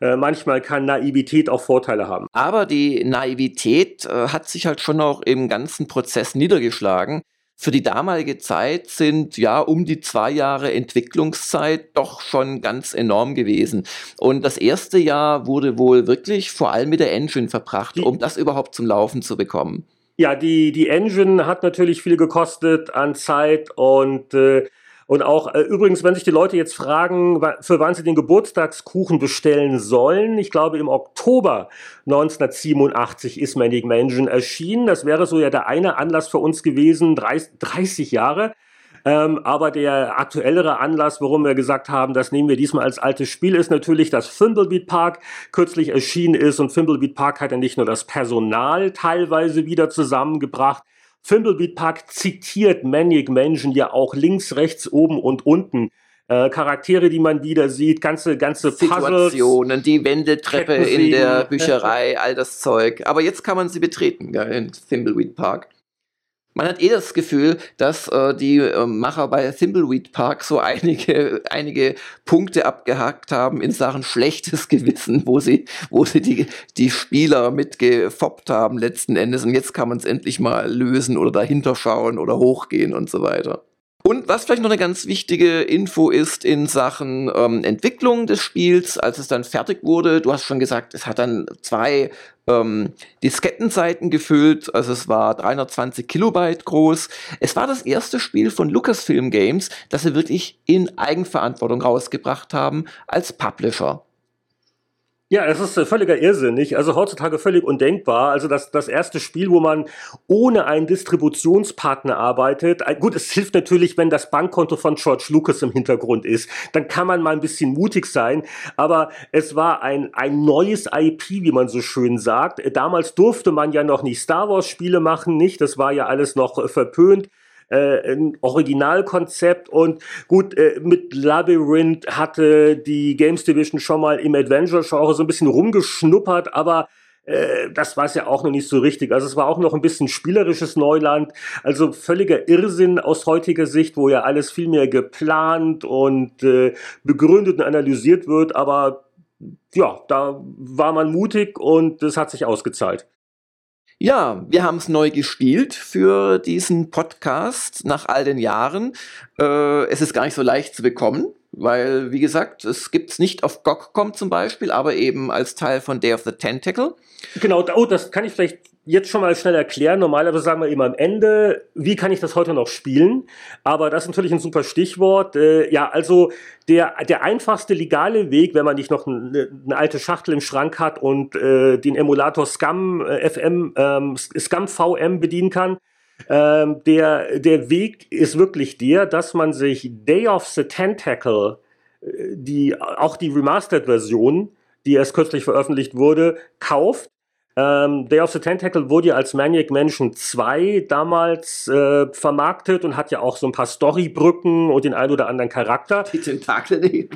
äh, manchmal kann Naivität auch Vorteile haben. Aber die Naivität äh, hat sich halt schon auch im ganzen Prozess niedergeschlagen für die damalige Zeit sind ja um die zwei Jahre Entwicklungszeit doch schon ganz enorm gewesen. Und das erste Jahr wurde wohl wirklich vor allem mit der Engine verbracht, um das überhaupt zum Laufen zu bekommen. Ja, die, die Engine hat natürlich viel gekostet an Zeit und äh, und auch äh, übrigens, wenn sich die Leute jetzt fragen, für wann sie den Geburtstagskuchen bestellen sollen, ich glaube im Oktober 1987 ist Manic Mansion erschienen. Das wäre so ja der eine Anlass für uns gewesen, 30, 30 Jahre. Ähm, aber der aktuellere Anlass, warum wir gesagt haben, das nehmen wir diesmal als altes Spiel, ist natürlich, dass Thimblebeat Park kürzlich erschienen ist und Thimblebeat Park hat ja nicht nur das Personal teilweise wieder zusammengebracht, Thimblebeat Park zitiert Manic Mansion ja auch links, rechts, oben und unten. Äh, Charaktere, die man wieder sieht, ganze, ganze Situationen, die Wendeltreppe in der Bücherei, all das Zeug. Aber jetzt kann man sie betreten, gell, in Thimbleweed Park. Man hat eh das Gefühl, dass äh, die äh, Macher bei Thimbleweed Park so einige, einige Punkte abgehakt haben in Sachen schlechtes Gewissen, wo sie, wo sie die, die Spieler mitgefoppt haben letzten Endes. Und jetzt kann man es endlich mal lösen oder dahinter schauen oder hochgehen und so weiter. Und was vielleicht noch eine ganz wichtige Info ist in Sachen ähm, Entwicklung des Spiels, als es dann fertig wurde, du hast schon gesagt, es hat dann zwei ähm, Diskettenseiten gefüllt, also es war 320 Kilobyte groß. Es war das erste Spiel von Lucasfilm Games, das sie wirklich in Eigenverantwortung rausgebracht haben als Publisher. Ja, es ist äh, völliger Irrsinnig. Also heutzutage völlig undenkbar. Also das, das erste Spiel, wo man ohne einen Distributionspartner arbeitet. Äh, gut, es hilft natürlich, wenn das Bankkonto von George Lucas im Hintergrund ist. Dann kann man mal ein bisschen mutig sein. Aber es war ein, ein neues IP, wie man so schön sagt. Damals durfte man ja noch nicht Star Wars Spiele machen, nicht? Das war ja alles noch äh, verpönt äh, ein Originalkonzept und gut, äh, mit Labyrinth hatte die Games Division schon mal im Adventure-Genre so ein bisschen rumgeschnuppert, aber äh, das war es ja auch noch nicht so richtig. Also es war auch noch ein bisschen spielerisches Neuland. Also völliger Irrsinn aus heutiger Sicht, wo ja alles viel mehr geplant und äh, begründet und analysiert wird. Aber ja, da war man mutig und es hat sich ausgezahlt. Ja, wir haben es neu gespielt für diesen Podcast nach all den Jahren. Äh, es ist gar nicht so leicht zu bekommen, weil, wie gesagt, es gibt es nicht auf GOG.com zum Beispiel, aber eben als Teil von Day of the Tentacle. Genau, oh, das kann ich vielleicht jetzt schon mal schnell erklären. Normalerweise sagen wir immer am Ende, wie kann ich das heute noch spielen? Aber das ist natürlich ein super Stichwort. Äh, ja, also der, der einfachste legale Weg, wenn man nicht noch eine, eine alte Schachtel im Schrank hat und äh, den Emulator Scum äh, FM, ähm, Scum VM bedienen kann, ähm, der, der Weg ist wirklich der, dass man sich Day of the Tentacle, äh, die, auch die Remastered-Version, die erst kürzlich veröffentlicht wurde, kauft ähm, Day of the Tentacle wurde ja als Maniac Mansion 2 damals äh, vermarktet und hat ja auch so ein paar Storybrücken und den ein oder anderen Charakter. Die Tentakel. Die,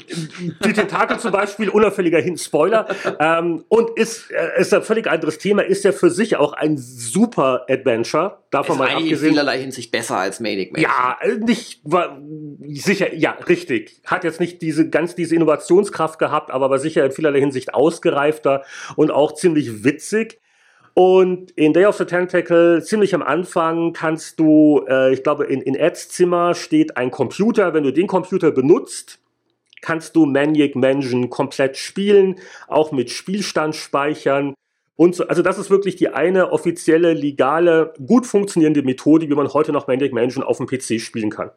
die Tentakel zum Beispiel, unauffälliger Hin Spoiler. ähm, und ist, äh, ist ein völlig anderes Thema, ist ja für sich auch ein super Adventure. Davon mal abgesehen. in vielerlei Hinsicht besser als Manic Mansion. Ja, äh, nicht, war, sicher, ja, richtig. Hat jetzt nicht diese, ganz diese Innovationskraft gehabt, aber war sicher in vielerlei Hinsicht ausgereifter und auch ziemlich witzig. Und in Day of the Tentacle, ziemlich am Anfang, kannst du, äh, ich glaube, in, in Eds Zimmer steht ein Computer. Wenn du den Computer benutzt, kannst du Maniac Mansion komplett spielen, auch mit Spielstand speichern. Und so, also das ist wirklich die eine offizielle, legale, gut funktionierende Methode, wie man heute noch Maniac Mansion auf dem PC spielen kann.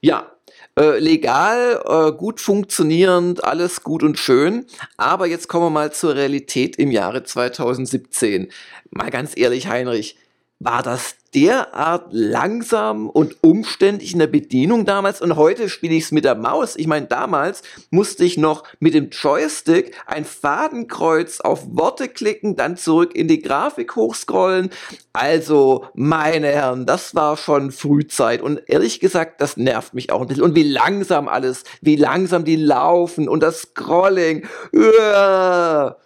Ja, äh, legal, äh, gut funktionierend, alles gut und schön. Aber jetzt kommen wir mal zur Realität im Jahre 2017. Mal ganz ehrlich, Heinrich, war das derart langsam und umständlich in der Bedienung damals und heute spiele ich es mit der Maus. Ich meine, damals musste ich noch mit dem Joystick ein Fadenkreuz auf Worte klicken, dann zurück in die Grafik hochscrollen. Also, meine Herren, das war schon Frühzeit und ehrlich gesagt, das nervt mich auch ein bisschen. Und wie langsam alles, wie langsam die laufen und das Scrolling. Uah.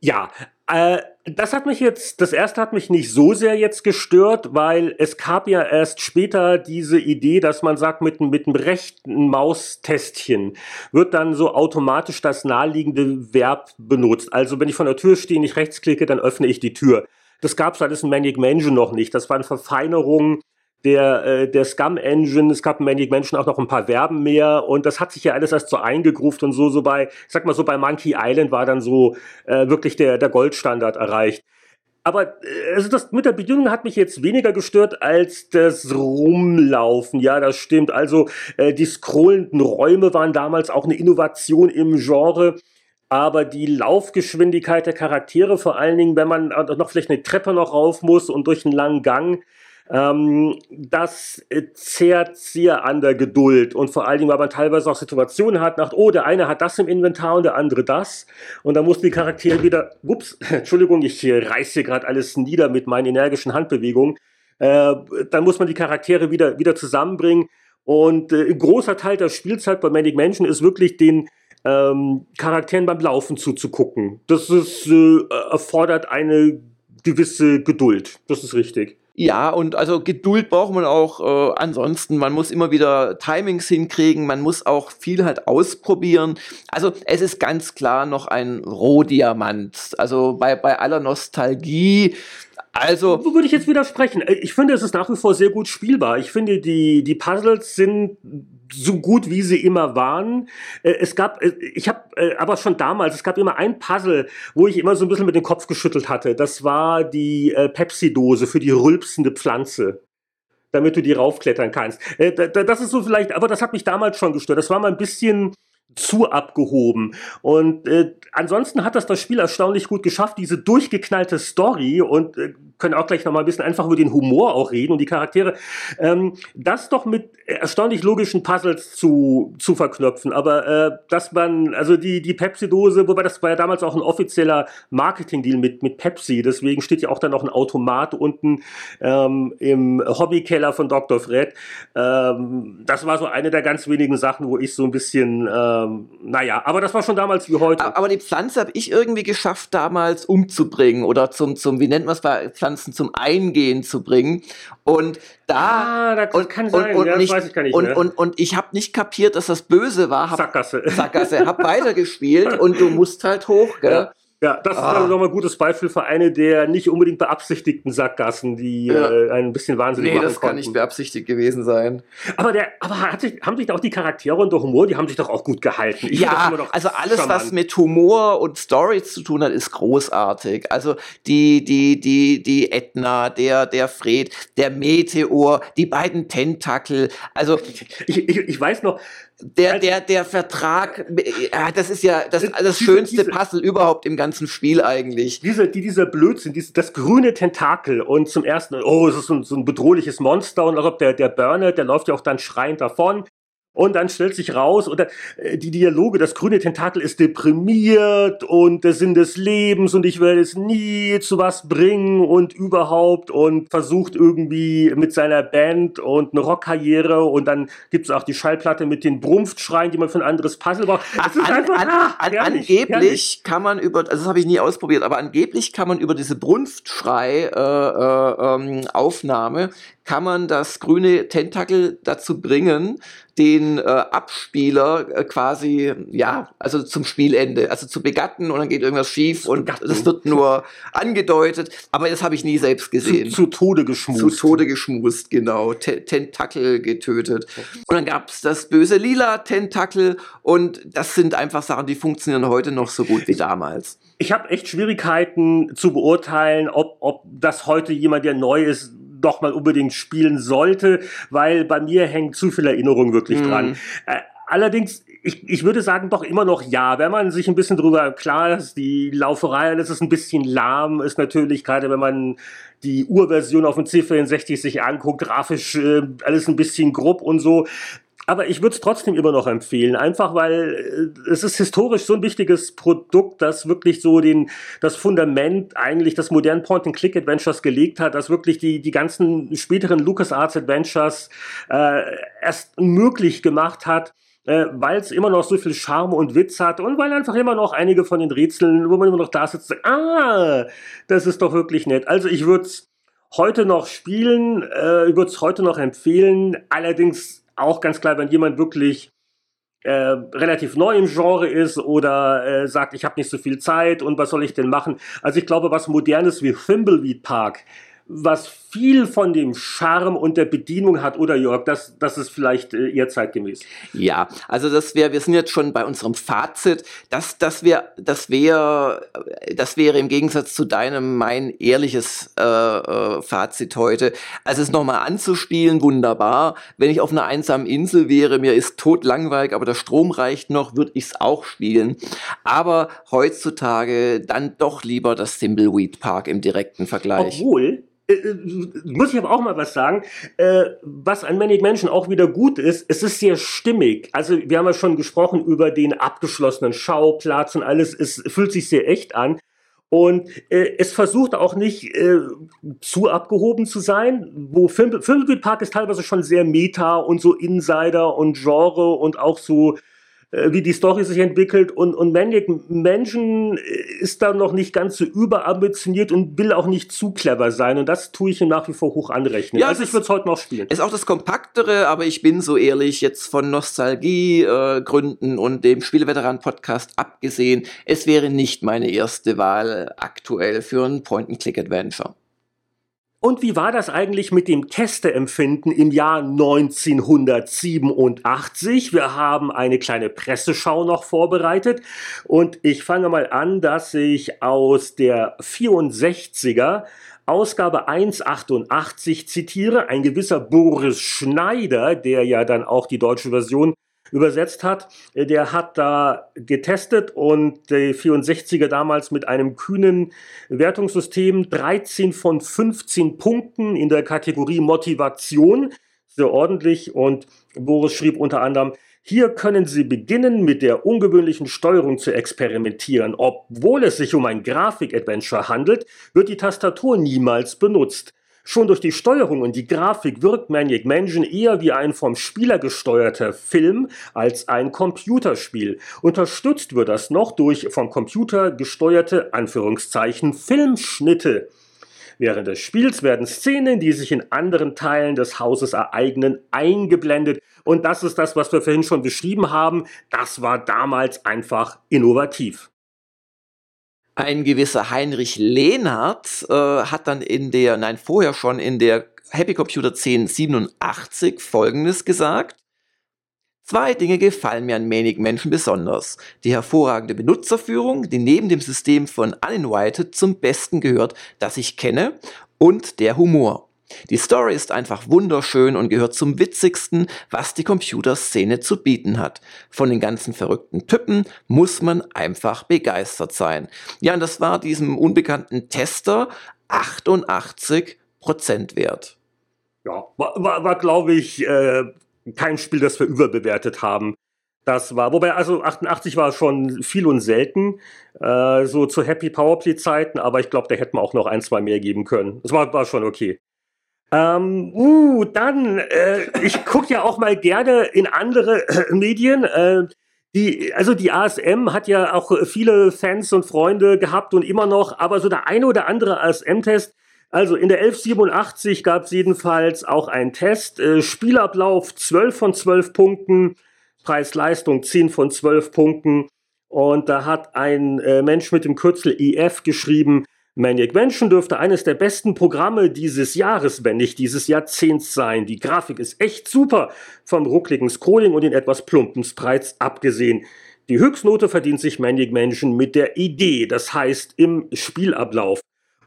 Ja, äh, das hat mich jetzt, das erste hat mich nicht so sehr jetzt gestört, weil es gab ja erst später diese Idee, dass man sagt, mit, mit einem rechten Maustästchen wird dann so automatisch das naheliegende Verb benutzt. Also wenn ich vor der Tür stehe und ich rechts klicke, dann öffne ich die Tür. Das gab es alles in Manic Mansion noch nicht. Das waren Verfeinerungen der, äh, der Scum Engine, es gab in Manic Mansion auch noch ein paar Verben mehr und das hat sich ja alles erst so eingegruft und so, so bei, ich sag mal so bei Monkey Island war dann so äh, wirklich der, der Goldstandard erreicht. Aber äh, also das mit der Bedienung hat mich jetzt weniger gestört als das Rumlaufen. Ja, das stimmt. Also äh, die scrollenden Räume waren damals auch eine Innovation im Genre. Aber die Laufgeschwindigkeit der Charaktere, vor allen Dingen, wenn man noch vielleicht eine Treppe noch rauf muss und durch einen langen Gang, ähm, das äh, zehrt sehr an der Geduld und vor allen Dingen, weil man teilweise auch Situationen hat, nach, oh, der eine hat das im Inventar und der andere das und dann mussten die Charaktere wieder, ups, Entschuldigung, ich reiße hier gerade alles nieder mit meinen energischen Handbewegungen, äh, dann muss man die Charaktere wieder, wieder zusammenbringen und äh, ein großer Teil der Spielzeit bei Manic Mansion ist wirklich den ähm, Charakteren beim Laufen zuzugucken. Das ist, äh, erfordert eine gewisse Geduld. Das ist richtig. Ja, und also Geduld braucht man auch äh, ansonsten. Man muss immer wieder Timings hinkriegen, man muss auch viel halt ausprobieren. Also es ist ganz klar noch ein Rohdiamant. Also bei, bei aller Nostalgie also. Würde ich jetzt widersprechen? Äh, ich finde, es ist nach wie vor sehr gut spielbar. Ich finde, die, die Puzzles sind so gut, wie sie immer waren. Äh, es gab, äh, ich habe aber schon damals, es gab immer ein Puzzle, wo ich immer so ein bisschen mit dem Kopf geschüttelt hatte. Das war die Pepsi-Dose für die rülpsende Pflanze damit du die raufklettern kannst. Das ist so vielleicht, aber das hat mich damals schon gestört. Das war mal ein bisschen zu abgehoben. Und äh, ansonsten hat das das Spiel erstaunlich gut geschafft, diese durchgeknallte Story und äh, können auch gleich noch mal ein bisschen einfach über den Humor auch reden und die Charaktere, ähm, das doch mit erstaunlich logischen Puzzles zu, zu verknöpfen. Aber äh, dass man, also die, die Pepsi-Dose, wobei das war ja damals auch ein offizieller Marketing-Deal mit, mit Pepsi, deswegen steht ja auch da noch ein Automat unten ähm, im Hobbykeller von Dr. Fred. Ähm, das war so eine der ganz wenigen Sachen, wo ich so ein bisschen äh, ähm, naja, aber das war schon damals wie heute. Aber die Pflanze habe ich irgendwie geschafft, damals umzubringen oder zum, zum wie nennt man es bei Pflanzen, zum Eingehen zu bringen. Und da. Ah, das und, kann sein, und, und ja, nicht, weiß ich gar nicht. Und, und, und ich habe nicht kapiert, dass das böse war. Hab, Sackgasse. Sackgasse. Hab weitergespielt und du musst halt hoch, gell? Ja. Ja, das ah. ist dann nochmal ein gutes Beispiel für eine der nicht unbedingt beabsichtigten Sackgassen, die ja. äh, ein bisschen wahnsinnig nee, machen das kann nicht beabsichtigt gewesen sein. Aber, der, aber hat sich, haben sich auch die Charaktere und der Humor, die haben sich doch auch gut gehalten. Ich ja, also alles, charmant. was mit Humor und Stories zu tun hat, ist großartig. Also die, die, die, die Edna, der, der Fred, der Meteor, die beiden Tentakel, also... Ich, ich, ich weiß noch, der, der, der Vertrag, ja, das ist ja das, das diese, schönste diese, Puzzle überhaupt im ganzen Spiel eigentlich. Diese, die, dieser Blödsinn, diese, das grüne Tentakel und zum ersten, oh, es ist so ein, so ein bedrohliches Monster und auch der, der Burner, der läuft ja auch dann schreiend davon. Und dann stellt sich raus, oder äh, die Dialoge, das grüne Tentakel ist deprimiert und der Sinn des Lebens und ich werde es nie zu was bringen und überhaupt und versucht irgendwie mit seiner Band und eine Rockkarriere und dann gibt es auch die Schallplatte mit den Brumpfschreien, die man für ein anderes Puzzle braucht. Es ist an, einfach, an, ah, an, herrlich, angeblich herrlich. kann man über, also das habe ich nie ausprobiert, aber angeblich kann man über diese Brunftschrei äh, äh, ähm, kann man das grüne Tentakel dazu bringen, den äh, Abspieler äh, quasi, ja, also zum Spielende, also zu begatten und dann geht irgendwas schief und das wird nur angedeutet, aber das habe ich nie selbst gesehen. Zu, zu, Tode geschmust. Zu Tode geschmust, genau. T Tentakel getötet. Und dann gab es das böse lila Tentakel und das sind einfach Sachen, die funktionieren heute noch so gut wie damals. Ich habe echt Schwierigkeiten zu beurteilen, ob, ob das heute jemand, der neu ist, doch mal unbedingt spielen sollte, weil bei mir hängt zu viel Erinnerung wirklich mhm. dran. Äh, allerdings, ich, ich würde sagen, doch immer noch ja. Wenn man sich ein bisschen drüber klar ist, die Lauferei, das ist ein bisschen lahm, ist natürlich, gerade wenn man die Urversion auf dem C64 sich anguckt, grafisch äh, alles ein bisschen grob und so aber ich würde es trotzdem immer noch empfehlen, einfach weil äh, es ist historisch so ein wichtiges Produkt, das wirklich so den, das Fundament eigentlich des modernen Point-and-Click-Adventures gelegt hat, das wirklich die, die ganzen späteren LucasArts Adventures äh, erst möglich gemacht hat. äh, weil es immer noch so viel Charme und Witz hat und weil einfach immer noch einige von den Rätseln, wo man immer noch da sitzt, sagt, ah, das ist doch wirklich nett. Also ich würde es heute noch spielen, äh, ich würde es heute noch empfehlen, allerdings auch ganz klar, wenn jemand wirklich äh, relativ neu im Genre ist oder äh, sagt, ich habe nicht so viel Zeit und was soll ich denn machen? Also ich glaube, was modernes wie Thimbleweed Park was viel von dem Charme und der Bedienung hat, oder Jörg? Das, das ist vielleicht äh, eher zeitgemäß. Ja, also das wäre, wir sind jetzt schon bei unserem Fazit. Das, das wäre, das wäre, das wäre im Gegensatz zu deinem mein ehrliches äh, äh, Fazit heute. Also es nochmal anzuspielen, wunderbar. Wenn ich auf einer einsamen Insel wäre, mir ist tot langweilig, aber der Strom reicht noch, würde ich es auch spielen. Aber heutzutage dann doch lieber das Thimbleweed Park im direkten Vergleich. Obwohl, muss ich aber auch mal was sagen, äh, was an Manic Mansion auch wieder gut ist, es ist sehr stimmig. Also wir haben ja schon gesprochen über den abgeschlossenen Schauplatz und alles, es fühlt sich sehr echt an. Und äh, es versucht auch nicht äh, zu abgehoben zu sein, wo Film, Filmbild Park ist teilweise schon sehr meta und so Insider und Genre und auch so äh, wie die Story sich entwickelt und, und Maniac Mansion ist da noch nicht ganz so überambitioniert und will auch nicht zu clever sein und das tue ich ihm nach wie vor hoch anrechnen. Ja, also ich würde es heute noch spielen. Ist auch das kompaktere, aber ich bin so ehrlich, jetzt von Nostalgie-Gründen äh, und dem Spieleveteran-Podcast abgesehen, es wäre nicht meine erste Wahl aktuell für ein Point-and-Click-Adventure. Und wie war das eigentlich mit dem Testeempfinden im Jahr 1987? Wir haben eine kleine Presseschau noch vorbereitet und ich fange mal an, dass ich aus der 64er Ausgabe 188 zitiere, ein gewisser Boris Schneider, der ja dann auch die deutsche Version übersetzt hat. Äh, der hat da getestet und die 64er damals mit einem kühnen Wertungssystem 13 von 15 Punkten in der Kategorie Motivation. Sehr ordentlich und Boris schrieb unter anderem, hier können Sie beginnen, mit der ungewöhnlichen Steuerung zu experimentieren. Obwohl es sich um ein Grafik-Adventure handelt, wird die Tastatur niemals benutzt. Schon durch die Steuerung und die Grafik wirkt Maniac Mansion eher wie ein vom Spieler gesteuerter Film als ein Computerspiel. Unterstützt wird das noch durch vom Computer gesteuerte Anführungszeichen Filmschnitte. Während des Spiels werden Szenen, die sich in anderen Teilen des Hauses ereignen, eingeblendet. Und das ist das, was wir vorhin schon beschrieben haben. Das war damals einfach innovativ. Ein gewisser Heinrich Lehnhardt äh, hat dann in der, nein, vorher schon in der Happy Computer 1087 folgendes gesagt. Zwei Dinge gefallen mir an Manic Menschen besonders. Die hervorragende Benutzerführung, die neben dem System von Uninvited zum Besten gehört, das ich kenne, und der Humor. Die Story ist einfach wunderschön und gehört zum witzigsten, was die Computerszene zu bieten hat. Von den ganzen verrückten Typen muss man einfach begeistert sein. Ja, und das war diesem unbekannten Tester 88 Prozent wert. Ja, war, war, war glaube ich, äh, kein Spiel, das wir überbewertet haben. Das war, wobei, also 88 war schon viel und selten, äh, so zu Happy Powerplay Zeiten, aber ich glaube, da hätten wir auch noch ein, zwei mehr geben können. Das war, war schon okay. Ähm, uh, dann, äh, ich gucke ja auch mal gerne in andere äh, Medien. Äh, die, also die ASM hat ja auch viele Fans und Freunde gehabt und immer noch, aber so der eine oder andere ASM-Test, also in der 1187 gab es jedenfalls auch einen Test, äh, Spielablauf 12 von 12 Punkten, Preis-Leistung 10 von 12 Punkten und da hat ein äh, Mensch mit dem Kürzel EF geschrieben, Maniac Mansion dürfte eines der besten Programme dieses Jahres, wenn nicht dieses Jahrzehnts sein. Die Grafik ist echt super, vom ruckligen Scrolling und den etwas plumpen Sprites abgesehen. Die Höchstnote verdient sich Maniac Mansion mit der Idee, das heißt im Spielablauf.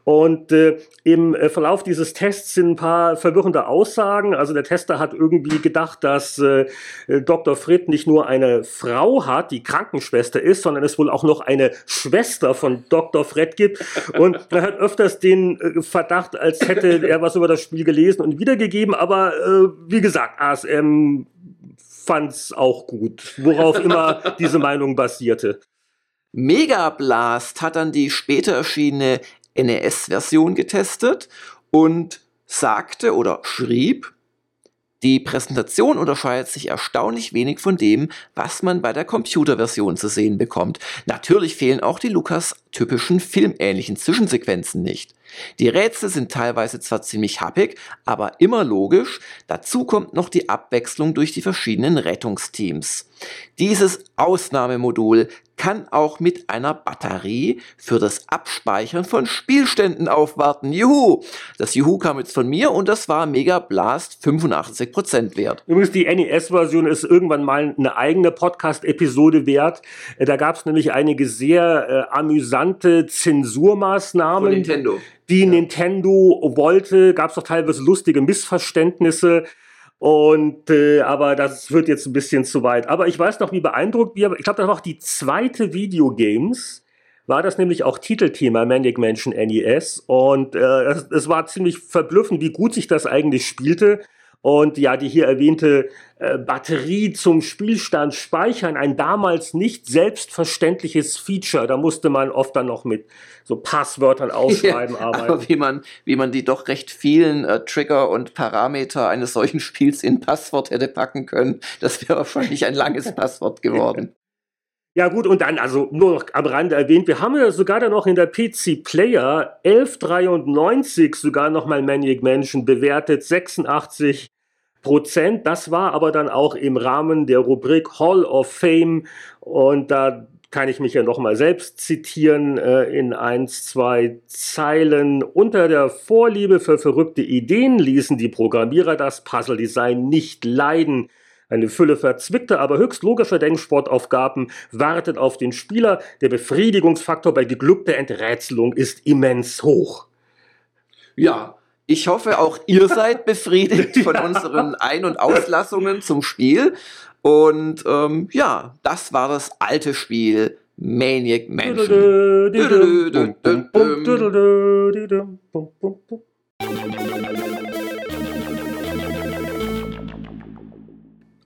Und äh, im äh, Verlauf dieses Tests sind ein paar verwirrende Aussagen. Also der Tester hat irgendwie gedacht, dass äh, Dr. Fried nicht nur eine Frau hat, die Krankenschwester ist, sondern es wohl auch noch eine Schwester von Dr. Fred gibt. Und er hat öfters den äh, Verdacht, als hätte er was über das Spiel gelesen und wiedergegeben. Aber äh, wie gesagt, ASM fand's auch gut, worauf immer diese Meinung basierte. Mega Blast hat dann die später erschienene NES-Version getestet und sagte oder schrieb, Die Präsentation unterscheidet sich erstaunlich wenig von dem, was man bei der Computerversion zu sehen bekommt. Natürlich fehlen auch die Lukas-typischen filmähnlichen Zwischensequenzen nicht. Die Rätsel sind teilweise zwar ziemlich happig, aber immer logisch. Dazu kommt noch die Abwechslung durch die verschiedenen Rettungsteams. Dieses Ausnahmemodul kann auch mit einer Batterie für das Abspeichern von Spielständen aufwarten. Juhu! Das Juhu kam jetzt von mir und das war Mega Blast 85% wert. Übrigens, die NES-Version ist irgendwann mal eine eigene Podcast-Episode wert. Äh, da gab es nämlich einige sehr äh, amüsante Zensurmaßnahmen. Von Nintendo. Die ja. Nintendo wollte, gab es doch teilweise lustige Missverständnisse. Und äh, aber das wird jetzt ein bisschen zu weit. Aber ich weiß noch, wie beeindruckt wir. Ich glaube, das war auch die zweite Videogames. War das nämlich auch Titelthema Manic Mansion NES und äh, es, es war ziemlich verblüffend, wie gut sich das eigentlich spielte. Und ja, die hier erwähnte äh, Batterie zum Spielstand speichern, ein damals nicht selbstverständliches Feature. Da musste man oft dann noch mit so Passwörtern ausschreiben ja, arbeiten. Aber wie man, wie man die doch recht vielen äh, Trigger und Parameter eines solchen Spiels in Passwort hätte packen können, das wäre wahrscheinlich ein langes Passwort geworden. Ja gut, und dann, also nur noch am Rande erwähnt, wir haben ja sogar dann noch in der PC Player 1193 sogar nochmal Maniac Mansion bewertet, 86 Prozent. Das war aber dann auch im Rahmen der Rubrik Hall of Fame und da kann ich mich ja nochmal selbst zitieren äh, in eins, zwei Zeilen. Unter der Vorliebe für verrückte Ideen ließen die Programmierer das Puzzle-Design nicht leiden. Eine Fülle verzwickter, aber höchst logischer Denksportaufgaben wartet auf den Spieler. Der Befriedigungsfaktor bei geglückter Enträtselung ist immens hoch. Ja, ich hoffe, auch ihr seid befriedigt von unseren Ein- und Auslassungen zum Spiel. Und ähm, ja, das war das alte Spiel Maniac Mansion.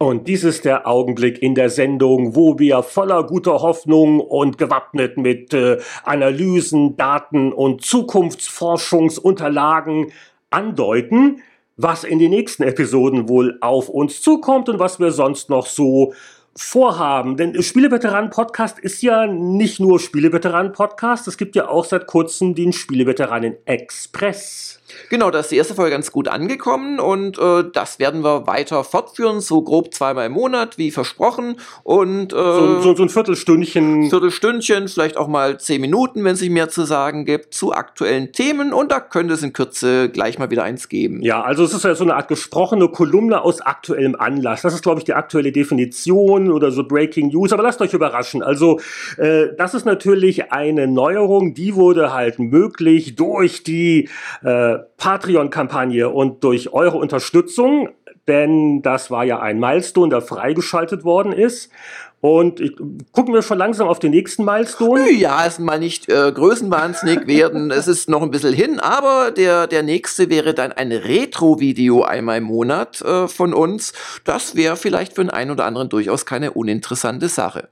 Und dies ist der Augenblick in der Sendung, wo wir voller guter Hoffnung und gewappnet mit äh, Analysen, Daten und Zukunftsforschungsunterlagen andeuten, was in den nächsten Episoden wohl auf uns zukommt und was wir sonst noch so vorhaben. Denn Spieleveteranen-Podcast ist ja nicht nur Spieleveteranen-Podcast, es gibt ja auch seit kurzem den Spieleveteranen-Express. Genau, da ist die erste Folge ganz gut angekommen und äh, das werden wir weiter fortführen, so grob zweimal im Monat, wie versprochen. Und äh, so, so, so ein Viertelstündchen. Viertelstündchen, vielleicht auch mal zehn Minuten, wenn es sich mehr zu sagen gibt, zu aktuellen Themen und da könnte es in Kürze gleich mal wieder eins geben. Ja, also es ist ja so eine Art gesprochene Kolumne aus aktuellem Anlass. Das ist, glaube ich, die aktuelle Definition oder so Breaking News, aber lasst euch überraschen. Also äh, das ist natürlich eine Neuerung, die wurde halt möglich durch die äh, Patreon-Kampagne und durch eure Unterstützung, denn das war ja ein Milestone, der freigeschaltet worden ist. Und ich, gucken wir schon langsam auf den nächsten Milestone. Ja, es mal nicht äh, größenwahnsinnig werden. es ist noch ein bisschen hin, aber der, der nächste wäre dann ein Retro-Video einmal im Monat äh, von uns. Das wäre vielleicht für den einen oder anderen durchaus keine uninteressante Sache.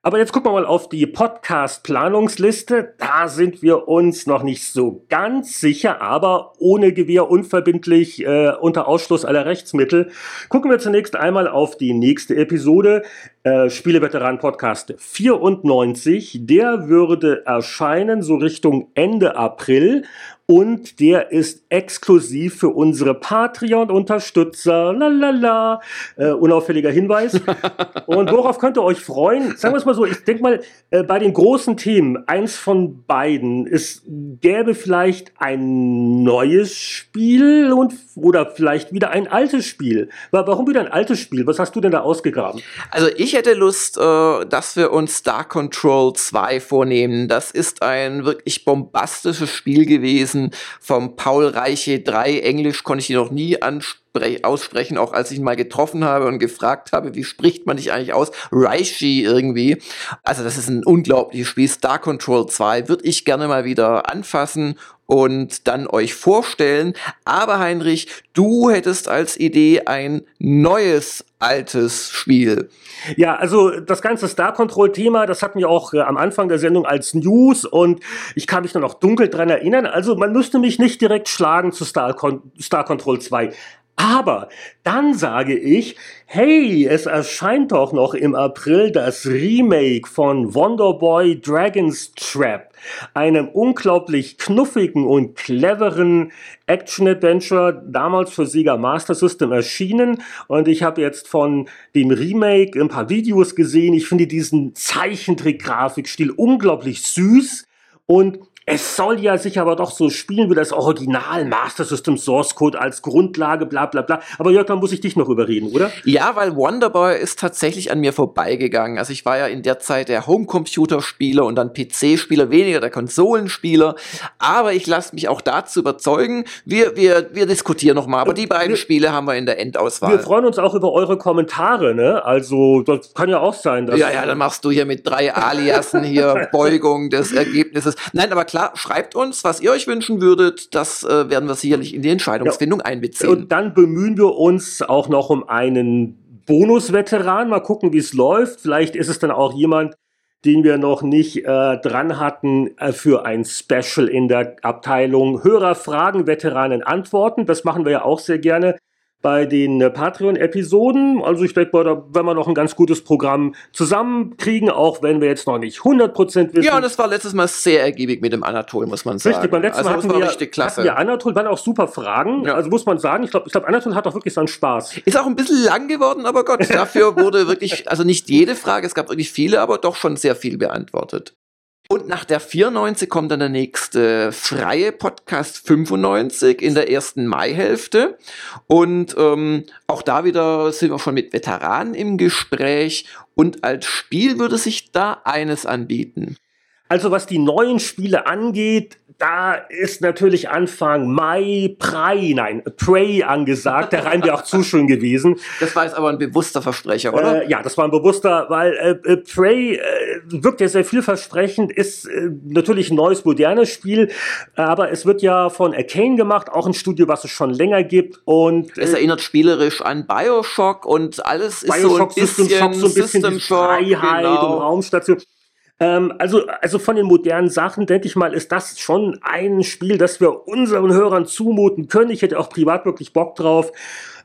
Aber jetzt gucken wir mal auf die Podcast-Planungsliste. Da sind wir uns noch nicht so ganz sicher, aber ohne Gewehr unverbindlich äh, unter Ausschluss aller Rechtsmittel. Gucken wir zunächst einmal auf die nächste Episode. Äh, Spieleveteran Podcast 94. Der würde erscheinen so Richtung Ende April und der ist exklusiv für unsere Patreon-Unterstützer. Lalala. Äh, unauffälliger Hinweis. und worauf könnt ihr euch freuen? Sagen wir es mal so, ich denke mal, äh, bei den großen Themen, eins von beiden, es gäbe vielleicht ein neues Spiel und oder vielleicht wieder ein altes Spiel. Warum wieder ein altes Spiel? Was hast du denn da ausgegraben? Also ich hätte Lust, äh, dass wir uns Star Control 2 vornehmen. Das ist ein wirklich bombastisches Spiel gewesen vom Paul Reiche 3. Englisch konnte ich ihn noch nie aussprechen, auch als ich ihn mal getroffen habe und gefragt habe, wie spricht man dich eigentlich aus? Reichi irgendwie. Also das ist ein unglaubliches Spiel. Star Control 2 würde ich gerne mal wieder anfassen und dann euch vorstellen. Aber Heinrich, du hättest als Idee ein neues altes Spiel. Ja, also das ganze Star Control Thema, das hatten wir auch äh, am Anfang der Sendung als News und ich kann mich nur noch dunkel dran erinnern. Also man müsste mich nicht direkt schlagen zu Star, Con Star Control 2. Aber dann sage ich, hey, es erscheint doch noch im April das Remake von Wonderboy Dragon's Trap, einem unglaublich knuffigen und cleveren Action-Adventure, damals für Sega Master System erschienen. Und ich habe jetzt von dem Remake ein paar Videos gesehen. Ich finde diesen Zeichentrick-Grafikstil unglaublich süß. Und es soll ja sich aber doch so spielen wie das Original Master System Source Code als Grundlage, bla bla bla. Aber Jörg, dann muss ich dich noch überreden, oder? Ja, weil Wonderboy ist tatsächlich an mir vorbeigegangen. Also ich war ja in der Zeit der Homecomputer-Spieler und dann PC-Spieler, weniger der Konsolenspieler. Aber ich lasse mich auch dazu überzeugen. Wir, wir, wir diskutieren nochmal. Aber die beiden wir, Spiele haben wir in der Endauswahl. Wir freuen uns auch über eure Kommentare, ne? Also, das kann ja auch sein, dass. Ja, ja, dann machst du hier mit drei Aliasen hier Beugung des Ergebnisses. Nein, aber klar, klar, schreibt uns, was ihr euch wünschen würdet. Das äh, werden wir sicherlich in die Entscheidungsfindung ja. einbeziehen. Und dann bemühen wir uns auch noch um einen Bonus-Veteran. Mal gucken, wie es läuft. Vielleicht ist es dann auch jemand, den wir noch nicht äh, dran hatten äh, für ein Special in der Abteilung Hörer Fragen, Veteranen Antworten. Das machen wir ja auch sehr gerne bei den äh, Patreon-Episoden. Also ich denke mal, da werden wir noch ein ganz gutes Programm zusammenkriegen, auch wenn wir jetzt noch nicht 100% wissen. Ja, das war letztes Mal sehr ergiebig mit dem Anatol, muss man sagen. Richtig, beim letzten also, Mal hatten, wir, richtig klasse. hatten wir Anatol, waren auch super Fragen. Ja. Also muss man sagen, ich glaube, ich glaub, Anatol hat auch wirklich seinen Spaß. Ist auch ein bisschen lang geworden, aber Gott, dafür wurde wirklich, also nicht jede Frage, es gab wirklich viele, aber doch schon sehr viel beantwortet. Und nach der 94 kommt dann der nächste freie Podcast 95 in der ersten Maihälfte. Und ähm, auch da wieder sind wir schon mit Veteranen im Gespräch. Und als Spiel würde sich da eines anbieten. Also was die neuen Spiele angeht, da ist natürlich Anfang Mai Prey, nein, Prey angesagt. Der Reim wäre auch zu schön gewesen. Das war jetzt aber ein bewusster Versprecher, oder? Äh, ja, das war ein bewusster, weil äh, äh, Prey äh, wirkt ja sehr vielversprechend, ist äh, natürlich ein neues, modernes Spiel, aber es wird ja von Arcane gemacht, auch ein Studio, was es schon länger gibt. Und, äh, es erinnert spielerisch an Bioshock und alles ist Bioshock, so ein bisschen System Shock, so ein bisschen System Freiheit genau. und Raumstation. Ähm, also, also von den modernen Sachen, denke ich mal, ist das schon ein Spiel, das wir unseren Hörern zumuten können. Ich hätte auch privat wirklich Bock drauf.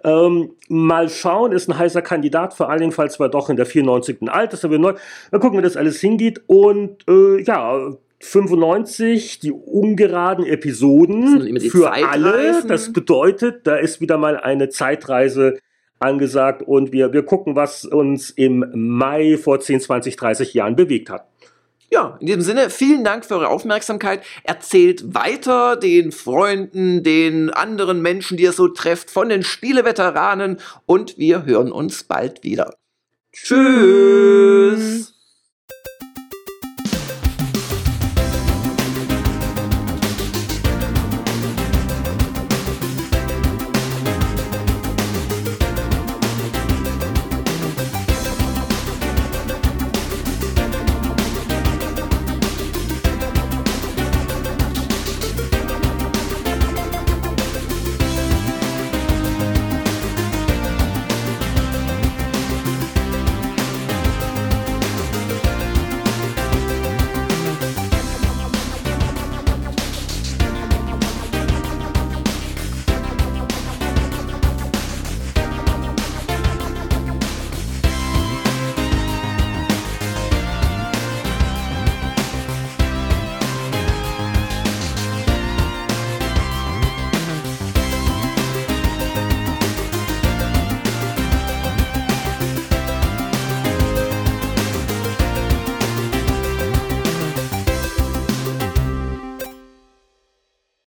Ähm, mal schauen, ist ein heißer Kandidat, vor allen Dingen, falls wir doch in der 94. alt ist, aber neu. Mal gucken, wie das alles hingeht. Und äh, ja, 95, die ungeraden Episoden für alle. Das bedeutet, da ist wieder mal eine Zeitreise angesagt und wir, wir gucken, was uns im Mai vor 10, 20, 30 Jahren bewegt hat. Ja, in diesem Sinne, vielen Dank für eure Aufmerksamkeit. Erzählt weiter den Freunden, den anderen Menschen, die ihr so trefft, von den Spieleveteranen und wir hören uns bald wieder. Tschüss!